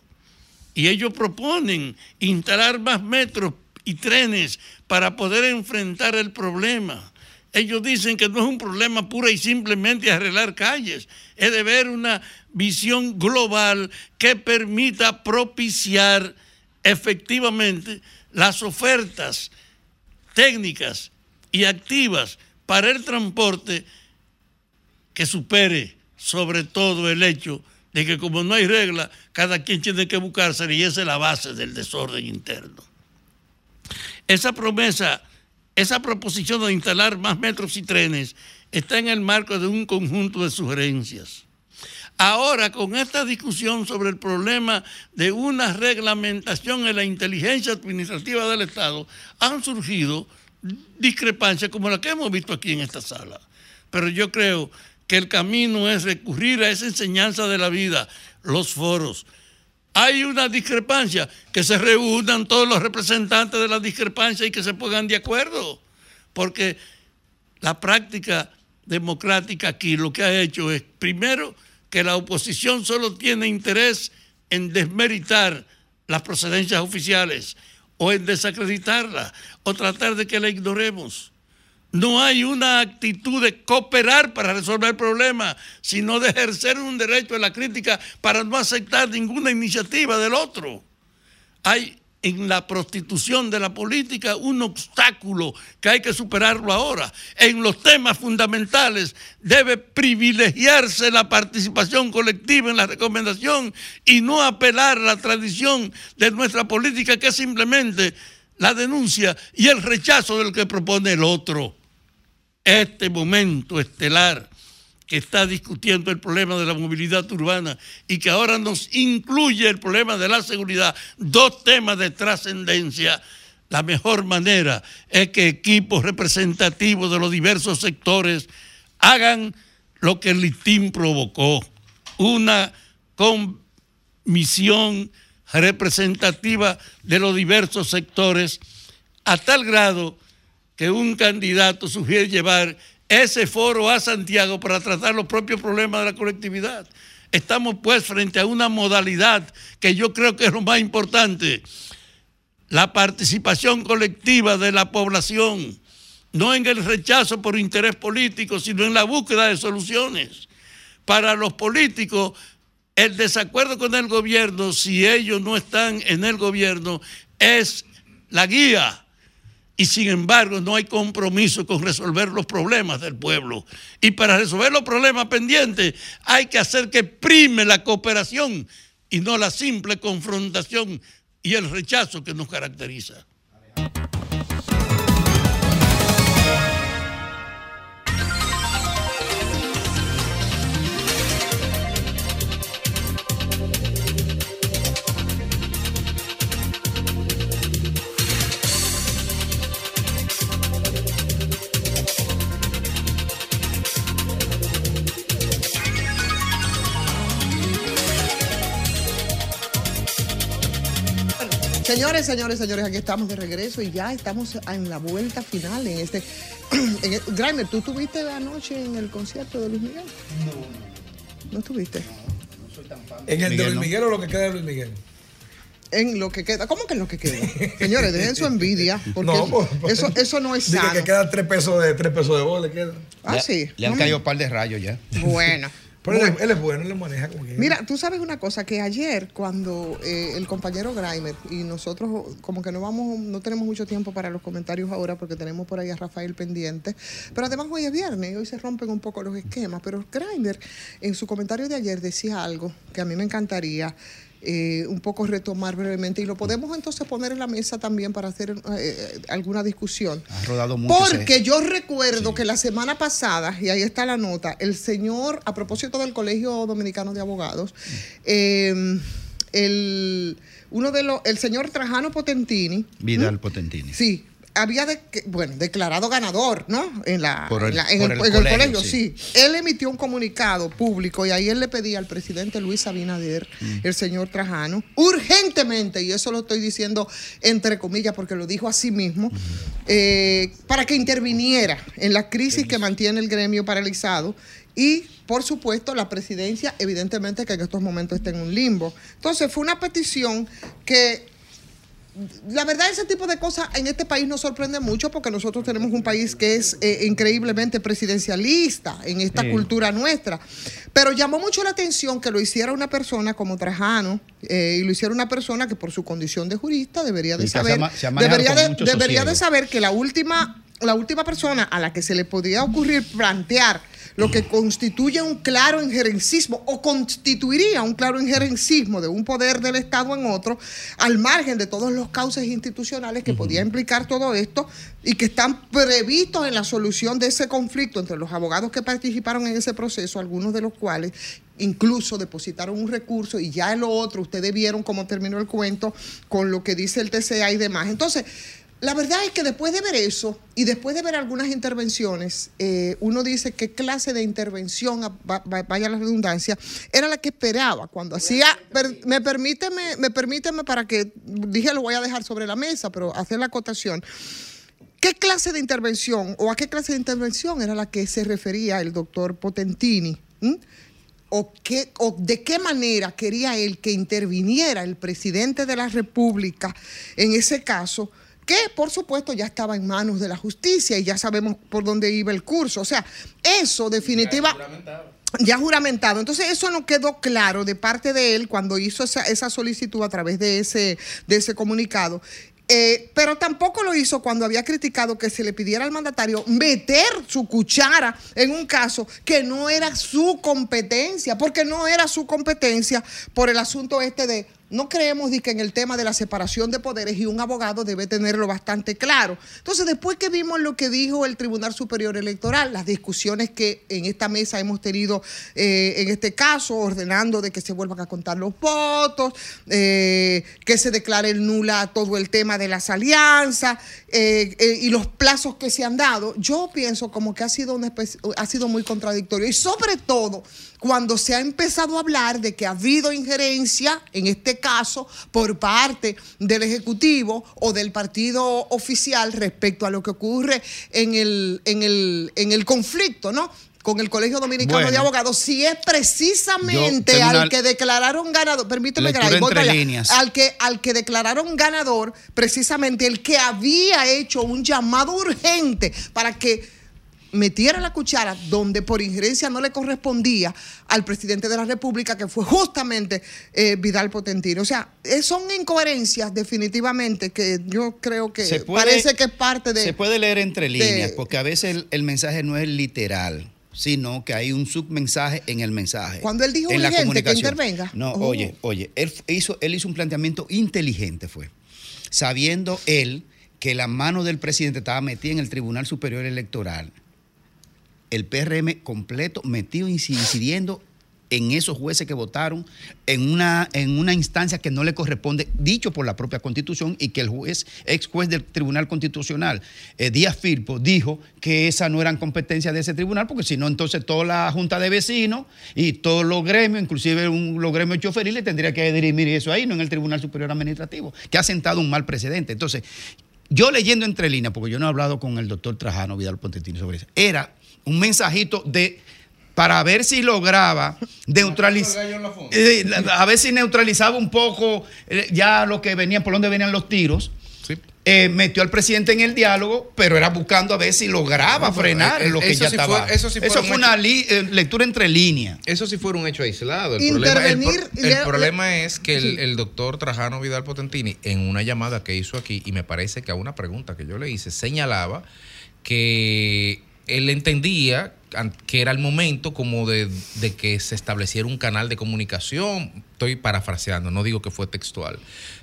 Speaker 14: Y ellos proponen instalar más metros y trenes para poder enfrentar el problema. Ellos dicen que no es un problema pura y simplemente arreglar calles, es de ver una visión global que permita propiciar efectivamente las ofertas técnicas y activas para el transporte que supere sobre todo el hecho de que como no hay regla, cada quien tiene que buscarse y esa es la base del desorden interno. Esa promesa, esa proposición de instalar más metros y trenes está en el marco de un conjunto de sugerencias. Ahora, con esta discusión sobre el problema de una reglamentación en la inteligencia administrativa del Estado, han surgido discrepancias como la que hemos visto aquí en esta sala. Pero yo creo que el camino es recurrir a esa enseñanza de la vida, los foros. Hay una discrepancia, que se reúnan todos los representantes de la discrepancia y que se pongan de acuerdo, porque la práctica democrática aquí lo que ha hecho es, primero, que la oposición solo tiene interés en desmeritar las procedencias oficiales o en desacreditarlas o tratar de que la ignoremos. No hay una actitud de cooperar para resolver el problema, sino de ejercer un derecho a la crítica para no aceptar ninguna iniciativa del otro. Hay en la prostitución de la política un obstáculo que hay que superarlo ahora. En los temas fundamentales debe privilegiarse la participación colectiva en la recomendación y no apelar a la tradición de nuestra política que es simplemente la denuncia y el rechazo del que propone el otro. Este momento estelar que está discutiendo el problema de la movilidad urbana y que ahora nos incluye el problema de la seguridad, dos temas de trascendencia, la mejor manera es que equipos representativos de los diversos sectores hagan lo que el listín provocó, una comisión representativa de los diversos sectores, a tal grado que un candidato sugiere llevar ese foro a Santiago para tratar los propios problemas de la colectividad. Estamos pues frente a una modalidad que yo creo que es lo más importante, la participación colectiva de la población, no en el rechazo por interés político, sino en la búsqueda de soluciones. Para los políticos, el desacuerdo con el gobierno, si ellos no están en el gobierno, es la guía y sin embargo no hay compromiso con resolver los problemas del pueblo. Y para resolver los problemas pendientes hay que hacer que prime la cooperación y no la simple confrontación y el rechazo que nos caracteriza.
Speaker 5: Señores, señores, señores, aquí estamos de regreso y ya estamos en la vuelta final en este. [CLEARS THROAT] En el, Grimer, ¿tú estuviste anoche en el concierto de Luis Miguel? No. ¿No estuviste?
Speaker 13: En el de
Speaker 5: Miguel,
Speaker 13: Luis
Speaker 5: no.
Speaker 13: Miguel o lo que queda de Luis Miguel.
Speaker 5: En lo que queda. ¿Cómo que en lo que queda? Señores, dejen su envidia. [LAUGHS] Porque
Speaker 13: No, pues, pues,
Speaker 5: eso, eso no es
Speaker 13: Dice
Speaker 5: sano.
Speaker 13: que quedan tres pesos de tres pesos de bola. Queda.
Speaker 5: Ah, sí.
Speaker 4: Le han
Speaker 5: No me-
Speaker 4: caído un par de rayos ya.
Speaker 5: Bueno. [LAUGHS]
Speaker 13: Pero él, es- él es bueno, él le maneja como que.
Speaker 5: Mira, tú sabes una cosa, que ayer cuando eh, el compañero Grimer y nosotros como que no vamos, no tenemos mucho tiempo para los comentarios ahora porque tenemos por ahí a Rafael pendiente, pero además hoy es viernes y hoy se rompen un poco los esquemas, pero Grimer en su comentario de ayer decía algo que a mí me encantaría eh, un poco retomar brevemente y lo podemos entonces poner en la mesa también para hacer eh, alguna discusión.
Speaker 4: Ha rodado mucho. ese-
Speaker 5: Porque yo recuerdo que la semana pasada, y ahí está la nota, el señor, a propósito del Colegio Dominicano de Abogados, eh, el, uno de los, el señor Trajano Potentini,
Speaker 4: Vidal Potentini.
Speaker 5: sí, había, de- bueno, declarado ganador, ¿no? En, la,
Speaker 4: el-
Speaker 5: en la- en
Speaker 4: por
Speaker 5: el-
Speaker 4: el
Speaker 5: en el
Speaker 4: colegio, sí.
Speaker 5: sí. Él emitió un comunicado público y ahí él le pedía al presidente Luis Abinader,
Speaker 4: Mm.
Speaker 5: el señor Trajano, urgentemente, y eso lo estoy diciendo entre comillas porque lo dijo a sí mismo, eh, para que interviniera en la crisis que mantiene el gremio paralizado y, por supuesto, la presidencia, evidentemente que en estos momentos está en un limbo. Entonces, fue una petición que la verdad, ese tipo de cosas en este país nos sorprende mucho porque nosotros tenemos un país que es eh, increíblemente presidencialista en esta
Speaker 17: Sí.
Speaker 5: cultura nuestra. Pero llamó mucho la atención que lo hiciera una persona como Trajano eh, y lo hiciera una persona que por su condición de jurista debería de
Speaker 4: se ha
Speaker 5: saber,
Speaker 4: se ha
Speaker 5: debería, de, debería saber que la última, la última persona a la que se le podría ocurrir plantear lo que constituye un claro injerencismo o constituiría un claro injerencismo de un poder del Estado en otro, al margen de todos los cauces institucionales que podía implicar todo esto y que están previstos en la solución de ese conflicto entre los abogados que participaron en ese proceso, algunos de los cuales incluso depositaron un recurso y ya en lo otro, ustedes vieron cómo terminó el cuento con lo que dice el TCA y demás. Entonces, la verdad es que después de ver eso y después de ver algunas intervenciones, eh, uno dice qué clase de intervención, vaya la redundancia, era la que esperaba cuando hacía, per- me permíteme, me permíteme para que, dije lo voy a dejar sobre la mesa, pero hacer la acotación. ¿Qué clase de intervención o a qué clase de intervención era la que se refería el doctor Potentini? ¿Mm? ¿O, qué, ¿O de qué manera quería él que interviniera el presidente de la República en ese caso? Que por supuesto ya estaba en manos de la justicia y ya sabemos por dónde iba el curso. O sea, eso definitiva ya juramentado. Entonces eso no quedó claro de parte de él cuando hizo esa, esa solicitud a través de ese, de ese comunicado. Eh, pero tampoco lo hizo cuando había criticado que se le pidiera al mandatario meter su cuchara en un caso que no era su competencia, porque no era su competencia por el asunto este de no creemos que en el tema de la separación de poderes y un abogado debe tenerlo bastante claro. Entonces, después que vimos lo que dijo el Tribunal Superior Electoral, las discusiones que en esta mesa hemos tenido eh, en este caso, ordenando de que se vuelvan a contar los votos, eh, que se declare nula todo el tema de las alianzas eh, y los plazos que se han dado, yo pienso como que ha sido, una ha sido muy contradictorio y sobre todo cuando se ha empezado a hablar de que ha habido injerencia, en este caso, por parte del Ejecutivo o del partido oficial respecto a lo que ocurre en el, en el, en el conflicto, ¿no? Con el Colegio Dominicano
Speaker 4: Bueno.
Speaker 5: de Abogados, si es precisamente al que declararon ganador, permíteme,
Speaker 4: líneas.
Speaker 5: al que, al que declararon ganador, precisamente el que había hecho un llamado urgente para que metiera la cuchara donde por injerencia no le correspondía al presidente de la República, que fue justamente eh, Vidal Potentino. O sea, eh, son incoherencias definitivamente que yo creo que
Speaker 4: puede-
Speaker 5: parece que es parte de...
Speaker 4: Se puede leer entre
Speaker 5: de-
Speaker 4: líneas, porque a veces el, el mensaje no es literal, sino que hay un submensaje en el mensaje.
Speaker 5: Cuando él dijo
Speaker 4: en la
Speaker 5: urgente que
Speaker 4: comunicación.
Speaker 5: intervenga.
Speaker 4: No,
Speaker 5: Oh.
Speaker 4: oye, oye, él hizo, él hizo un planteamiento inteligente, fue. Sabiendo él que la mano del presidente estaba metida en el Tribunal Superior Electoral, el PRM completo metido inci- incidiendo en esos jueces que votaron en una, en una instancia que no le corresponde, dicho por la propia Constitución, y que el juez, ex juez del Tribunal Constitucional, eh, Díaz Firpo, dijo que esa no eran competencias de ese tribunal, porque si no, entonces toda la Junta de Vecinos y todos los gremios, inclusive un, los gremios choferiles, tendría que dirimir eso ahí, no en el Tribunal Superior Administrativo, que ha sentado un mal precedente. Entonces, yo leyendo entre líneas, porque yo no he hablado con el doctor Trajano Vidal Pontentini sobre eso, era un mensajito de para ver si lograba neutralizar, eh, a ver si neutralizaba un poco eh, ya lo que venían, por donde venían los tiros. Eh, metió al presidente en el diálogo, pero era buscando a ver si lograba
Speaker 2: No,
Speaker 4: frenar
Speaker 2: eh,
Speaker 4: lo que
Speaker 2: eso
Speaker 4: ya
Speaker 2: sí
Speaker 4: estaba.
Speaker 2: fue- eso sí
Speaker 4: fue una li- eh, lectura entre líneas.
Speaker 2: Eso sí fuera un hecho aislado. El problema, el pro-
Speaker 5: Intervenir,
Speaker 2: el
Speaker 5: le-
Speaker 2: problema es que el, el doctor Trajano Vidal Potentini, en una llamada que hizo aquí, y me parece que a una pregunta que yo le hice, señalaba que él entendía que era el momento como de, de que se estableciera un canal de comunicación, estoy parafraseando, no digo que fue textual,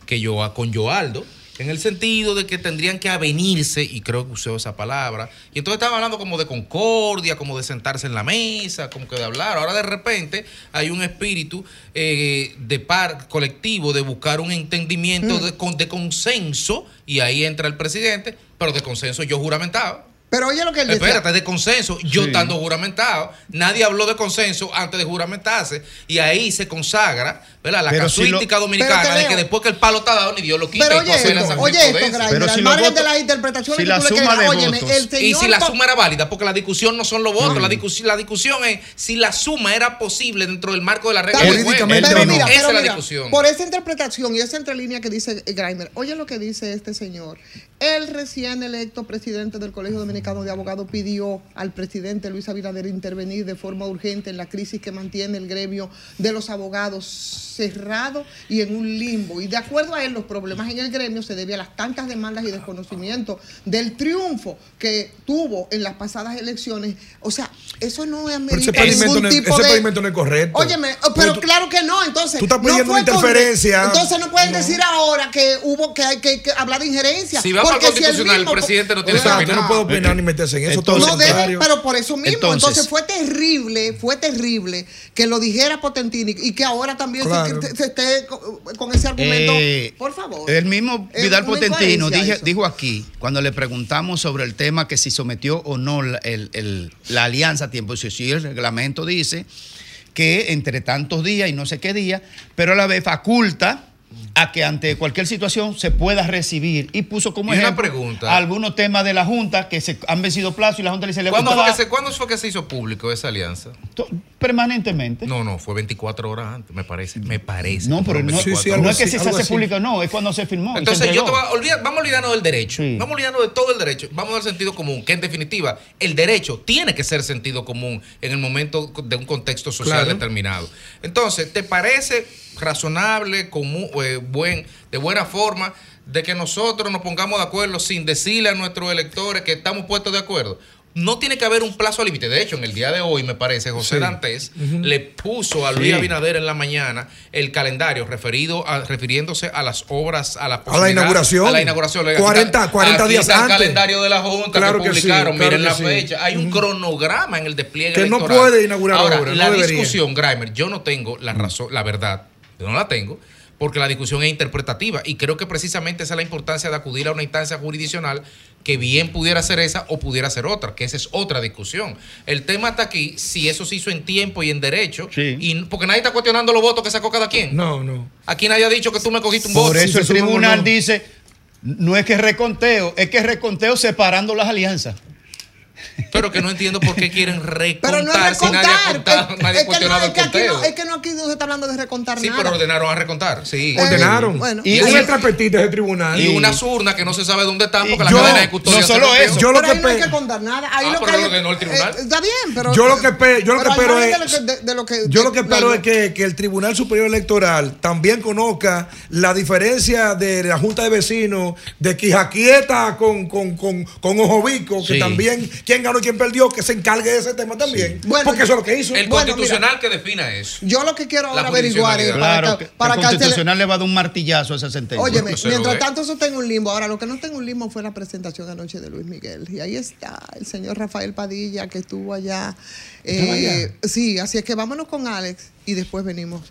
Speaker 2: que yo con Joaldo, en el sentido de que tendrían que avenirse, y creo que usó esa palabra, y entonces estaba hablando como de concordia, como de sentarse en la mesa, como que de hablar. Ahora de repente hay un espíritu eh, de par colectivo de buscar un entendimiento de, con- de consenso, y ahí entra el presidente, pero de consenso yo juramentado.
Speaker 5: Pero oye lo que él decía.
Speaker 2: Espérate, de consenso, yo
Speaker 5: Sí.
Speaker 2: estando juramentado, nadie habló de consenso antes de juramentarse, y ahí se consagra, ¿verdad? La
Speaker 4: Pero si
Speaker 2: casuística
Speaker 4: lo-
Speaker 2: dominicana
Speaker 5: Pero
Speaker 2: de que después que el palo está dado, ni Dios lo quita.
Speaker 5: Pero
Speaker 2: y tú
Speaker 5: oye esto, oye esto. Graimer, al margen de las interpretaciones que tú le quieras, óyeme, el señor
Speaker 2: Y si la suma era válida, porque la discusión no son los votos, la, discusión, la discusión es si la suma era posible dentro del marco de la regla del juego.
Speaker 5: Pero mira,
Speaker 2: Esa
Speaker 5: pero
Speaker 2: es la
Speaker 5: mira,
Speaker 2: discusión.
Speaker 5: por esa interpretación y esa entrelínea que dice Grimer, oye lo que dice este señor. El recién electo presidente del Colegio Dominicano de Abogados pidió al presidente Luis Abinader intervenir de forma urgente en la crisis que mantiene el gremio de los abogados cerrado y en un limbo. Y de acuerdo a él, los problemas en el gremio se deben a las tantas demandas y desconocimiento del triunfo que tuvo en las pasadas elecciones. O sea, eso no
Speaker 13: pedimento,
Speaker 5: ningún
Speaker 13: no es,
Speaker 5: tipo
Speaker 13: ese
Speaker 5: de...
Speaker 13: no es correcto.
Speaker 5: Óyeme, oh, pero
Speaker 13: Tú-
Speaker 5: claro que no, entonces.
Speaker 13: tú estás
Speaker 5: no
Speaker 13: pidiendo
Speaker 5: fue
Speaker 13: una
Speaker 5: con-
Speaker 13: interferencia.
Speaker 5: entonces no pueden decir ahora que hubo que hay que, que hablar de injerencia.
Speaker 2: Si va el
Speaker 5: porque si
Speaker 2: el
Speaker 5: mismo-
Speaker 2: presidente no tiene
Speaker 13: O sea,
Speaker 2: que
Speaker 13: usted no puede opinar ni meterse en eso. todo
Speaker 5: no pero por eso mismo. Entonces,
Speaker 13: Entonces-
Speaker 5: fue terrible, fue terrible que lo dijera Potentini y que ahora también se-
Speaker 4: Claro.
Speaker 5: se, se esté con, ese argumento.
Speaker 4: Eh,
Speaker 5: por favor.
Speaker 4: El mismo Vidal Potentino
Speaker 5: eso.
Speaker 4: dijo aquí, cuando le preguntamos sobre el tema que si sometió o no la, el- el- la alianza a tiempo, dice, sí, el reglamento dice que entre tantos días y no sé qué día, pero a la vez faculta a que ante cualquier situación se pueda recibir y puso como
Speaker 2: Y una
Speaker 4: ejemplo
Speaker 2: pregunta.
Speaker 4: algunos temas de la Junta que se han vencido plazo y la Junta le dice le
Speaker 2: ¿Cuándo fue, que se, ¿Cuándo fue que se hizo público esa alianza?
Speaker 4: permanentemente.
Speaker 2: No, no, fue 24 horas antes, me parece. Me parece.
Speaker 4: No, pero no,
Speaker 2: 24
Speaker 4: no es que si se hace público o no, es cuando se firmó. se
Speaker 2: Entonces, yo te
Speaker 4: entregó.
Speaker 2: voy a olvidar, vamos a olvidarnos del derecho. Vamos a olvidarnos de todo el derecho. Vamos al sentido común, que en definitiva, el derecho tiene que ser sentido común en el momento de un contexto social
Speaker 13: Claro.
Speaker 2: determinado. Entonces, ¿te parece razonable, común, eh, buen, de buena forma, de que nosotros nos pongamos de acuerdo sin decirle a nuestros electores que estamos puestos de acuerdo? No tiene que haber un plazo límite. De hecho, en el día de hoy, me parece, José
Speaker 13: Sí.
Speaker 2: Dantes le puso a Luis
Speaker 13: Sí.
Speaker 2: Abinader en la mañana el calendario referido a, refiriéndose a las obras, a la,
Speaker 13: A la
Speaker 2: posibilidad-
Speaker 13: inauguración.
Speaker 2: A la inauguración.
Speaker 13: 40 40
Speaker 2: Aquí
Speaker 13: días
Speaker 2: está el
Speaker 13: antes.
Speaker 2: calendario de la Junta
Speaker 13: Claro
Speaker 2: que
Speaker 13: que sí,
Speaker 2: publicaron.
Speaker 13: claro
Speaker 2: Miren
Speaker 13: que
Speaker 2: la fecha. Hay un cronograma en el despliegue
Speaker 13: Que no puede inaugurar
Speaker 2: ahora. la discusión, Grimer, yo no tengo la razón, la verdad. Yo no la tengo. Porque la discusión es interpretativa y creo que precisamente esa es la importancia de acudir a una instancia jurisdiccional que bien pudiera ser esa o pudiera ser otra, que esa es otra discusión. El tema está aquí, si eso se hizo en tiempo y en derecho, y porque nadie está cuestionando los votos que sacó cada quien.
Speaker 13: No, no.
Speaker 2: Aquí nadie ha dicho que tú me cogiste un
Speaker 4: Por
Speaker 2: voto.
Speaker 4: eso el tribunal dice, no es que reconteo, es que reconteo separando las alianzas.
Speaker 2: Pero que no entiendo por qué quieren recontar
Speaker 5: Pero no es
Speaker 2: si nadie ha,
Speaker 5: recontar.
Speaker 2: contado,
Speaker 5: Es-
Speaker 2: nadie
Speaker 5: es, que no, es que aquí no, es que no aquí no se está hablando de recontar
Speaker 2: Sí,
Speaker 5: nada.
Speaker 2: pero ordenaron a recontar. Sí.
Speaker 13: Ordenaron.
Speaker 5: bueno.
Speaker 13: y
Speaker 2: Y
Speaker 13: un
Speaker 2: eso-
Speaker 13: estrapetito ese tribunal.
Speaker 2: Y unas urnas que no se sabe dónde están porque la
Speaker 13: yo-
Speaker 2: cadena de custodia
Speaker 13: no solo eso, yo lo
Speaker 5: pero
Speaker 13: que
Speaker 5: ahí no hay que contar nada. Ahí
Speaker 2: Ah,
Speaker 5: lo
Speaker 2: pero
Speaker 5: que hay-
Speaker 2: lo ordenó el tribunal.
Speaker 5: eh, está bien, pero.
Speaker 13: Yo lo que pe- yo lo que espero es-
Speaker 5: de lo que- de- de lo que-
Speaker 13: Yo lo
Speaker 5: de-
Speaker 13: que espero
Speaker 5: la-
Speaker 13: es que, que el Tribunal Superior Electoral también conozca la diferencia de la Junta de Vecinos de Quijaquieta con, con, con, con Ojo Bico, que
Speaker 4: Sí.
Speaker 13: también quién ganó y quién perdió, que se encargue de ese tema también. porque eso es lo que hizo.
Speaker 2: El
Speaker 5: Bueno,
Speaker 2: constitucional que defina eso.
Speaker 5: Yo lo que quiero ahora averiguar es
Speaker 2: jurisdiccionalidad.
Speaker 5: para,
Speaker 4: Claro,
Speaker 5: que, para
Speaker 4: el constitucional le va a dar un martillazo a esa sentencia.
Speaker 5: Óyeme, mientras tanto eso está en un limbo. Ahora, lo que no está en un limbo fue la presentación anoche de Luis Miguel. Y ahí está el señor Rafael Padilla que estuvo allá.
Speaker 13: ¿Estaba
Speaker 5: Eh, Sí, así es que vámonos con Alex y después venimos.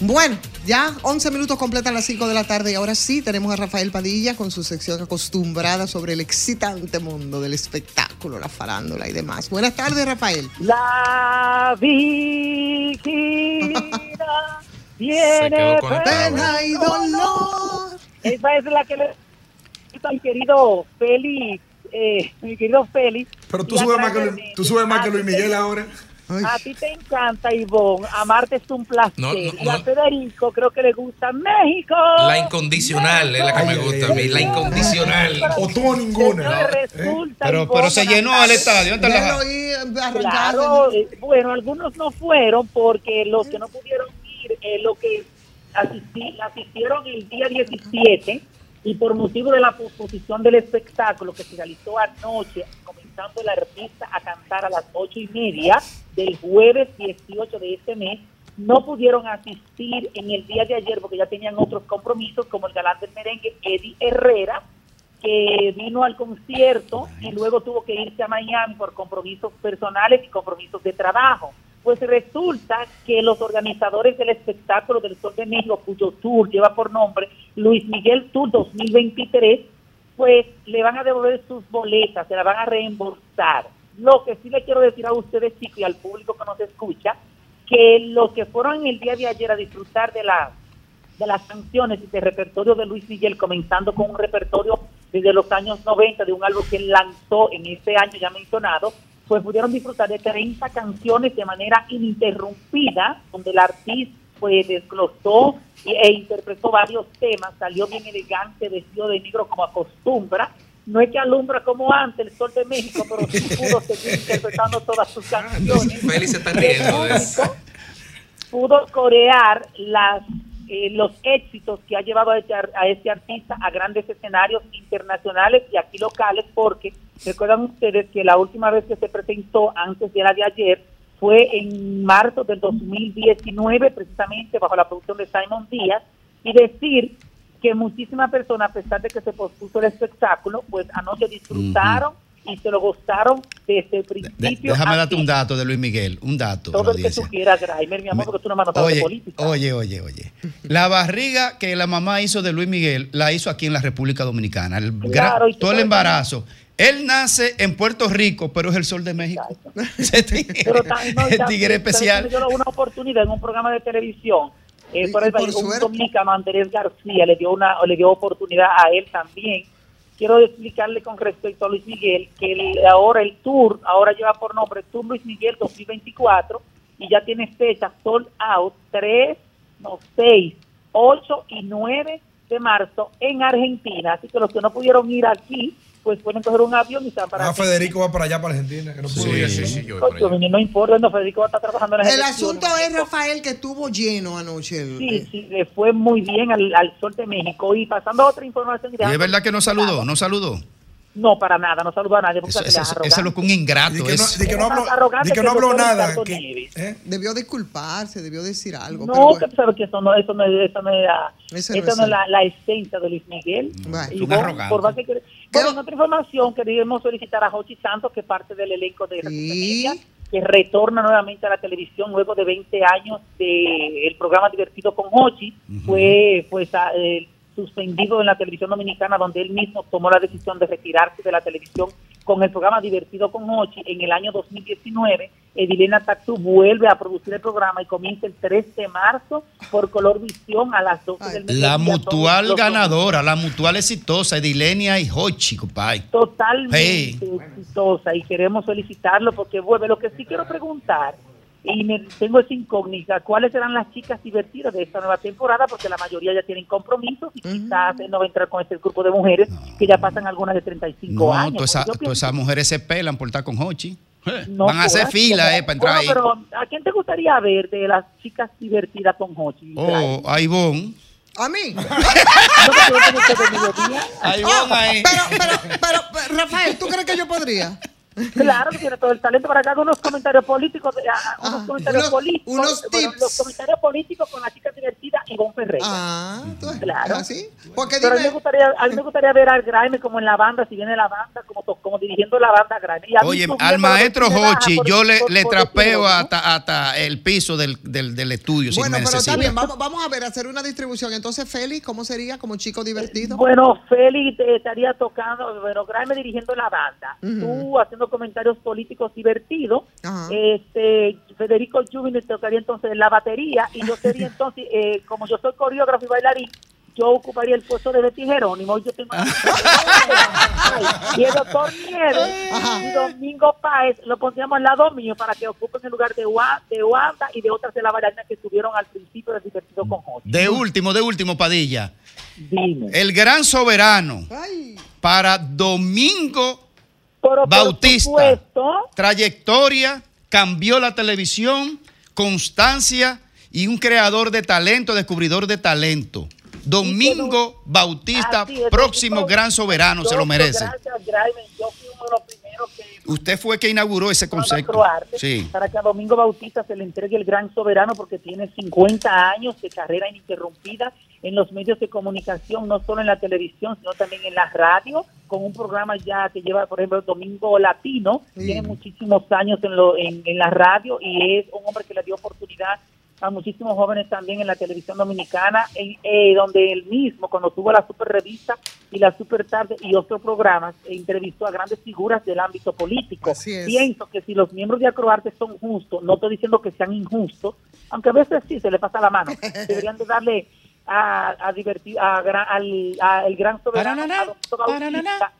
Speaker 5: Bueno, ya 11 minutos completan las 5 de la tarde y ahora sí tenemos a Rafael Padilla con su sección acostumbrada sobre el excitante mundo del espectáculo, la farándula y demás. Buenas tardes, Rafael.
Speaker 10: La vigila [LAUGHS] viene
Speaker 5: con pena y dolor.
Speaker 10: Esa es la que le al querido Félix, eh, mi querido Félix.
Speaker 13: Pero tú subes más que Luis Miguel ahora.
Speaker 10: A ti te encanta, Ivonne. Amarte es un placer.
Speaker 2: No, no,
Speaker 10: y a
Speaker 2: no.
Speaker 10: Federico creo que le gusta México.
Speaker 2: La incondicional es la que me gusta a mí. La incondicional.
Speaker 13: O tú o ninguna.
Speaker 10: Resulta,
Speaker 4: Pero,
Speaker 10: Ivonne,
Speaker 4: pero se llenó el estadio. ¿dónde está la-
Speaker 5: Déjalo ir, arrancar.
Speaker 10: Claro, eh, bueno, algunos no fueron porque los que no pudieron ir, eh, lo que asisti- asistieron el día 17 y por motivo de la posposición del espectáculo que se realizó anoche, comenzando el artista a cantar a las ocho y media del jueves 18 de este mes, no pudieron asistir en el día de ayer porque ya tenían otros compromisos, como el galán del merengue, Eddie Herrera, que vino al concierto y luego tuvo que irse a Miami por compromisos personales y compromisos de trabajo. Pues resulta que los organizadores del espectáculo del Sol de México, cuyo tour lleva por nombre Luis Miguel Tour 2023, pues le van a devolver sus boletas, se las van a reembolsar. Lo que sí le quiero decir a ustedes, chicos, y al público que nos escucha, que los que fueron el día de ayer a disfrutar de la de las canciones y del repertorio de Luis Miguel, comenzando con un repertorio desde los años 90 de un álbum que lanzó en este año ya mencionado, pues pudieron disfrutar de 30 canciones de manera ininterrumpida, donde el artista pues desglosó e interpretó varios temas, salió bien elegante, vestido de negro como acostumbra. No es que alumbra como antes el sol de México, pero sí pudo seguir interpretando todas sus canciones.
Speaker 2: Félix está riendo de eso.
Speaker 10: pudo corear las eh, los éxitos que ha llevado a este, a este artista a grandes escenarios internacionales y aquí locales, porque recuerdan ustedes que la última vez que se presentó antes de la de ayer fue en marzo del 2019, precisamente bajo la producción de Simon Díaz, y decir que muchísimas personas, a pesar de que se pospuso el espectáculo, pues anoche disfrutaron y se lo gozaron desde el
Speaker 4: De-
Speaker 10: principio
Speaker 4: déjame
Speaker 10: a
Speaker 4: darte un dato de Luis Miguel, un dato.
Speaker 10: todo el que tú quieras, Graimer, mi amor, porque tú no me notado de
Speaker 4: Oye,
Speaker 10: política.
Speaker 4: oye, oye, oye. La barriga que la mamá hizo de Luis Miguel la hizo aquí en la República Dominicana. El
Speaker 10: Claro,
Speaker 4: todo el embarazo. Él nace en Puerto Rico, pero es el sol de México. [LAUGHS] Ese tigre, [LAUGHS]
Speaker 10: Pero tan- no,
Speaker 4: el tigre especial.
Speaker 10: Yo una oportunidad en un programa de televisión. Eh, por ejemplo,
Speaker 5: por
Speaker 10: un dominicano, Andrés García, le dio una le dio oportunidad a él también. Quiero explicarle con respecto a Luis Miguel que el- ahora el tour, ahora lleva por nombre Tour Luis Miguel 2024 y ya tiene fecha sold out 3, no 6, 8 y 9 de marzo en Argentina. Así que los que no pudieron ir aquí, pues pueden coger un avión y se van para
Speaker 13: Ah, Federico va para allá, para Argentina. Que no pudo ir.
Speaker 10: Coño, no importa, no, Federico va a estar trabajando en las
Speaker 5: El asunto es, Rafael, que estuvo lleno anoche. el-
Speaker 10: Sí, sí, le fue muy bien al, al Sol de México. Y pasando a otra información.
Speaker 4: Y es verdad que no saludó, no saludó.
Speaker 10: No, para nada, no saludó a nadie. porque
Speaker 4: Eso,
Speaker 10: se
Speaker 4: eso-
Speaker 10: le
Speaker 4: eso- es lo que un ingrato
Speaker 13: Di que no-
Speaker 4: es.
Speaker 13: que no habló- que no habló nada. Que-. ¿eh?
Speaker 5: Debió disculparse, debió decir algo.
Speaker 10: No,
Speaker 5: pero bueno.
Speaker 10: que sabes que eso no, eso no, es- eso no es, la,
Speaker 5: Ese
Speaker 10: eso
Speaker 5: no es
Speaker 10: la, la esencia de Luis Miguel.
Speaker 5: Bueno,
Speaker 10: Y
Speaker 4: un
Speaker 10: vos,
Speaker 4: arrogante.
Speaker 10: por más que quieres- Bueno, en otra información queríamos solicitar a Jochi Santos, que es parte del elenco de Media, que retorna nuevamente a la televisión luego de 20 años del programa Divertido con Jochi. Fue pues a- eh, suspendido en la televisión dominicana, donde él mismo tomó la decisión de retirarse de la televisión con el programa Divertido con Hochi en el año 2019. Edilena Tactu vuelve a producir el programa y comienza el 3 de marzo por Color Visión a las 12 del mediodía.
Speaker 4: La mutual ganadora, la mutual exitosa, Edilenia y Hochi, compadre.
Speaker 10: totalmente
Speaker 4: Hey.
Speaker 10: exitosa y queremos felicitarlo porque vuelve. Lo que sí quiero preguntar y me, tengo esa incógnita. ¿Cuáles serán las chicas divertidas de esta nueva temporada? Porque la mayoría ya tienen compromisos y quizás eh, no va a entrar con este grupo de mujeres que ya pasan algunas de 35
Speaker 4: No,
Speaker 10: años.
Speaker 4: todas esa-
Speaker 10: Yo
Speaker 4: todas esas mujeres se pelan por estar con Hochi.
Speaker 10: no
Speaker 4: Van a hacer fila eh, para entrar ahí.
Speaker 10: Pero ¿a quién te gustaría ver de las chicas divertidas con Hochi?
Speaker 4: Oh, a Ivonne.
Speaker 5: ¿A mí? [LAUGHS]
Speaker 4: Ahí
Speaker 5: Oh, pero, pero, pero, Rafael, ¿tú crees que yo podría?
Speaker 10: Claro que tiene todo el talento para que haga unos comentarios políticos, de- a- a- unos comentarios
Speaker 5: unos-
Speaker 10: políticos,
Speaker 5: unos
Speaker 10: bueno, los comentarios políticos con la chica divertida Ivonne Ferreira.
Speaker 5: Ah,
Speaker 10: claro.
Speaker 5: ¿Así? Porque
Speaker 10: Pero a mí, me gustaría, a mí me gustaría ver al Grime como en la banda, si viene la banda, como, como dirigiendo la banda Grime. Y a mí
Speaker 4: Oye, al maestro Hochi yo le,
Speaker 10: por-
Speaker 4: le
Speaker 10: por
Speaker 4: trapeo hasta, hasta el piso del, del, del estudio
Speaker 5: Bueno, pero está bien, vamos, vamos a ver, hacer una distribución. Entonces, Félix, ¿cómo sería como chico divertido?
Speaker 10: Bueno, Félix te estaría tocando, bueno, Grime dirigiendo la banda,
Speaker 5: Ujú.
Speaker 10: tú haciendo comentarios políticos divertidos,
Speaker 5: Ajá.
Speaker 10: este Federico Jubin te tocaría entonces la batería y yo sería [LAUGHS] entonces, eh, como yo soy coreógrafo y bailarín, yo ocuparía el puesto de Betty Jerónimo. Yo tengo y el doctor Nieves y Domingo Páez lo pondríamos al lado mío para que ocupen el lugar de, Wa- de Wanda y de otras de las bailarinas que estuvieron al principio del divertido con Jorge.
Speaker 4: De último, de último, Padilla.
Speaker 10: Dime.
Speaker 4: El gran soberano para Domingo Bautista.
Speaker 10: supuesto.
Speaker 4: Trayectoria, cambió la televisión, constancia y un creador de talento, descubridor de talento. Domingo Bautista, próximo gran soberano, se lo merece.
Speaker 10: Gracias, Graeme. Yo fui uno de los
Speaker 4: Usted fue que inauguró ese concepto.
Speaker 10: Croarte,
Speaker 4: Sí.
Speaker 10: para que a Domingo Bautista se le entregue el gran soberano porque tiene 50 años de carrera ininterrumpida en los medios de comunicación, no solo en la televisión, sino también en la radio, con un programa ya que lleva, por ejemplo, Domingo Latino, tiene muchísimos años en, lo, en, en la radio y es un hombre que le dio oportunidad a muchísimos jóvenes también en la televisión dominicana, en- eh, donde él mismo, cuando tuvo la super revista y la super tarde y otros programas, eh, entrevistó a grandes figuras del ámbito político.
Speaker 5: es.
Speaker 10: Pienso que si los miembros de Acroarte son justos, no estoy diciendo que sean injustos, aunque a veces sí se le pasa la mano, [LAUGHS] deberían de darle a, a divertir a, gra- al a el gran soberano a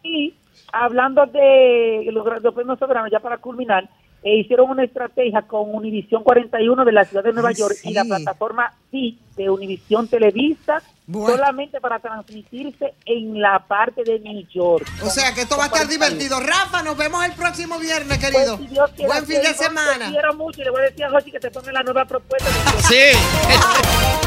Speaker 10: y hablando de los grandes premios soberanos ya para culminar eh, hicieron una estrategia con Univisión 41 de la ciudad de Nueva
Speaker 5: Ay,
Speaker 10: York y la plataforma sí de Univisión Televisa
Speaker 5: Bueno.
Speaker 10: solamente para transmitirse en la parte de New York.
Speaker 5: O sea que esto va a estar divertido. Rafa, nos vemos el próximo viernes, querido.
Speaker 10: Pues, si Dios quiere,
Speaker 5: Buen fin de semana.
Speaker 10: Te quiero mucho y le voy a decir a Jochi que te ponga la nueva propuesta.
Speaker 4: Sí. [LAUGHS]